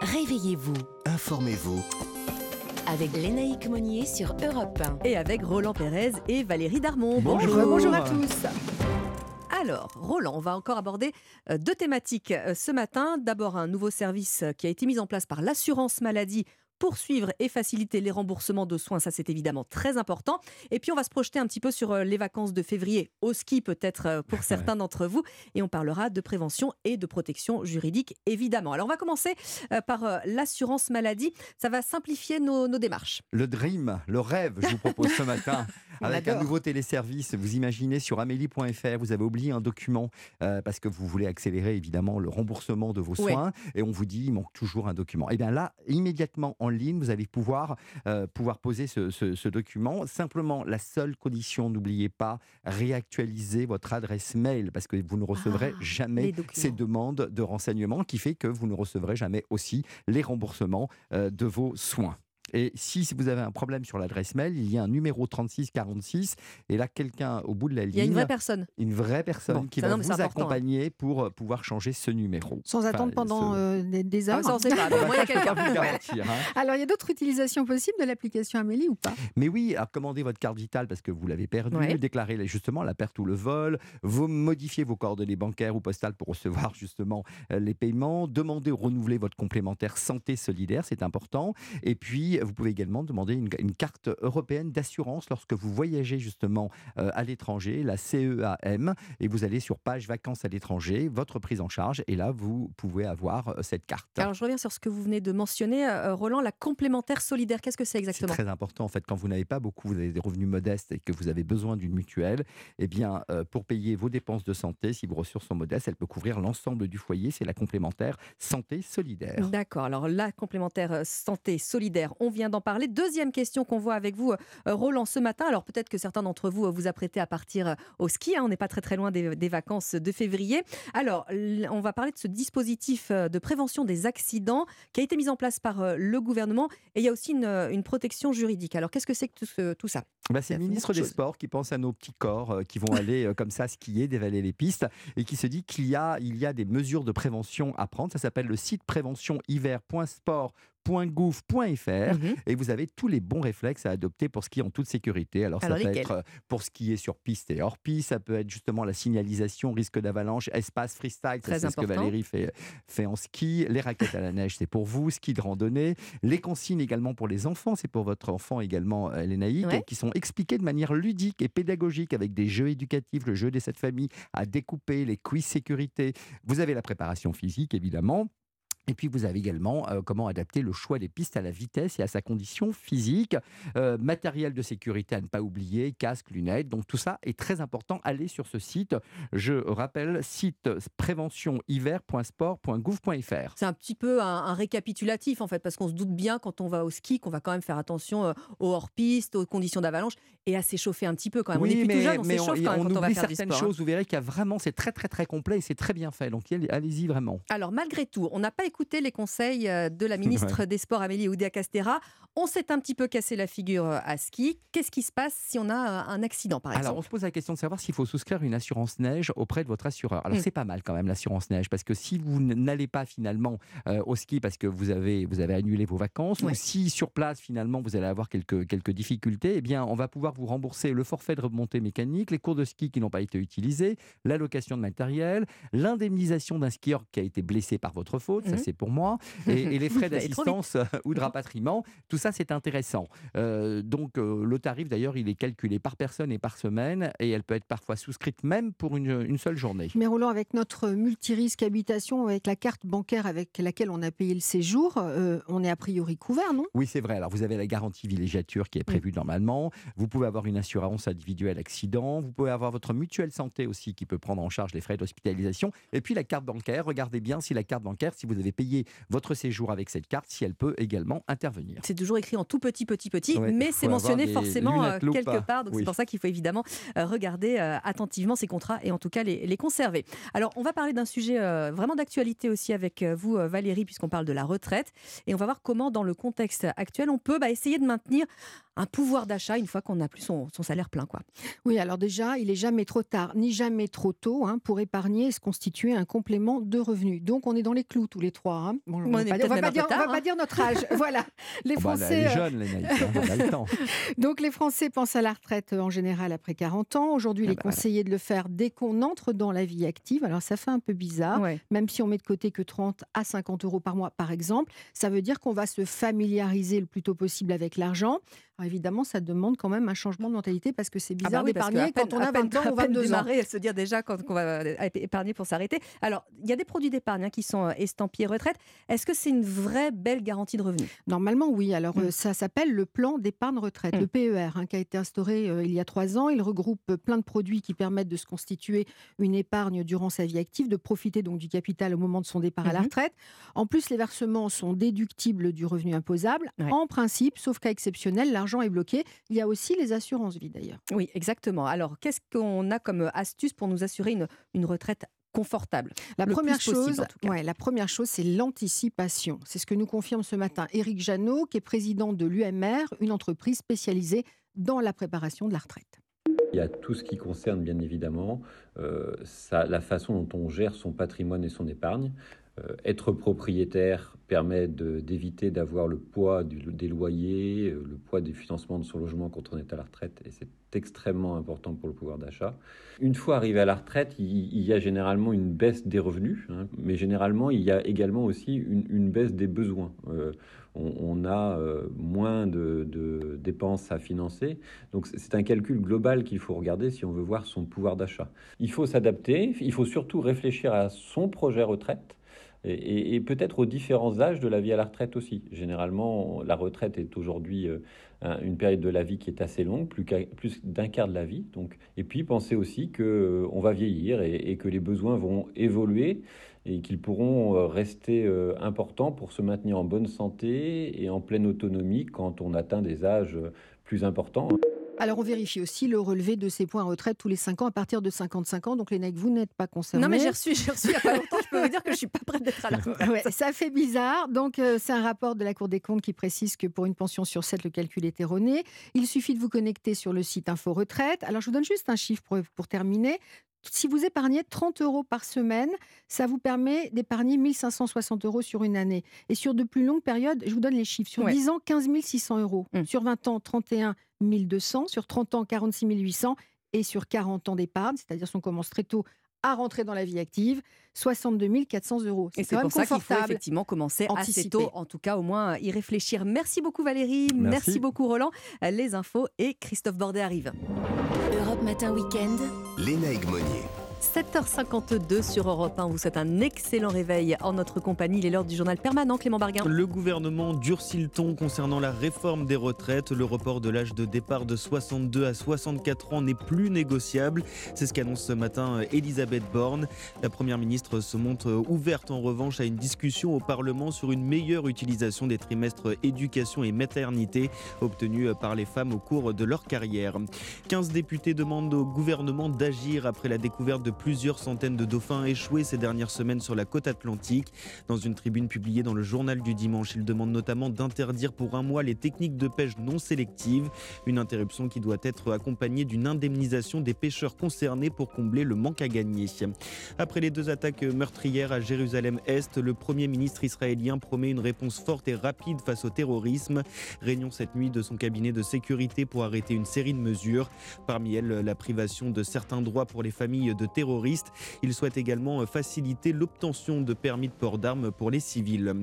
Réveillez-vous Informez-vous. avec Lénaïque Monnier sur Europe 1. Et avec Roland Pérez et Valérie Darmon. Bonjour. Bonjour à tous. Alors, Roland, on va encore aborder euh, deux thématiques euh, ce matin. D'abord, un nouveau service euh, qui a été mis en place par l'assurance maladie pour suivre et faciliter les remboursements de soins. Ça, c'est évidemment très important. Et puis, on va se projeter un petit peu sur euh, les vacances de février, au ski peut-être euh, pour certains d'entre vous. Et on parlera de prévention et de protection juridique, évidemment. Alors, on va commencer euh, par l'assurance maladie. Ça va simplifier nos, nos démarches. Le dream, le rêve, je vous propose ce matin. Avec un nouveau téléservice, vous imaginez sur amélie.fr, vous avez oublié un document euh, parce que vous voulez accélérer évidemment le remboursement de vos Ouais. soins et on vous dit il manque toujours un document. Et bien là, immédiatement en ligne, vous allez pouvoir, euh, pouvoir poser ce, ce- ce document. Simplement, la seule condition, n'oubliez pas, réactualiser votre adresse mail parce que vous ne recevrez Ah, jamais ces demandes de renseignements qui fait que vous ne recevrez jamais aussi les remboursements euh, de vos soins. Et si vous avez un problème sur l'adresse mail, il y a un numéro 3646 et là quelqu'un au bout de la ligne, Il y a une vraie personne. une vraie personne Bon, qui va non, vous hein. accompagner pour euh, pouvoir changer ce numéro. Sans Enfin, attendre pendant ce- euh, des, des Ah, heures. ça, on sait pas. Mais au moins, il y a Je peux pas quelqu'un. vous le garantir, hein. Alors, il y a d'autres utilisations possibles de l'application Amélie ou pas? Mais oui, alors commandez votre carte vitale parce que vous l'avez perdue, Ouais. déclarez justement la perte ou le vol, vous modifiez vos coordonnées bancaires ou postales pour recevoir justement euh, les paiements, demandez ou renouveler votre complémentaire santé solidaire, c'est important. Et puis, vous pouvez également demander une, une carte européenne d'assurance lorsque vous voyagez justement euh, à l'étranger, la CEAM, et vous allez sur page vacances à l'étranger, votre prise en charge, et là, vous pouvez avoir euh, cette carte. Alors, je reviens sur ce que vous venez de mentionner, euh, Roland, la complémentaire solidaire. Qu'est-ce que c'est C'est exactement? très important en fait quand vous n'avez pas beaucoup, vous avez des revenus modestes et que vous avez besoin d'une mutuelle, eh bien euh, pour payer vos dépenses de santé, si vos ressources sont modestes, elle peut couvrir l'ensemble du foyer. C'est la complémentaire santé solidaire. D'accord. Alors, la complémentaire santé solidaire, on vient d'en parler. Deuxième question qu'on voit avec vous, euh, Roland, ce matin. Alors, peut-être que certains d'entre vous euh, vous apprêtez à partir euh, au ski. hein. On n'est pas très très loin des, des vacances de février. Alors, on va parler de ce dispositif de prévention des accidents qui a été mis en place par le gouvernement. Et il y a aussi une, une protection juridique. Alors, qu'est-ce que c'est que tout, ce- tout ça? Bah, c'est le ministre des Sports qui pense à nos petits corps euh, qui vont aller euh, comme ça skier, dévaler les pistes et qui se dit qu'il y a, il y a des mesures de prévention à prendre. Ça s'appelle le site préventionhiver.sport www.gouv.fr et vous avez tous les bons réflexes à adopter pour skier en toute sécurité. Alors, Alors, ça peut être euh, pour skier sur piste et hors piste, ça peut être justement la signalisation, risque d'avalanche, espace freestyle, c'est ce que. Valérie fait, fait en ski, les raquettes à la neige, c'est pour vous, ski de randonnée, les consignes également pour les enfants, c'est pour votre enfant également, euh, Lénaïque, Ouais. qui sont expliquées de manière ludique et pédagogique avec des jeux éducatifs, le jeu des sept familles à découper, les quiz sécurité. Vous avez la préparation physique, évidemment. Et puis vous avez également euh, comment adapter le choix des pistes à la vitesse et à sa condition physique. Euh, matériel de sécurité à ne pas oublier, casque, lunettes. Donc tout ça est très important. Allez sur ce site. Je rappelle, site préventionhiver.sport.gouv.fr. C'est un petit peu un, un récapitulatif en fait, parce qu'on se doute bien quand on va au ski qu'on va quand même faire attention euh, aux hors-piste, aux conditions d'avalanche et à s'échauffer un petit peu quand même. on est plus tout jeune, on mais s'échauffe quand même on quand on va faire du certaines sport. hein. choses. Vous verrez qu'il y a vraiment, c'est très très très complet et c'est très bien fait. Donc allez-y vraiment. Alors malgré tout, on n'a pas écouté les conseils euh, de la ministre Ouais. des Sports Amélie Oudéa-Castera. On s'est un petit peu cassé la figure euh, à ski. Qu'est-ce qui se passe si on a euh, un accident par Alors, on exemple se pose la question de savoir s'il faut souscrire une assurance neige auprès de votre assureur. Alors, Mm. c'est pas mal quand même l'assurance neige, parce que si vous n'allez pas finalement euh, au ski parce que vous avez, vous avez annulé vos vacances, ou si sur place finalement vous allez avoir quelques, quelques difficultés, eh bien, on va pouvoir vous rembourser le forfait de remontée mécanique, les cours de ski qui n'ont pas été utilisés, l'allocation de matériel, l'indemnisation d'un skieur qui a été blessé par votre faute, ça Mhm. C'est pour moi, et, et les frais d'assistance ou de rapatriement, tout ça c'est intéressant. Euh, donc euh, le tarif d'ailleurs il est calculé par personne et par semaine et elle peut être parfois souscrite même pour une, une seule journée. Mais Roland, avec notre multirisque habitation, avec la carte bancaire avec laquelle on a payé le séjour, euh, on est a priori couvert, non? Oui, c'est vrai. Alors, vous avez la garantie villégiature qui est prévue normalement. Vous pouvez avoir une assurance individuelle accident. Vous pouvez avoir votre mutuelle santé aussi qui peut prendre en charge les frais d'hospitalisation. Et puis, la carte bancaire. Regardez bien si la carte bancaire, si vous avez payé votre séjour avec cette carte, si elle peut également intervenir. C'est toujours écrit en tout petit, petit, petit, Ouais, mais c'est mentionné forcément euh, quelque part. Donc Oui. c'est pour ça qu'il faut évidemment euh, regarder euh, attentivement ces contrats et en tout cas les, les conserver. Alors on va parler d'un sujet vraiment d'actualité aussi avec vous, Valérie, puisqu'on parle de la retraite. Et on va voir comment, dans le contexte actuel, on peut bah, essayer de maintenir un pouvoir d'achat une fois qu'on n'a plus son, son salaire plein. Quoi. Oui, alors déjà, il est jamais trop tard, ni jamais trop tôt hein, pour épargner et se constituer un complément de revenu. Donc, on est dans les clous tous les trois. Hein. Bon, On va est pas- peut-être va pas dire, on va hein. dire notre âge. voilà. Les bah, Français. euh, jeune, les naïfs, hein, on a le temps. Donc les Français pensent à la retraite euh, en général après 40 ans. Aujourd'hui, il Ah est bah voilà. conseillé de le faire dès qu'on entre dans la vie active. Alors ça fait un peu bizarre, même si on met de côté que 30 à 50 euros par mois, par exemple. Ça veut dire qu'on va se familiariser le plus tôt possible avec l'argent. Alors évidemment, ça demande quand même un changement de mentalité parce que c'est Ah bah bizarre oui, d'épargner quand on a à peine- 20 ans à ou peine 22 ans. démarrer, se dire déjà quand qu'on va épargner pour s'arrêter. Alors, il y a des produits d'épargne hein, qui sont euh, estampillés retraite. Est-ce que c'est une vraie belle garantie de revenus? Normalement, oui. Alors, Mm. euh, ça s'appelle le plan d'épargne retraite, Mm. le PER, hein, qui a été instauré euh, il y a trois ans. Il regroupe euh, plein de produits qui permettent de se constituer une épargne durant sa vie active, de profiter donc du capital au moment de son départ à la Mhm. retraite. En plus, les versements sont déductibles du revenu imposable. Ouais. En principe, sauf cas exceptionnel, l'argent est bloqué. Il y a aussi les assurances vie d'ailleurs. Oui, exactement. Alors, qu'est-ce qu'on a comme astuce pour nous assurer une, une retraite confortable. La Le première, possible, chose, en tout cas. ouais, la première chose, c'est l'anticipation. C'est ce que nous confirme ce matin Éric Janot, qui est président de l'UMR, une entreprise spécialisée dans la préparation de la retraite. Il y a tout ce qui concerne, bien évidemment, euh, ça- la façon dont on gère son patrimoine et son épargne. Euh, être propriétaire permet d'éviter d'avoir le poids des loyers, euh, le poids des financements de son logement quand on est à la retraite, et c'est extrêmement important pour le pouvoir d'achat. Une fois arrivé à la retraite, il, y a généralement une baisse des revenus, hein, mais généralement il y a également aussi une, baisse des besoins. Euh, on, a moins de, dépenses à financer, donc c'est un calcul global qu'il faut regarder si on veut voir son pouvoir d'achat. Il faut s'adapter, il faut surtout réfléchir à son projet retraite. Et, peut-être aux différents âges de la vie à la retraite aussi. Généralement, la retraite est aujourd'hui euh, un- une période de la vie qui est assez longue, plus, plus d'un quart de la vie. Donc, et puis pensez aussi que euh, va vieillir et, que les besoins vont évoluer et qu'ils pourront euh, rester importants pour se maintenir en bonne santé et en pleine autonomie quand on atteint des âges plus importants. Alors, on vérifie aussi le relevé de ces points retraite tous les 5 ans à partir de 55 ans. Donc, les NEC, vous n'êtes pas concernés. Non, mais j'ai reçu, j'ai reçu il n'y a pas longtemps, je peux vous dire que je ne suis pas prête d'être à la retraite. Ouais, ça fait bizarre. Donc, euh, c'est un rapport de la Cour des comptes qui précise que pour une pension sur 7, le calcul est erroné. Il suffit de vous connecter sur le site Info Retraite. Alors, je vous donne juste un chiffre pour, pour terminer. Si vous épargnez 30 euros par semaine, ça vous permet d'épargner 1560 euros sur une année. Et sur de plus longues périodes, je vous donne les chiffres. Sur Ouais. 10 ans, 15 600 euros. Sur 20 ans, 31 200. Sur 30 ans, 46 800. Et sur 40 ans d'épargne, c'est-à-dire si on commence très tôt à rentrer dans la vie active, 62 400 euros. C'est même pour ça qu'il faut effectivement commencer assez Anticiper. tôt, en tout cas au moins y réfléchir. Merci beaucoup Valérie, merci, Merci. beaucoup Roland. Les infos et Christophe Bordet arrive. Matin Weekend. Lénaïque Monnier. 7h52 sur Europe 1. On vous souhaite un excellent réveil en notre compagnie. Il est l'heure du journal permanent Clément Barguin. Le gouvernement durcit le ton concernant la réforme des retraites. Le report de l'âge de départ de 62 à 64 ans n'est plus négociable. C'est ce qu'annonce ce matin euh, Elisabeth Borne. La Première ministre se montre euh, ouverte en revanche à une discussion au Parlement sur une meilleure utilisation des trimestres éducation et maternité obtenus euh, par les femmes au cours de leur carrière. 15 députés demandent au gouvernement d'agir après la découverte de plusieurs centaines de dauphins échoués ces dernières semaines sur la côte atlantique. Dans une tribune publiée dans le journal du dimanche, ils demandent notamment d'interdire pour un mois les techniques de pêche non sélectives, une interruption qui doit être accompagnée d'une indemnisation des pêcheurs concernés pour combler le manque à gagner. Après les deux attaques meurtrières à Jérusalem-Est, le Premier ministre israélien promet une réponse forte et rapide face au terrorisme. Réunion cette nuit de son cabinet de sécurité pour arrêter une série de mesures, parmi elles la privation de certains droits pour les familles de Il souhaite également faciliter l'obtention de permis de port d'armes pour les civils.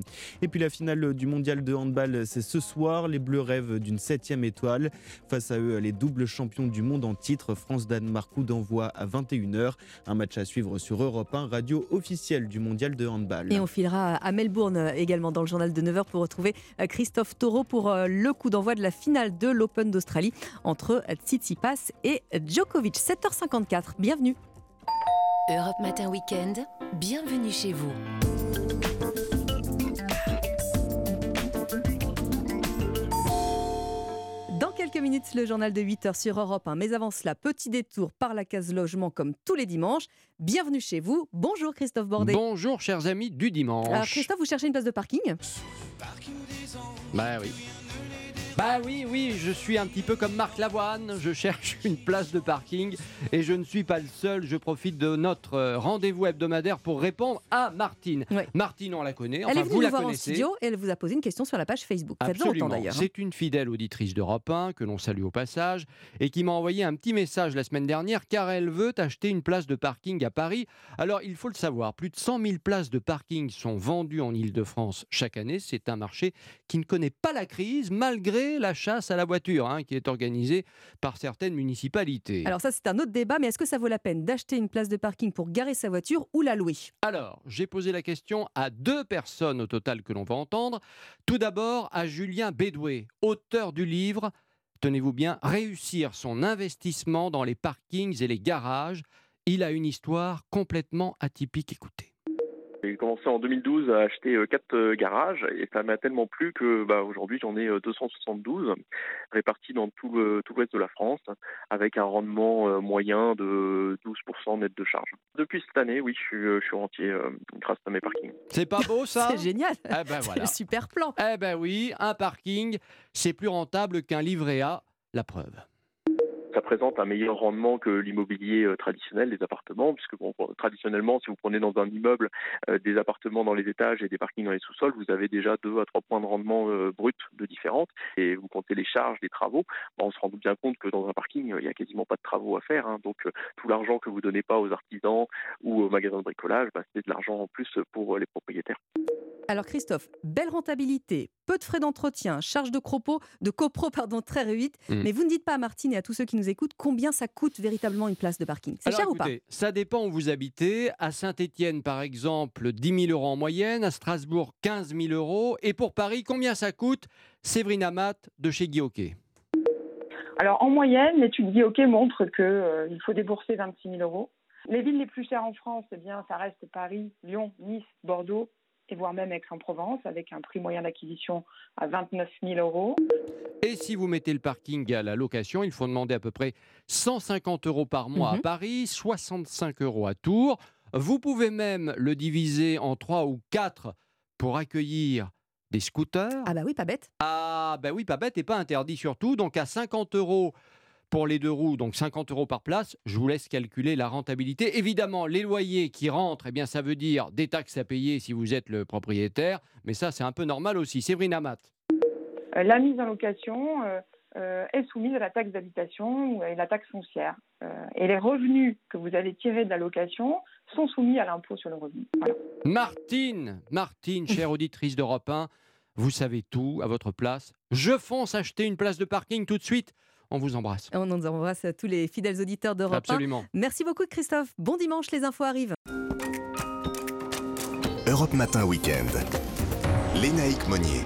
Et puis la finale du mondial de handball, c'est ce soir. Les Bleus rêvent d'une septième étoile. Face à eux, les doubles champions du monde en titre, France-Danemark, coup d'envoi à 21h. Un match à suivre sur Europe 1, radio officielle du mondial de handball. Et on filera à Melbourne euh, également dans le journal de 9h pour retrouver euh, Christophe Taureau pour euh, le coup d'envoi de la finale de l'Open d'Australie entre euh, Tsitsipas et Djokovic. 7h54, bienvenue. Europe Matin Weekend. Bienvenue chez vous. Dans quelques minutes, le journal de 8h sur Europe 1. Mais avant cela, petit détour par la case logement comme tous les dimanches. Bienvenue chez vous. Bonjour Christophe Bordet. Bonjour chers amis du dimanche. Alors Christophe, vous cherchez une place de parking? Bah oui. Bah oui, oui, je suis un petit peu comme Marc Lavoine, je cherche une place de parking et je ne suis pas le seul, je profite de notre euh, rendez-vous hebdomadaire pour répondre à Martine. Martine, on la connaît, enfin Elle est vous venue la nous voir en studio et elle vous a posé une question sur la page Facebook. Absolument. d'ailleurs. hein. C'est une fidèle auditrice d'Europe 1 que l'on salue au passage et qui m'a envoyé un petit message la semaine dernière car elle veut acheter une place de parking à Paris. Alors il faut le savoir, plus de 100 000 places de parking sont vendues en Ile-de-France chaque année. C'est un marché qui ne connaît pas la crise malgré la chasse à la voiture hein, qui est organisée par certaines municipalités. Alors ça, c'est un autre débat, mais est-ce que ça vaut la peine d'acheter une place de parking pour garer sa voiture ou la louer? Alors, j'ai posé la question à deux personnes au total que l'on va entendre. Tout d'abord à Julien Bédoué, auteur du livre, tenez-vous bien, Réussir son investissement dans les parkings et les garages. Il a une histoire complètement atypique, écoutez. J'ai commencé en 2012 à acheter euh, quatre euh, garages et ça m'a tellement plu que bah, aujourd'hui j'en ai euh, 272 répartis dans tout l'ouest de la France avec un rendement euh, moyen de 12% net de charge. Depuis cette année, oui, je suis, euh, je suis rentier euh, grâce à mes parkings. C'est pas beau ça? C'est génial. Eh ben C'est voilà. le super plan. Eh ben oui, un parking, c'est plus rentable qu'un livret A, la preuve. Ça présente un meilleur rendement que l'immobilier euh, traditionnel des appartements, puisque traditionnellement, si vous prenez dans un immeuble euh, des appartements dans les étages et des parkings dans les sous-sols, vous avez déjà deux à trois points de rendement euh, brut de différence. Et vous comptez les charges des travaux, bah, on se rend bien compte que dans un parking, il n'y a quasiment pas de travaux à faire. hein. Donc tout l'argent que vous donnez pas aux artisans ou aux magasins de bricolage, bah, c'est de l'argent en plus pour les propriétaires. Alors Christophe, belle rentabilité, peu de frais d'entretien, charge de cropos, de copro pardon, très réduite. Mm. Mais vous ne dites pas à Martine et à tous ceux qui nous écoutent combien ça coûte véritablement une place de parking. C'est cher ou pas Ça dépend où vous habitez. À Saint-Étienne, par exemple, 10 000 euros en moyenne. À Strasbourg, 15 000 euros. Et pour Paris, combien ça coûte Séverine Amat de chez Guy Hockey. Alors en moyenne, l'étude Guy montre qu'il faut débourser 26 000 euros. Les villes les plus chères en France, eh bien, ça reste Paris, Lyon, Nice, Bordeaux et voire même Aix-en-Provence avec un prix moyen d'acquisition à 29 000 euros. Et si vous mettez le parking à la location, il faut demander à peu près 150 euros par mois à Mhm. Paris, 65 euros à Tours. Vous pouvez même le diviser en 3 ou 4 pour accueillir des scooters. Ah bah oui, pas bête. Ah bah oui, pas bête et pas interdit surtout. Donc à 50 euros pour les deux roues, donc 50 euros par place, je vous laisse calculer la rentabilité. Évidemment, les loyers qui rentrent, eh bien ça veut dire des taxes à payer si vous êtes le propriétaire, mais ça c'est un peu normal aussi. Séverine Amat. Euh, La mise en location euh, euh, est soumise à la taxe d'habitation à la taxe foncière. Euh, et les revenus que vous allez tirer de la location sont soumis à l'impôt sur le revenu. Voilà. Martine, Martine, chère auditrice d'Europe 1, vous savez tout à votre place. Je fonce acheter une place de parking tout de suite. On vous embrasse. On nous embrasse tous les fidèles auditeurs d'Europe 1. Absolument. Merci beaucoup Christophe. Bon dimanche, les infos arrivent. Europe Matin Weekend. Lénaïque Monnier.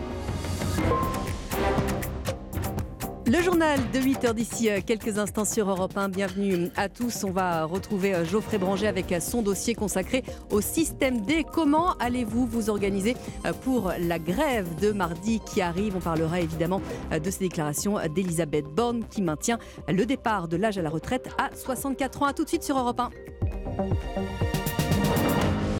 Le journal de 8h d'ici euh, quelques instants sur Europe 1. Bienvenue à tous. On va retrouver euh, Geoffrey Branger avec euh, son dossier consacré au système D. Comment allez-vous vous organiser euh, pour la grève de mardi qui arrive? On parlera évidemment euh, de ces déclarations d'Elisabeth Borne qui maintient le départ de l'âge à la retraite à 64 ans. A tout de suite sur Europe 1.